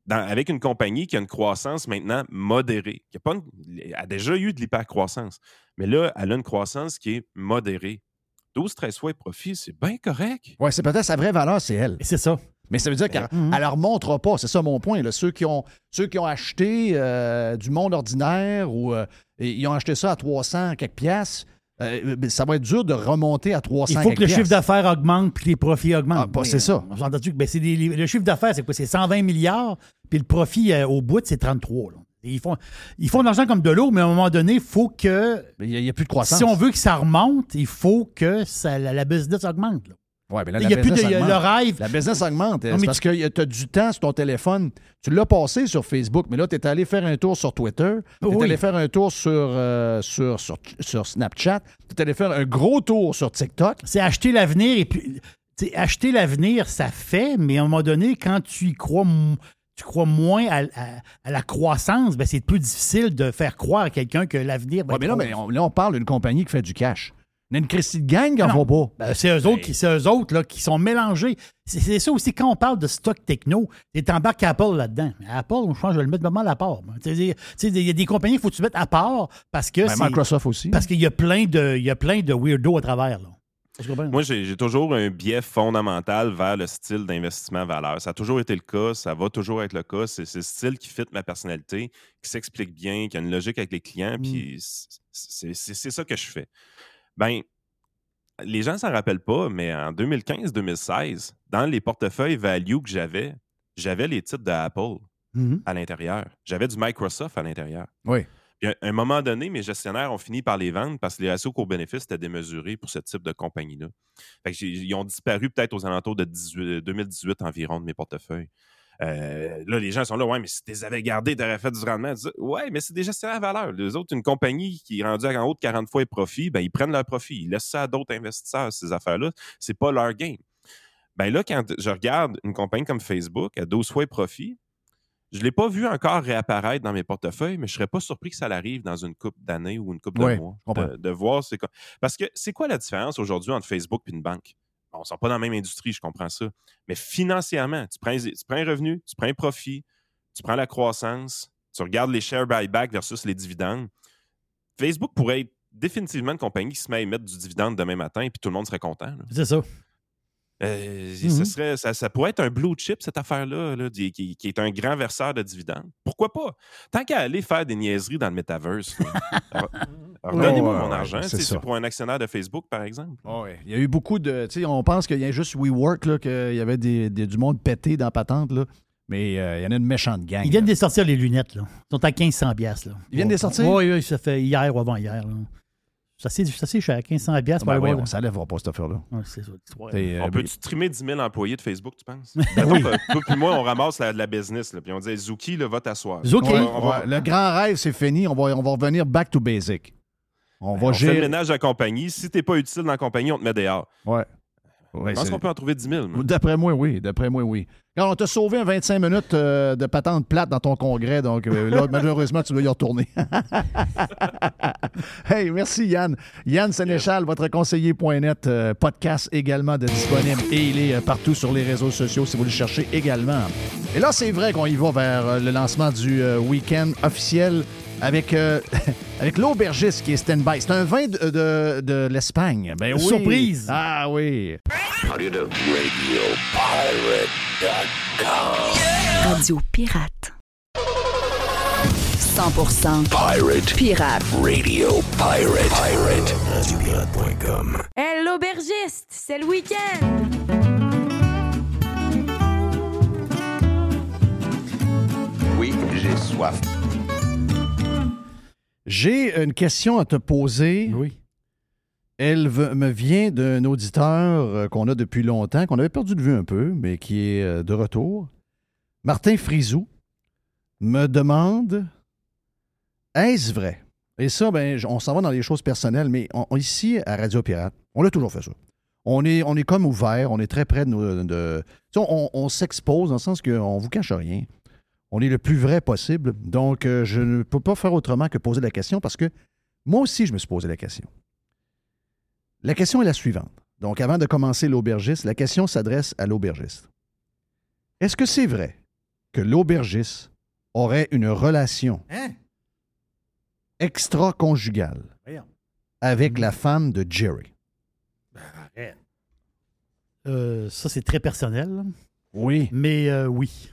N: dans- avec une compagnie qui a une croissance maintenant modérée, qui a, pas une- elle a déjà eu de l'hypercroissance, mais là, elle a une croissance qui est modérée. 12-13 fois les profits, c'est bien correct.
A: Oui, c'est peut-être sa vraie valeur, c'est elle.
B: C'est ça.
A: Mais ça veut dire qu'elle ne leur montre pas. C'est ça mon point. là. Ceux, qui ont, ceux qui ont acheté euh, du monde ordinaire ou euh, ils ont acheté ça à 300 quelques piastres, euh, ça va être dur de remonter à 300
B: Il faut que le chiffre d'affaires augmente puis que les profits augmentent.
A: Ah, bah, c'est ça.
B: On s'est entendu que ben, c'est des- le chiffre d'affaires, c'est quoi? C'est 120 milliards, puis le profit euh, au bout, c'est 33. là. Et Ils font, ils font de l'argent comme de l'eau, mais à un moment donné, il faut que.
A: Il n'y a, plus de croissance.
B: Si on veut que ça remonte, il faut que ça, la, la business augmente. là.
A: Ouais, mais là,
B: Il
A: la
B: y a plus de-
A: augmente.
B: le rêve.
A: La business augmente.
B: Non,
A: C'est
B: mais
A: parce que tu as du temps sur ton téléphone. Tu l'as passé sur Facebook, mais là, tu es allé faire un tour sur Twitter. Tu es
B: Oui.
A: allé faire un tour sur, euh, sur, sur, sur Snapchat. Tu es allé faire un gros tour sur TikTok.
B: C'est acheter l'avenir et puis. Acheter l'avenir, ça fait, mais à un moment donné, quand tu y crois, tu crois moins à, à- à la croissance, ben c'est plus difficile de faire croire à quelqu'un que l'avenir va
A: Ouais,
B: être
A: mais là,
B: rose.
A: mais on, là, on parle d'une compagnie qui fait du cash. Il y a une Christie de gang qui en
B: non.
A: va pas.
B: Ben, c'est eux autres, qui, c'est eux autres là, qui sont mélangés. C'est, c'est ça aussi, quand on parle de stock techno, tu embarques Apple là-dedans. Apple, je pense que je vais le mettre vraiment à part. Il y a des compagnies qu'il faut que tu mettes à part parce que.
A: Ben,
B: c'est-
A: Microsoft aussi.
B: Parce qu'il y a plein de, il y a plein de weirdos à travers. Là.
N: Moi, j'ai j'ai toujours un biais fondamental vers le style d'investissement valeur. Ça a toujours été le cas, ça va toujours être le cas. C'est c'est le style qui fit ma personnalité, qui s'explique bien, qui a une logique avec les clients, puis c'est c'est- c'est ça que je fais. Ben, les gens s'en rappellent pas, mais en 2015-2016, dans les portefeuilles value que j'avais, j'avais les titres d'Apple
B: Mhm.
N: à l'intérieur. J'avais du Microsoft à l'intérieur.
A: Oui.
N: Puis à un moment donné, mes gestionnaires ont fini par les vendre parce que les ratios cours-bénéfices étaient démesurés pour ce type de compagnie-là. Ils ont disparu peut-être aux alentours de 18 2018 environ de mes portefeuilles. Euh, là, les gens sont là, ouais, mais si tu les avais gardés, tu aurais fait du rendement. Dis, Ouais, mais c'est des gestionnaires à valeur. Les autres, une compagnie qui est rendue en haut de 40 fois les profits, ben, ils prennent leur profit. Ils laissent ça à d'autres investisseurs, ces affaires-là. C'est pas leur game. Ben là, quand je regarde une compagnie comme Facebook à 12 fois les profits, je ne l'ai pas vu encore réapparaître dans mes portefeuilles, mais je ne serais pas surpris que ça arrive dans une coupe d'années ou une coupe de
A: Ouais,
N: mois. De, de voir c'est quoi. Parce que c'est quoi la différence aujourd'hui entre Facebook et une banque? On ne sont pas dans la même industrie, je comprends ça. Mais financièrement, tu prends, un revenu, tu prends un profit, tu prends la croissance, tu regardes les share buyback versus les dividendes. Facebook pourrait être définitivement une compagnie qui se met à émettre du dividende demain matin et puis tout le monde serait content.
B: C'est ça.
N: Euh,
B: Mhm.
N: ce serait, ça, ça pourrait être un blue chip, cette affaire-là, là, qui, est un grand verseur de dividendes. Pourquoi pas? Tant qu'à aller faire des niaiseries dans le metaverse, là. alors, alors
A: Ouais,
N: donnez-moi
A: ouais,
N: mon
A: ouais,
N: argent.
A: c'est ça.
N: Pour un actionnaire de Facebook, par exemple.
A: Il y a eu beaucoup de. Tu sais, on pense qu'il y a juste WeWork, là, qu'il y avait des, des- du monde pété dans la patente, là. Mais euh, il y en a une méchante gang.
B: Ils viennent de sortir les lunettes. Là. Ils sont à 1500 piastres, là.
A: Ils viennent de les sortir?
B: Oui, oui, ça fait hier ou avant-hier. Ça, c'est ça, c'est cher, 1500 piastres.
A: Ben
B: pour aller
A: voyons,
B: voir, là.
A: ça lèvera pas cette affaire-là.
B: Ouais, c'est ça, l'histoire.
A: T'es, euh,
N: On peut-tu trimer 10 000 employés de Facebook, tu penses?
A: Ben oui.
N: Toi, toi puis moi, on ramasse la, la business. Là, puis on dit, Zuki, là, va t'asseoir.
A: Ouais,
N: On va- on va-
A: ouais, Le grand rêve, c'est fini. On va, on va revenir back to basic. On va
N: on fait le
A: gérer.
N: ménage à la compagnie. Si t'es pas utile dans la compagnie, on te met dehors.
A: Ouais.
N: Je pense qu'on peut en trouver 10 000. moi.
A: D'après moi, oui. D'après moi, oui. Quand on t'a sauvé un 25 minutes euh, de patente plate dans ton congrès, donc euh, là, malheureusement, tu dois y retourner. hey, merci Yann. Yann Sénéchal, votre conseiller.net, euh, podcast également de disponible et il est partout sur les réseaux sociaux si vous le cherchez également. Et là, c'est vrai qu'on y va vers le lancement du week-end officiel avec, euh, avec l'aubergiste qui est stand-by. C'est un vin de, de- de l'Espagne. Ben oui.
B: Surprise.
A: Ah oui.
C: How do you do? RadioPirate.com.
I: Radio Pirate. 100%
C: Pirate.
I: Pirate.
C: Radio Pirate. Pirate. RadioPirate.com.
G: Hé, l'aubergiste, c'est le week-end!
M: Oui, j'ai soif.
A: J'ai une question à te poser.
B: Oui.
A: Elle me vient d'un auditeur euh, qu'on a depuis longtemps, qu'on avait perdu de vue un peu, mais qui est euh, de retour. Martin Frizou me demande Est-ce vrai? Et ça, ben, on s'en va dans les choses personnelles, mais on- ici, à Radio Pirate, on a toujours fait ça. On est, on est comme ouvert, on est très près de nos. de- on, on s'expose dans le sens qu'on vous cache rien. On est le plus vrai possible. Donc, euh, je ne peux pas faire autrement que poser la question parce que moi aussi, je me suis posé la question. La question est la suivante. Donc, avant de commencer l'aubergiste, la question s'adresse à l'aubergiste. Est-ce que c'est vrai que l'aubergiste aurait une relation
B: Hein?
A: extra-conjugale avec la femme de Jerry?
B: Arrête. Euh, ça, c'est très personnel.
A: Oui.
B: Mais euh, oui.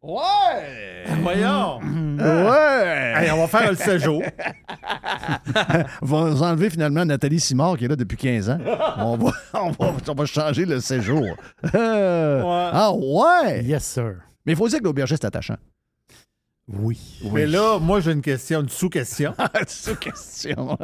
A: Ouais!
F: Voyons.
A: Ouais!
F: Hey, on va faire le séjour.
A: on va vous enlever finalement Nathalie Simard qui est là depuis 15 ans. On va, on va, on va changer le séjour. Euh, Ah ouais?
B: Yes, sir.
A: Mais il faut dire que l'aubergiste est attachant.
B: Oui.
F: Mais là, moi, j'ai une question, une sous-question.
A: Sous-question.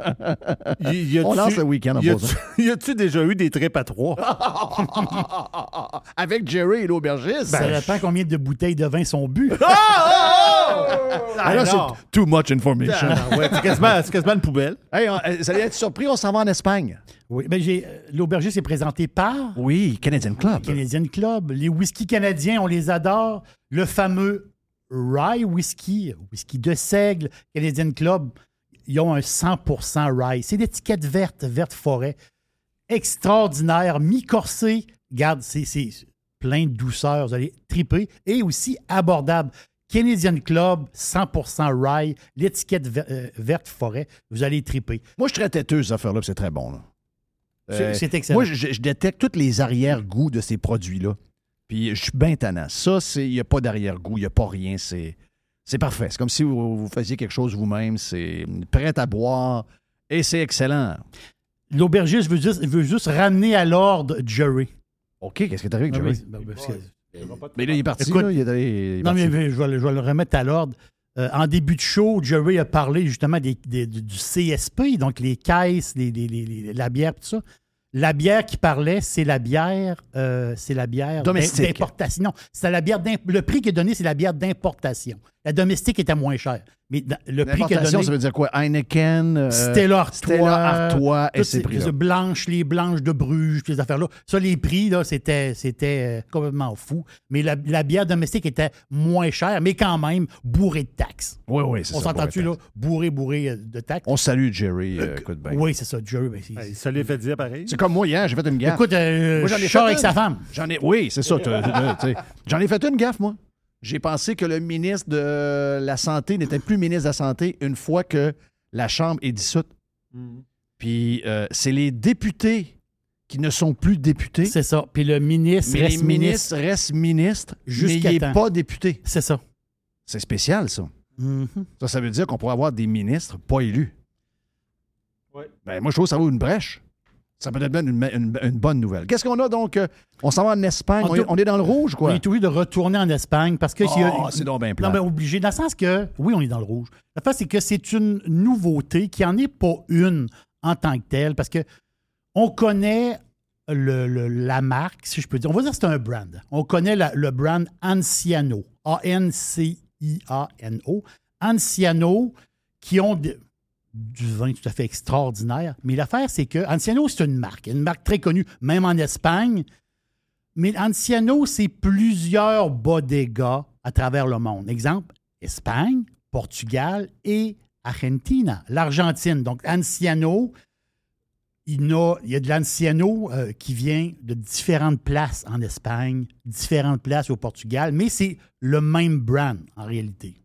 F: Y- y a-tu-
A: On lance le week-end en
F: y a-tu-
A: posant.
F: Y a-tu déjà eu des tripes à trois?
A: Avec Jerry et l'aubergiste.
B: Ça dépend combien de bouteilles de vin sont bues.
A: Ah, là,
F: non.
A: c'est too much information.
F: Ah, ouais, c'est quasiment, c'est quasiment une poubelle.
A: Hey, on- euh, vous allez être surpris, on s'en va en Espagne.
B: Oui, ben j'ai euh, l'aubergiste est présenté par
A: Oui, Canadian Club.
B: Canadian Club. Les whisky canadiens, on les adore. Le fameux Rye Whisky, whisky de seigle, Canadian Club, ils ont un 100% Rye. C'est l'étiquette verte, verte forêt. Extraordinaire, mi-corsé. Regarde, c'est plein de douceur. Vous allez triper. Et aussi abordable. Canadian Club, 100% Rye, l'étiquette ver- euh, verte forêt. Vous allez triper.
A: Moi, je suis très têteux, cette affaire-là, c'est très bon. là.
B: C'est- c'est excellent.
A: Moi, je, je détecte tous les arrière-goûts de ces produits-là. Puis je suis bien tannant. Ça, c'est- il n'y a pas d'arrière-goût, il n'y a pas rien. C'est c'est parfait. C'est comme si vous, vous faisiez quelque chose vous-même. C'est prêt à boire et c'est excellent.
B: L'aubergiste veut juste, veut juste ramener à l'ordre Jerry.
A: OK, qu'est-ce qui est arrivé avec
B: Ah
A: Jerry?
B: oui, ben, parce que-
A: Mais là, il est parti.
B: Écoute,
A: là, il est allé- il est
B: non,
A: parti.
B: mais je vais, le- je vais le remettre à l'ordre. Euh, en début de show, Jerry a parlé justement des- des- du du CSP, donc les caisses, les- les- les- les- la bière, tout ça. La bière qui parlait, c'est la bière, euh, c'est la bière d'importation. Non, c'est la bière le prix qui est donné, c'est la bière d'importation. La domestique était moins chère, mais dans- le prix
A: L'importation,
B: donné,
A: ça veut dire quoi? Heineken, euh,
B: Stella Artois,
A: Stella Artois et
B: toutes
A: ces
B: les blanches, les blanches de Bruges, puis ces affaires-là. Ça, les prix, là, c'était, c'était euh, complètement fou. Mais la, la bière domestique était moins chère, mais quand même bourrée de taxes.
A: Oui, oui, c'est
B: On
A: ça.
B: s'entend-tu,
A: bourré
B: là? Bourré, bourré euh, de taxes.
A: On salue Jerry, euh, écoute bien.
B: Oui, c'est ça, Jerry. ben, c'est-
F: Ça l'est fait dire pareil.
A: C'est comme moi hier, j'ai fait une gaffe.
B: Écoute, euh,
A: Moi, j'en ai fait
B: avec
A: une.
B: sa femme.
A: J'en ai, oui, c'est ça. J'en ai fait une gaffe, moi. J'ai pensé que le ministre de la Santé n'était plus ministre de la Santé une fois que la Chambre est dissoute. Puis euh, c'est les députés qui ne sont plus députés.
B: C'est ça. Puis le ministre
A: Mais
B: reste ministre.
A: restent ministres, mais
B: Jusqu'à
A: il n'est pas député.
B: C'est ça.
A: C'est spécial, ça.
B: Mhm.
A: Ça, ça veut dire qu'on pourrait avoir des ministres pas élus. Ben, moi, je trouve que ça vaut une brèche. Ça peut être une, une- une bonne nouvelle. Qu'est-ce qu'on a donc? euh, On s'en va en Espagne?
B: En
A: On est,
B: tout-
A: on est dans le rouge, quoi?
B: On est obligé de retourner en Espagne parce que.
A: Oh, c'est donc bien
B: Non,
A: plat.
B: mais obligé. Dans le sens que, oui, on est dans le rouge. La fait, c'est que c'est une nouveauté qui n'en est pas une en tant que telle parce que on connaît le- le- la marque, si je peux dire. On va dire que c'est un brand. On connaît la- le brand Anciano. A-N-C-I-A-N-O. Anciano, qui ont du vin tout à fait extraordinaire. Mais l'affaire, c'est que Anciano, c'est une marque. Une marque très connue, même en Espagne. Mais Anciano, c'est plusieurs bodegas à travers le monde. Exemple, Espagne, Portugal et Argentina, l'Argentine. Donc, Anciano, il y a, il y a de l'Anciano euh, qui vient de différentes places en Espagne, différentes places au Portugal, mais c'est le même brand en réalité.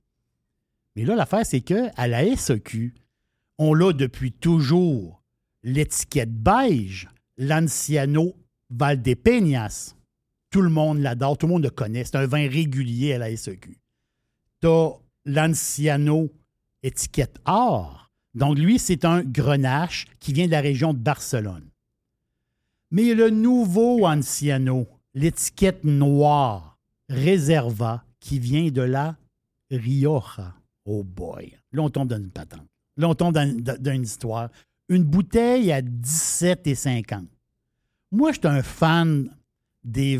B: Mais là, l'affaire, c'est qu'à la SEQ, on l'a depuis toujours l'étiquette beige, l'Anciano Valdepeñas. Tout le monde l'adore, tout le monde le connaît. C'est un vin régulier à la SEQ. Tu as l'Anciano étiquette or. Donc, lui, c'est un grenache qui vient de la région de Barcelone. Mais le nouveau Anciano, l'étiquette noire, Reserva, qui vient de la Rioja. Oh boy. Là, on tombe dans une patente. Là, on tombe dans, une histoire. Une bouteille à 17,50. Moi, je suis un fan des.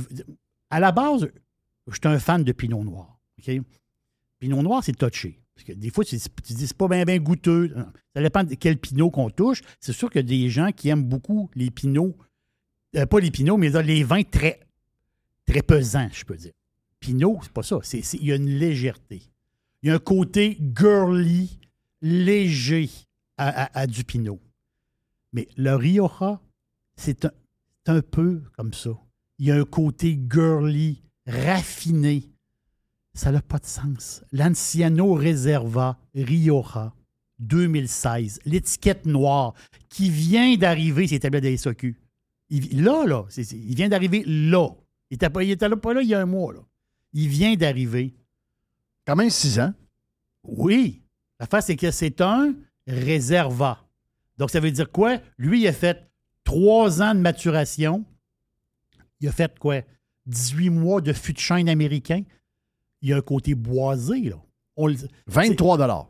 B: À la base, je suis un fan de Pinot Noir. Pinot Noir, c'est touché. Parce que des fois, tu, tu dis c'est pas bien bien goûteux. Ça dépend de quel pinot qu'on touche. C'est sûr qu'il y a des gens qui aiment beaucoup les pinots, euh, pas les pinots, mais les vins très, très pesants, je peux dire. Pinot, c'est pas ça. Il y a une légèreté. Il y a un côté girly, léger à, à- à du pinot. Mais le Rioja, c'est un, un peu comme ça. Il y a un côté girly, raffiné. Ça n'a pas de sens. L'Anciano Reserva Rioja 2016, l'étiquette noire qui vient d'arriver, c'est tablette de SOQ. Il- là, là, il vient d'arriver là. Il n'était pas, pas là il y a un mois. Là. Il vient d'arriver.
A: Quand même six ans.
B: Oui. La face, c'est que c'est un réserva. Donc, ça veut dire quoi? Lui, il a fait trois ans de maturation. Il a fait quoi? 18 mois de fût de chêne américain. Il y a un côté boisé, là. On le-
A: 23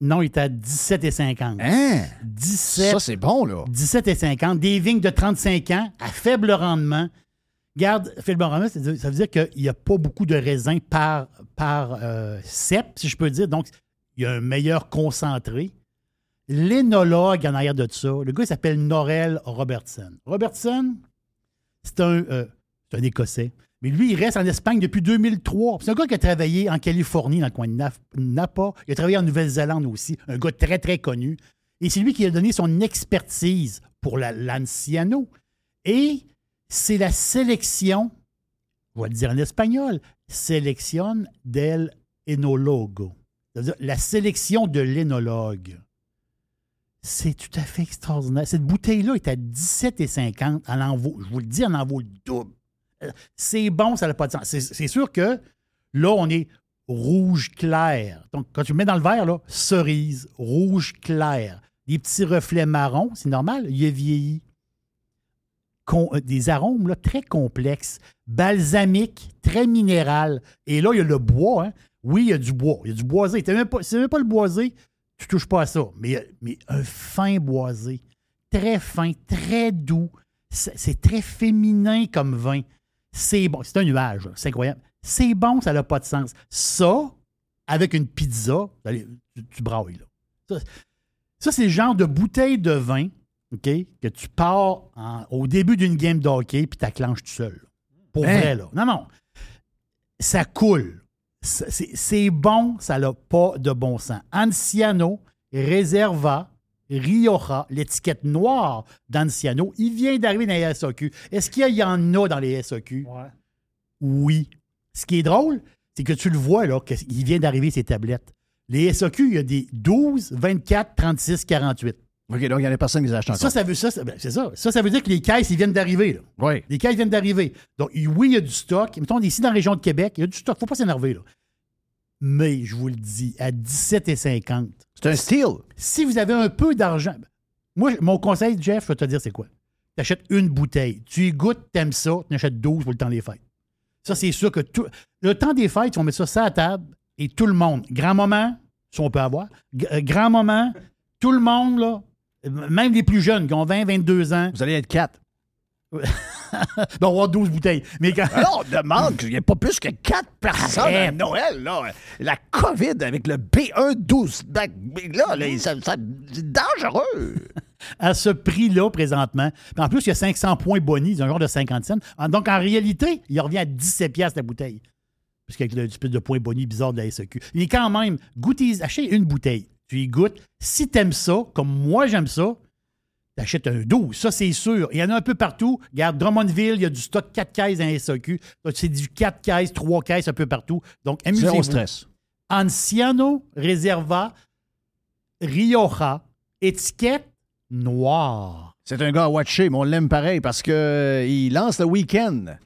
B: Non, il est à 17,50.
A: Hein?
B: 17.
A: Ça, c'est bon, là.
B: 17,50. Des vignes de 35 ans à faible rendement. Garde, faible rendement, ça veut ça veut dire qu'il n'y a pas beaucoup de raisins par, par euh, cep, si je peux dire. Donc, il y a un meilleur concentré. L'énologue en arrière de ça, le gars s'appelle Norel Robertson. Robertson, c'est un, euh, c'est un Écossais. Mais lui, il reste en Espagne depuis 2003. C'est un gars qui a travaillé en Californie, dans le coin de Napa. Il a travaillé en Nouvelle-Zélande aussi. Un gars très, très connu. Et c'est lui qui a donné son expertise pour la l'Anciano. Et c'est la sélection, on va le dire en espagnol, sélection del enologo. La sélection de l'énologue. C'est tout à fait extraordinaire. Cette bouteille-là est à 17,50. Elle en vaut, je vous le dis, elle en vaut le double. Euh, C'est bon, ça n'a pas de sens. C'est- sûr que là, on est rouge clair. Donc, quand tu le mets dans le verre, là, cerise, rouge clair. Des petits reflets marrons, c'est normal, il a vieilli. Euh, des arômes là, très complexes, balsamiques, très minéral. Et là, il y a le bois. hein. Oui, il y a du bois. Il y a du boisé. C'est même, pas- c'est même pas le boisé, tu touches pas à ça. Mais, mais un fin boisé, très fin, très doux. C'est très féminin comme vin. C'est bon. C'est un nuage. C'est incroyable. C'est bon, ça n'a pas de sens. Ça, avec une pizza, allez, tu, tu brailles. Là. Ça, ça, c'est le genre de bouteille de vin OK, que tu pars en- au début d'une game de hockey puis tu tout seul. là. Pour
A: Hein?
B: vrai, là. Non, non. Ça coule. C'est- bon, ça n'a pas de bon sens. Anciano, Reserva, Rioja, l'étiquette noire d'Anciano, il vient d'arriver dans les SAQ. Est-ce qu'il y en a dans les SAQ? Oui. Ce qui est drôle, c'est que tu le vois, là, qu'il vient d'arriver ces tablettes. Les SAQ, il y a des 12, 24, 36, 48.
A: OK, donc il y en a personne qui les achète encore.
B: Ça, ça veut, ça, ça- ben, c'est ça. Ça, ça veut dire que les caisses, ils viennent d'arriver. là.
A: Oui.
B: Les caisses viennent d'arriver. Donc, oui, il y a du stock. Mettons, ici, dans la région de Québec, il y a du stock. faut pas s'énerver, là. Mais, je vous le dis, à 17,50.
A: C'est un steal.
B: Si vous avez un peu d'argent, moi, mon conseil, Jeff, je vais te dire, c'est quoi? Tu achètes une bouteille. Tu y goûtes, t'aimes ça, tu en achètes 12 pour le temps des fêtes. Ça, c'est sûr que tout. Le temps des fêtes, on met ça sur la table et tout le monde, grand-maman, si on peut avoir, g- euh, grand-maman, tout le monde, là, même les plus jeunes qui ont 20, 22 ans.
A: Vous allez être quatre.
B: ben, on va avoir 12 bouteilles. Mais quand...
A: Alors, on demande qu'il n'y ait pas plus que quatre personnes à. Noël. Là. La COVID avec le B112, bac- là, là, ça- ça- c'est dangereux.
B: à ce prix-là présentement. Puis en plus, il y a 500 points bonus, c'est un genre de 50 cents. En- Donc, en réalité, il revient à 17 piastres la bouteille. Puisqu'avec le espèce de points bonus bizarre de la SEQ. Il est quand même, goûtez, achetez une bouteille. Tu y goûtes. Si t'aimes ça, comme moi j'aime ça, t'achètes un 12. Ça, c'est sûr. Il y en a un peu partout. Regarde, Drummondville, il y a du stock 4 caisses dans. Donc, C'est du 4 caisses, 3 caisses un peu partout. Donc, amusez-vous.
A: Zéro stress.
B: Anciano Reserva Rioja, étiquette noire.
A: C'est un gars à watcher, mais on l'aime pareil parce qu'il lance le week-end.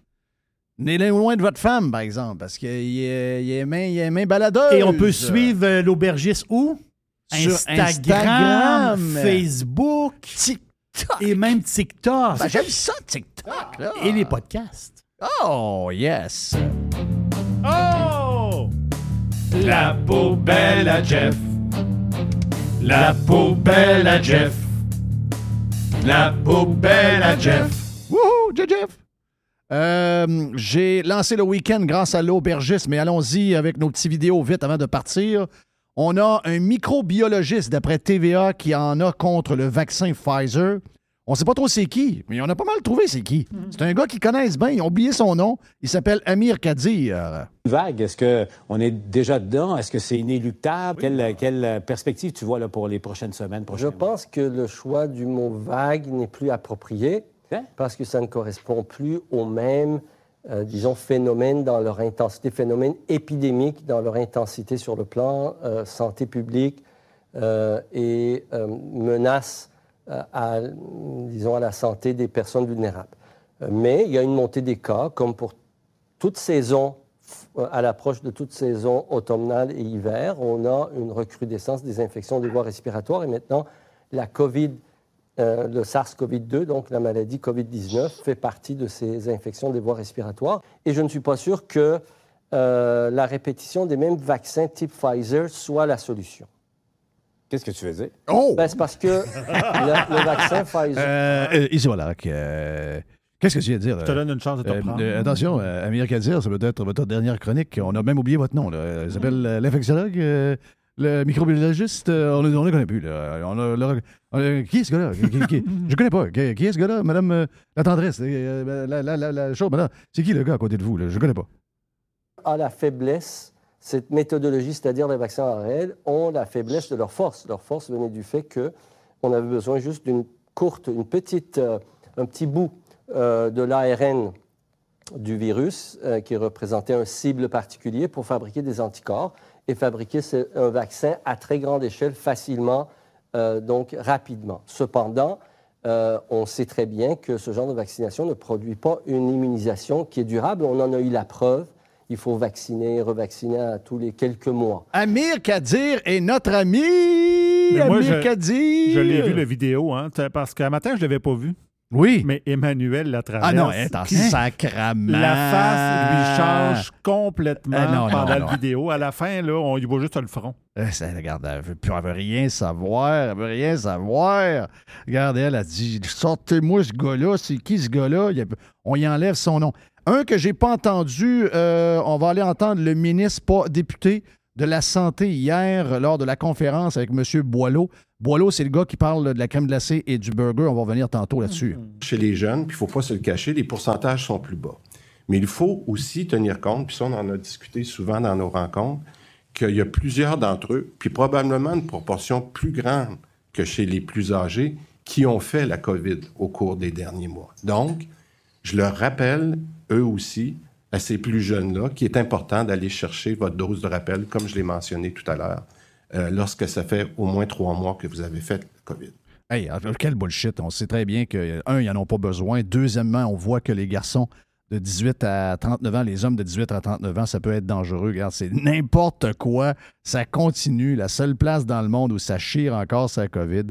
A: N'est loin de votre femme, par exemple, parce qu'il est, il est main, il est main baladeuse.
B: Et on peut suivre euh, l'aubergiste où?
A: Sur
B: Instagram,
A: Instagram.
B: Facebook, et même TikTok.
A: Ben, J'aime ça, TikTok. Là.
B: Et les podcasts.
A: Oh, yes.
D: Oh! La poubelle à Jeff. La poubelle à Jeff. La poubelle à Jeff.
A: Wouhou, Jeff. Euh, J'ai lancé le week-end grâce à l'aubergiste, mais allons-y avec nos petites vidéos vite avant de partir. On a un microbiologiste d'après TVA qui en a contre le vaccin Pfizer. On sait pas trop c'est qui, mais on a pas mal trouvé c'est qui. C'est un gars qu'ils connaissent bien, ils ont oublié son nom. Il s'appelle Amir Kadir.
O: Vague, est-ce qu'on est déjà dedans? Est-ce que c'est inéluctable? Quelle, quelle perspective tu vois là, pour les prochaines semaines?
P: Je pense que le choix du mot vague n'est plus approprié parce que ça ne correspond plus aux mêmes, euh, disons, phénomènes dans leur intensité, phénomènes épidémiques dans leur intensité sur le plan euh, santé publique euh, et menaces à, disons, à la santé des personnes vulnérables. Mais il y a une montée des cas, comme pour toute saison, à l'approche de toute saison automnale et hiver, on a une recrudescence des infections des voies respiratoires et maintenant la COVID, euh, le SARS-CoV-2, donc la maladie COVID-19, fait partie de ces infections des voies respiratoires. Et je ne suis pas sûr que euh, la répétition des mêmes vaccins type Pfizer soit la solution.
O: Qu'est-ce que tu veux dire?
A: Oh!
P: Ben, c'est parce que le, le vaccin Pfizer...
A: Euh, euh, Ici, voilà. que, euh, Qu'est-ce que tu viens de dire?
F: Je te donne une chance de te
A: Euh,
F: reprendre.
A: euh, attention, euh, Amir Kadir, ça peut être votre dernière chronique. On a même oublié votre nom. Là. Il s'appelle euh, l'infectiologue, euh, le microbiologiste. euh, on ne on le connaît plus. Là. On a- le- on a- qui est ce gars-là? Qui- qui- qui- je connais pas. Qui, qui est ce gars-là? Madame euh, la tendresse. euh, la, la, la, la chose, madame. C'est qui le gars à côté de vous? Là? Je connais pas.
P: a la faiblesse, cette méthodologie, c'est-à-dire les vaccins ARL, ont la faiblesse de leur force. Leur force venait du fait qu'on avait besoin juste d'une courte, une petite, euh, un petit bout euh, de l'ARN du virus euh, qui représentait un cible particulier pour fabriquer des anticorps et fabriquer ce- un vaccin à très grande échelle facilement, euh, donc rapidement. Cependant, euh, on sait très bien que ce genre de vaccination ne produit pas une immunisation qui est durable. On en a eu la preuve. Il faut vacciner, revacciner à tous les quelques mois.
A: Amir Kadir est notre ami!
F: Mais moi,
A: Amir
F: je-
A: Kadir!
F: Je l'ai vu, la vidéo, hein, parce qu'un matin, je ne l'avais pas vu.
A: Oui.
F: Mais Emmanuel la traverse.
A: Ah non, elle est en
F: Puis
A: sacrament.
F: La face lui change complètement
A: Ah non,
F: pendant
A: non.
F: la vidéo. À la fin, là, on y voit juste le front.
A: Euh, ça, regarde, elle veut, plus- elle veut rien savoir. Elle veut rien savoir. Regarde, elle a dit Sortez-moi ce gars-là. C'est qui ce gars-là? On y enlève son nom. Un que j'ai pas entendu, euh, on va aller entendre le ministre, pas député, de la Santé hier lors de la conférence avec M. Boileau. Boileau, c'est le gars qui parle de la crème glacée et du burger. On va revenir tantôt là-dessus.
Q: Chez les jeunes, il ne faut pas se le cacher, les pourcentages sont plus bas. Mais il faut aussi tenir compte, puis ça, on en a discuté souvent dans nos rencontres, qu'il y a plusieurs d'entre eux, puis probablement une proportion plus grande que chez les plus âgés, qui ont fait la COVID au cours des derniers mois. Donc, je leur rappelle, eux aussi, à ces plus jeunes-là, qu'il est important d'aller chercher votre dose de rappel, comme je l'ai mentionné tout à l'heure, euh, lorsque ça fait au moins trois mois que vous avez fait la COVID.
A: Hey, euh, quel bullshit. On sait très bien que, un, ils n'en ont pas besoin. Deuxièmement, on voit que les garçons de 18 à 39 ans, les hommes de 18 à 39 ans, ça peut être dangereux. Regarde, c'est n'importe quoi. Ça continue. La seule place dans le monde où ça chire encore, c'est la COVID.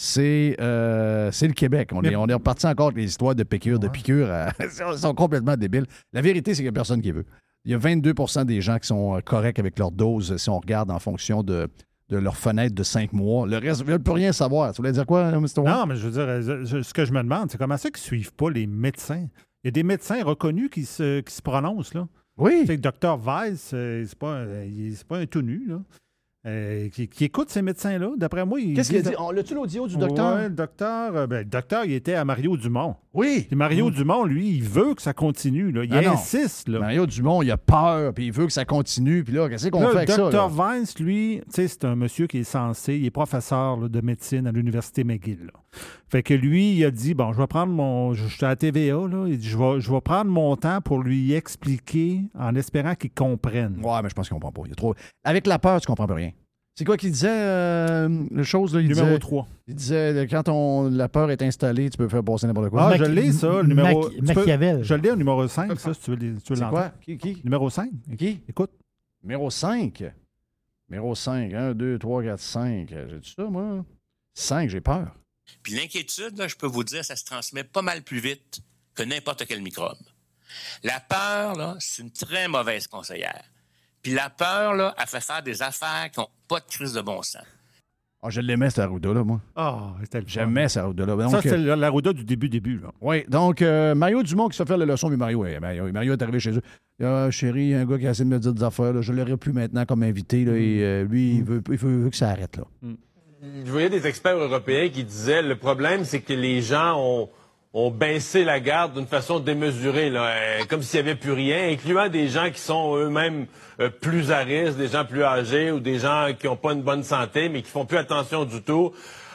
A: C'est euh, c'est le Québec. On,
F: Mais-
A: est, on est reparti encore avec les histoires de piqûres, de piqûres. euh, Ils sont complètement débiles. La vérité, c'est qu'il n'y a personne qui veut. Il y a 22% des gens qui sont euh, corrects avec leur dose si on regarde en fonction de, de leur fenêtre de 5 mois. Le reste, ne veulent plus rien savoir. Tu voulais dire quoi, Mr. Wong?
F: Non, mais je veux dire, je- ce que je me demande, c'est comment ça qu'ils ne suivent pas les médecins? Il y a des médecins reconnus qui se, qui se prononcent, là.
A: Oui.
F: C'est que Dr. Weiss, c'est pas, pas un tout nu, là. Euh, qui, qui écoute ces médecins-là. D'après moi, il
A: Qu'est-ce qu'il a dit? On l'a-tu l'audio du docteur?
F: Ouais, le docteur, euh, ben, le docteur, il était à Mario Dumont.
A: Oui.
F: Et Mario Dumont, lui, il veut que ça continue. Là. Il
A: Ah
F: insiste. Là.
A: Mario Dumont, il a peur, puis il veut que ça continue. Puis là, qu'est-ce qu'on fait avec ça?
F: le? Dr. Vance, lui, tu sais, c'est un monsieur qui est censé, il est professeur là, de médecine à l'Université McGill. Fait que lui, il a dit, bon, je vais prendre mon... Je suis à la TVA, là, il dit, je vais, je vais prendre mon temps pour lui expliquer en espérant qu'il comprenne.
A: Ouais, mais je pense qu'il comprend pas. Il trop... Avec la peur, tu comprends plus rien. C'est quoi qu'il disait, euh, le chose? Là, il
F: Numéro
A: disait-
F: 3.
A: Il disait, euh, quand on, la peur est installée, tu peux faire passer n'importe quoi.
F: Ah, je l'ai, ça, le numéro... Peux-
B: Machiavel.
F: Je l'ai au numéro 5, ça, si tu veux, tu veux
A: C'est
F: l'entendre.
A: quoi? Qui, qui?
F: Numéro 5.
A: Qui?
F: Écoute.
A: Numéro 5. Numéro 5. 1, 2, 3, 4, 5. J'ai-tu ça, moi? 5, j'ai peur.
R: Puis l'inquiétude, là, je peux vous dire, ça se transmet pas mal plus vite que n'importe quel microbe. La peur, là, c'est une très mauvaise conseillère. Puis la peur, là, elle fait faire des affaires qui n'ont pas de crise de bon sens.
A: Ah, je l'aimais, cette Arruda-là, moi.
F: Ah, c'était le fun.
A: J'aimais cette Arruda-là. Donc,
F: Ça, c'était
A: euh,
F: la la Ruda du début-début.
A: Oui, donc euh, Mario Dumont qui se fait faire la leçon, mais Mario, ouais, Mario, Mario est arrivé chez eux. Ah, chérie, il y a un gars qui a essayé de me dire des affaires, là, je l'aurai plus maintenant comme invité, là, et euh, lui, il, veut, il veut- veut que ça arrête. Là.
K: Je voyais des experts européens qui disaient le problème, c'est que les gens ont, ont baissé la garde d'une façon démesurée, euh, comme s'il n'y avait plus rien, incluant des gens qui sont eux-mêmes euh, plus à risque, des gens plus âgés ou des gens qui n'ont pas une bonne santé, mais qui font plus attention du tout.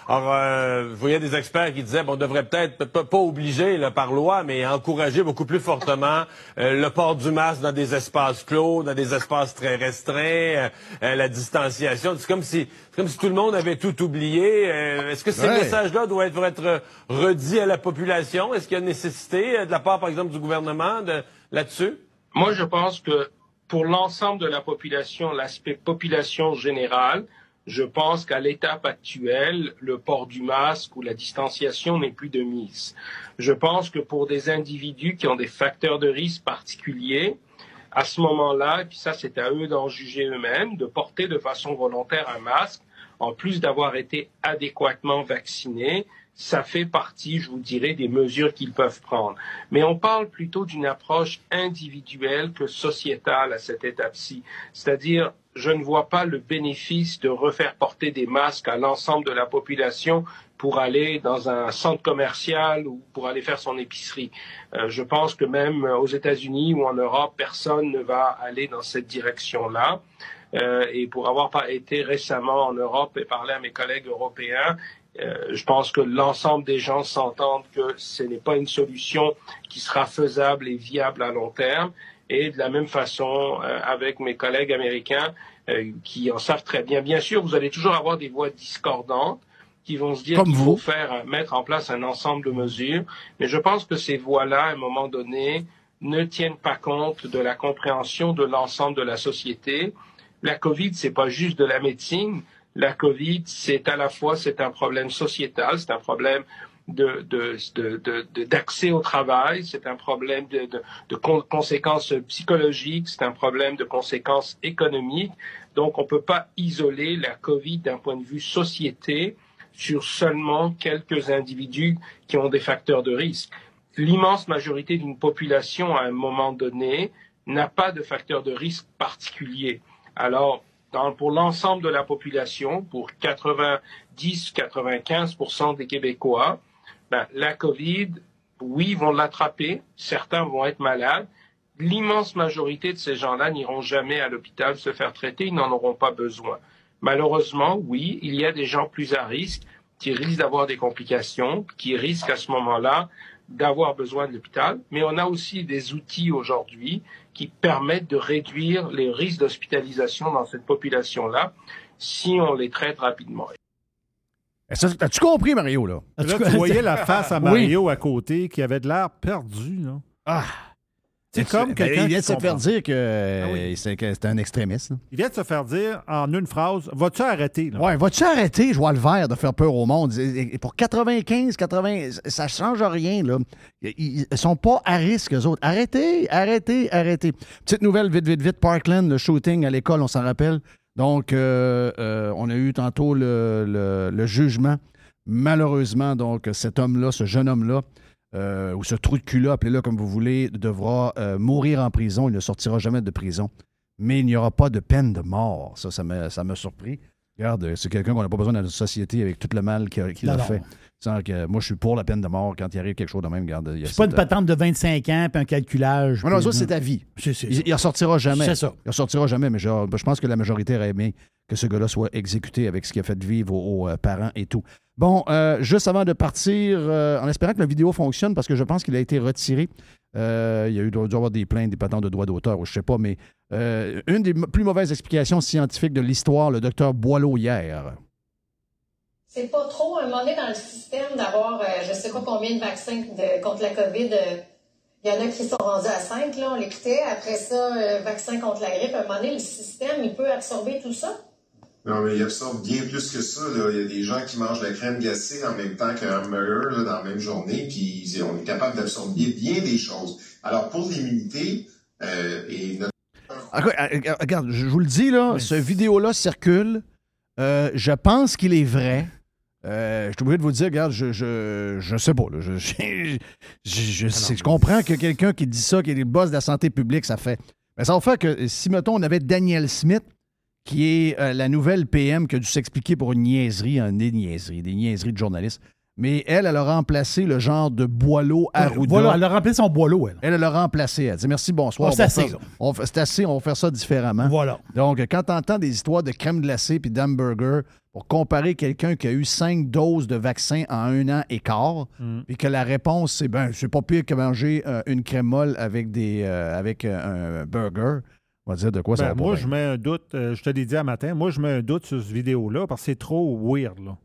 K: Alors, euh, je voyais des experts qui disaient, bon, on devrait peut-être pas obliger là, par loi, mais encourager beaucoup plus fortement euh, le port du masque dans des espaces clos, dans des espaces très restreints, euh, euh, la distanciation. C'est comme si, comme si tout le monde avait tout oublié. Euh, Est-ce que ces
S: Ouais.
K: messages-là doivent être, être redits à la population? Est-ce qu'il y a nécessité de la part, par exemple, du gouvernement de, là-dessus?
S: Moi, je pense que pour l'ensemble de la population, l'aspect population générale, je pense qu'à l'étape actuelle, le port du masque ou la distanciation n'est plus de mise. Je pense que pour des individus qui ont des facteurs de risque particuliers, à ce moment-là, et puis ça c'est à eux d'en juger eux-mêmes, de porter de façon volontaire un masque, en plus d'avoir été adéquatement vaccinés, ça fait partie, je vous dirais, des mesures qu'ils peuvent prendre. Mais on parle plutôt d'une approche individuelle que sociétale à cette étape-ci. C'est-à-dire, je ne vois pas le bénéfice de refaire porter des masques à l'ensemble de la population pour aller dans un centre commercial ou pour aller faire son épicerie. Euh, je pense que même aux États-Unis ou en Europe, personne ne va aller dans cette direction-là. Euh, et pour avoir été récemment en Europe et parler à mes collègues européens, je pense que l'ensemble des gens s'entendent que ce n'est pas une solution qui sera faisable et viable à long terme. Et de la même façon, euh, avec mes collègues américains euh, qui en savent très bien. Bien sûr, vous allez toujours avoir des voix discordantes qui vont se dire qu'il faut faire euh, mettre en place un ensemble de mesures. Mais je pense que ces voix-là, à un moment donné, ne tiennent pas compte de la compréhension de l'ensemble de la société. La COVID, c'est pas juste de la médecine. La COVID, c'est à la fois c'est un problème sociétal, c'est un problème de, d'accès au travail, c'est un problème de, de, de con- conséquences psychologiques, c'est un problème de conséquences économiques. Donc, on ne peut pas isoler la COVID d'un point de vue société sur seulement quelques individus qui ont des facteurs de risque. L'immense majorité d'une population, à un moment donné, n'a pas de facteur de risque particulier. Alors, pour l'ensemble de la population, pour 90-95% des Québécois, ben, la COVID, oui, vont l'attraper, certains vont être malades. L'immense majorité de ces gens-là n'iront jamais à l'hôpital se faire traiter, ils n'en auront pas besoin. Malheureusement, oui, il y a des gens plus à risque qui risquent d'avoir des complications, qui risquent à ce moment-là d'avoir besoin de l'hôpital, mais on a aussi des outils aujourd'hui qui permettent de réduire les risques d'hospitalisation dans cette population-là si on les traite rapidement.
A: Eh, As-tu compris, Mario? Là,
F: Là, tu voyais la face à
A: Oui.
F: Mario à côté qui avait de l'air perdu. Là.
A: Ah!
F: C'est comme
A: Ben, Il vient de se faire dire que c'est que c'est un extrémiste. là.
F: Il vient de se faire dire en une phrase Vas-tu arrêter là?
A: Ouais, vas-tu arrêter, je vois le vert, de faire peur au monde? Et- Pour 95, 80, ça change rien, là. Ils ils sont pas à risque, eux autres. Arrêtez, arrêtez, arrêtez. Petite nouvelle, vite, vite, vite. Parkland, le shooting à l'école, on s'en rappelle. Donc, euh, euh, on a eu tantôt le, le- le jugement. Malheureusement, donc, cet homme-là, ce jeune homme-là, euh, ou ce trou de cul-là, appelez-le comme vous voulez, devra euh, mourir en prison. Il ne sortira jamais de prison. Mais il n'y aura pas de peine de mort. Ça, ça m'a ça surpris. Regarde, c'est quelqu'un qu'on n'a pas besoin dans notre société avec tout le mal qu'il a,
B: Non, non.
A: fait. Que, moi, je suis pour la peine de mort quand il arrive quelque chose de même.
B: C'est pas une patente de 25 ans puis un calculage.
A: Non,
B: puis-
A: ça, c'est ta vie. Il, il ressortira jamais.
B: C'est ça.
A: Il ressortira jamais, mais je, je pense que la majorité aurait aimé que ce gars-là soit exécuté avec ce qu'il a fait vivre aux, aux, euh, parents et tout. Bon, euh, juste avant de partir, euh, en espérant que la vidéo fonctionne, parce que je pense qu'il a été retiré. euh, il y a eu dû avoir des plaintes, des patents de droits d'auteur, ou je sais pas, mais une des plus mauvaises explications scientifiques de l'histoire, le docteur Boileau hier.
T: C'est pas trop, un moment donné, dans le système d'avoir, je sais pas combien de vaccins contre la COVID. Il y en a qui sont rendus à 5, là, on l'écoutait. Après ça, vaccin contre la grippe. Un moment donné, le système, il peut absorber tout ça.
Q: Non, mais il absorbe bien plus que ça. Là. Il y a des gens qui mangent de la crème glacée en même temps qu'un hamburger là, dans la même journée, puis on est capable d'absorber bien des choses. Alors, pour l'immunité, euh, et notre
A: Ah, ah, ah, Regarde, je vous le dis, là, ce vidéo-là circule. Euh, je pense qu'il est vrai. Euh, je suis obligé de vous dire, regarde, je, je, je sais pas. là. Je, je, je- je sais- je comprends que quelqu'un qui dit ça, qui est le boss de la santé publique, ça fait. Mais ça va faire que si, mettons, on avait Daniel Smith, qui est euh, la nouvelle PM qui a dû s'expliquer pour une niaiserie, un, des niaiseries, des niaiseries de journalistes. Mais elle, elle a remplacé le genre de boileau Arruda.
B: Voilà, elle a remplacé son boileau, elle.
A: Elle elle l'a remplacé. Elle dit merci, bonsoir.
B: Oh, c'est assez,
A: faire- on C'est assez, on va faire ça différemment.
B: Voilà.
A: Donc, quand tu entends des histoires de crème glacée puis d'hamburger pour comparer quelqu'un qui a eu cinq doses de vaccin en un an et quart,
F: Mm.
A: puis que la réponse, c'est ben, c'est pas pire que manger euh, une crème molle avec, des, euh, avec un burger, on va dire de quoi ça
F: Ben,
A: va
F: moi, je mets un doute, euh, je te l'ai dit un matin, moi, je mets un doute sur cette vidéo-là parce que c'est trop weird. Là.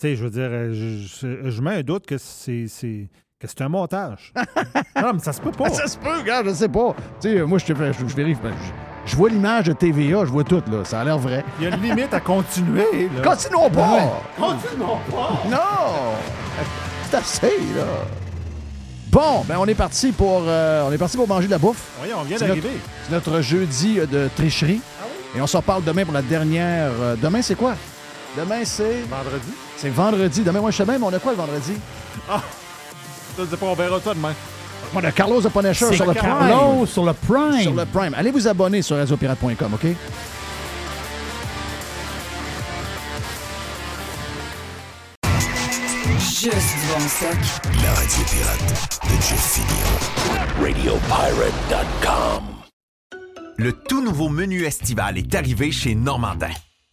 F: Tu sais, je veux dire, euh, je, mets un doute que c'est, que c'est un montage. non, mais ça se peut pas.
A: Ça se peut, gars, je sais pas. Tu sais, moi, je, te fais- je, je vérifie. ben, Je, je vois l'image de TVA, je vois tout, là. Ça a l'air vrai.
F: Il y a une limite à continuer. Là.
A: Continuons pas!
F: Ouais. Continuons pas!
A: Non! C'est assez, là. Bon, ben on est parti pour euh, on est parti pour manger de la bouffe.
F: Oui, on vient
A: C'est
F: d'arriver.
A: notre- C'est notre jeudi euh, de tricherie. Et on s'en parle demain pour la dernière. euh, demain, c'est quoi? Demain, c'est?
F: Vendredi.
A: C'est vendredi. Demain, moi, je sais même, on a quoi le vendredi?
F: Ah! On verra toi demain.
A: On a Carlos de Punisher sur le
B: Carlos
A: Prime.
B: sur le Prime.
A: Sur le Prime. Allez vous abonner sur radiopirate.com, OK?
I: Juste du bon stock.
U: La radio pirate de Jeff Fillion. RadioPirate.com.
J: Le tout nouveau menu estival est arrivé chez Normandin.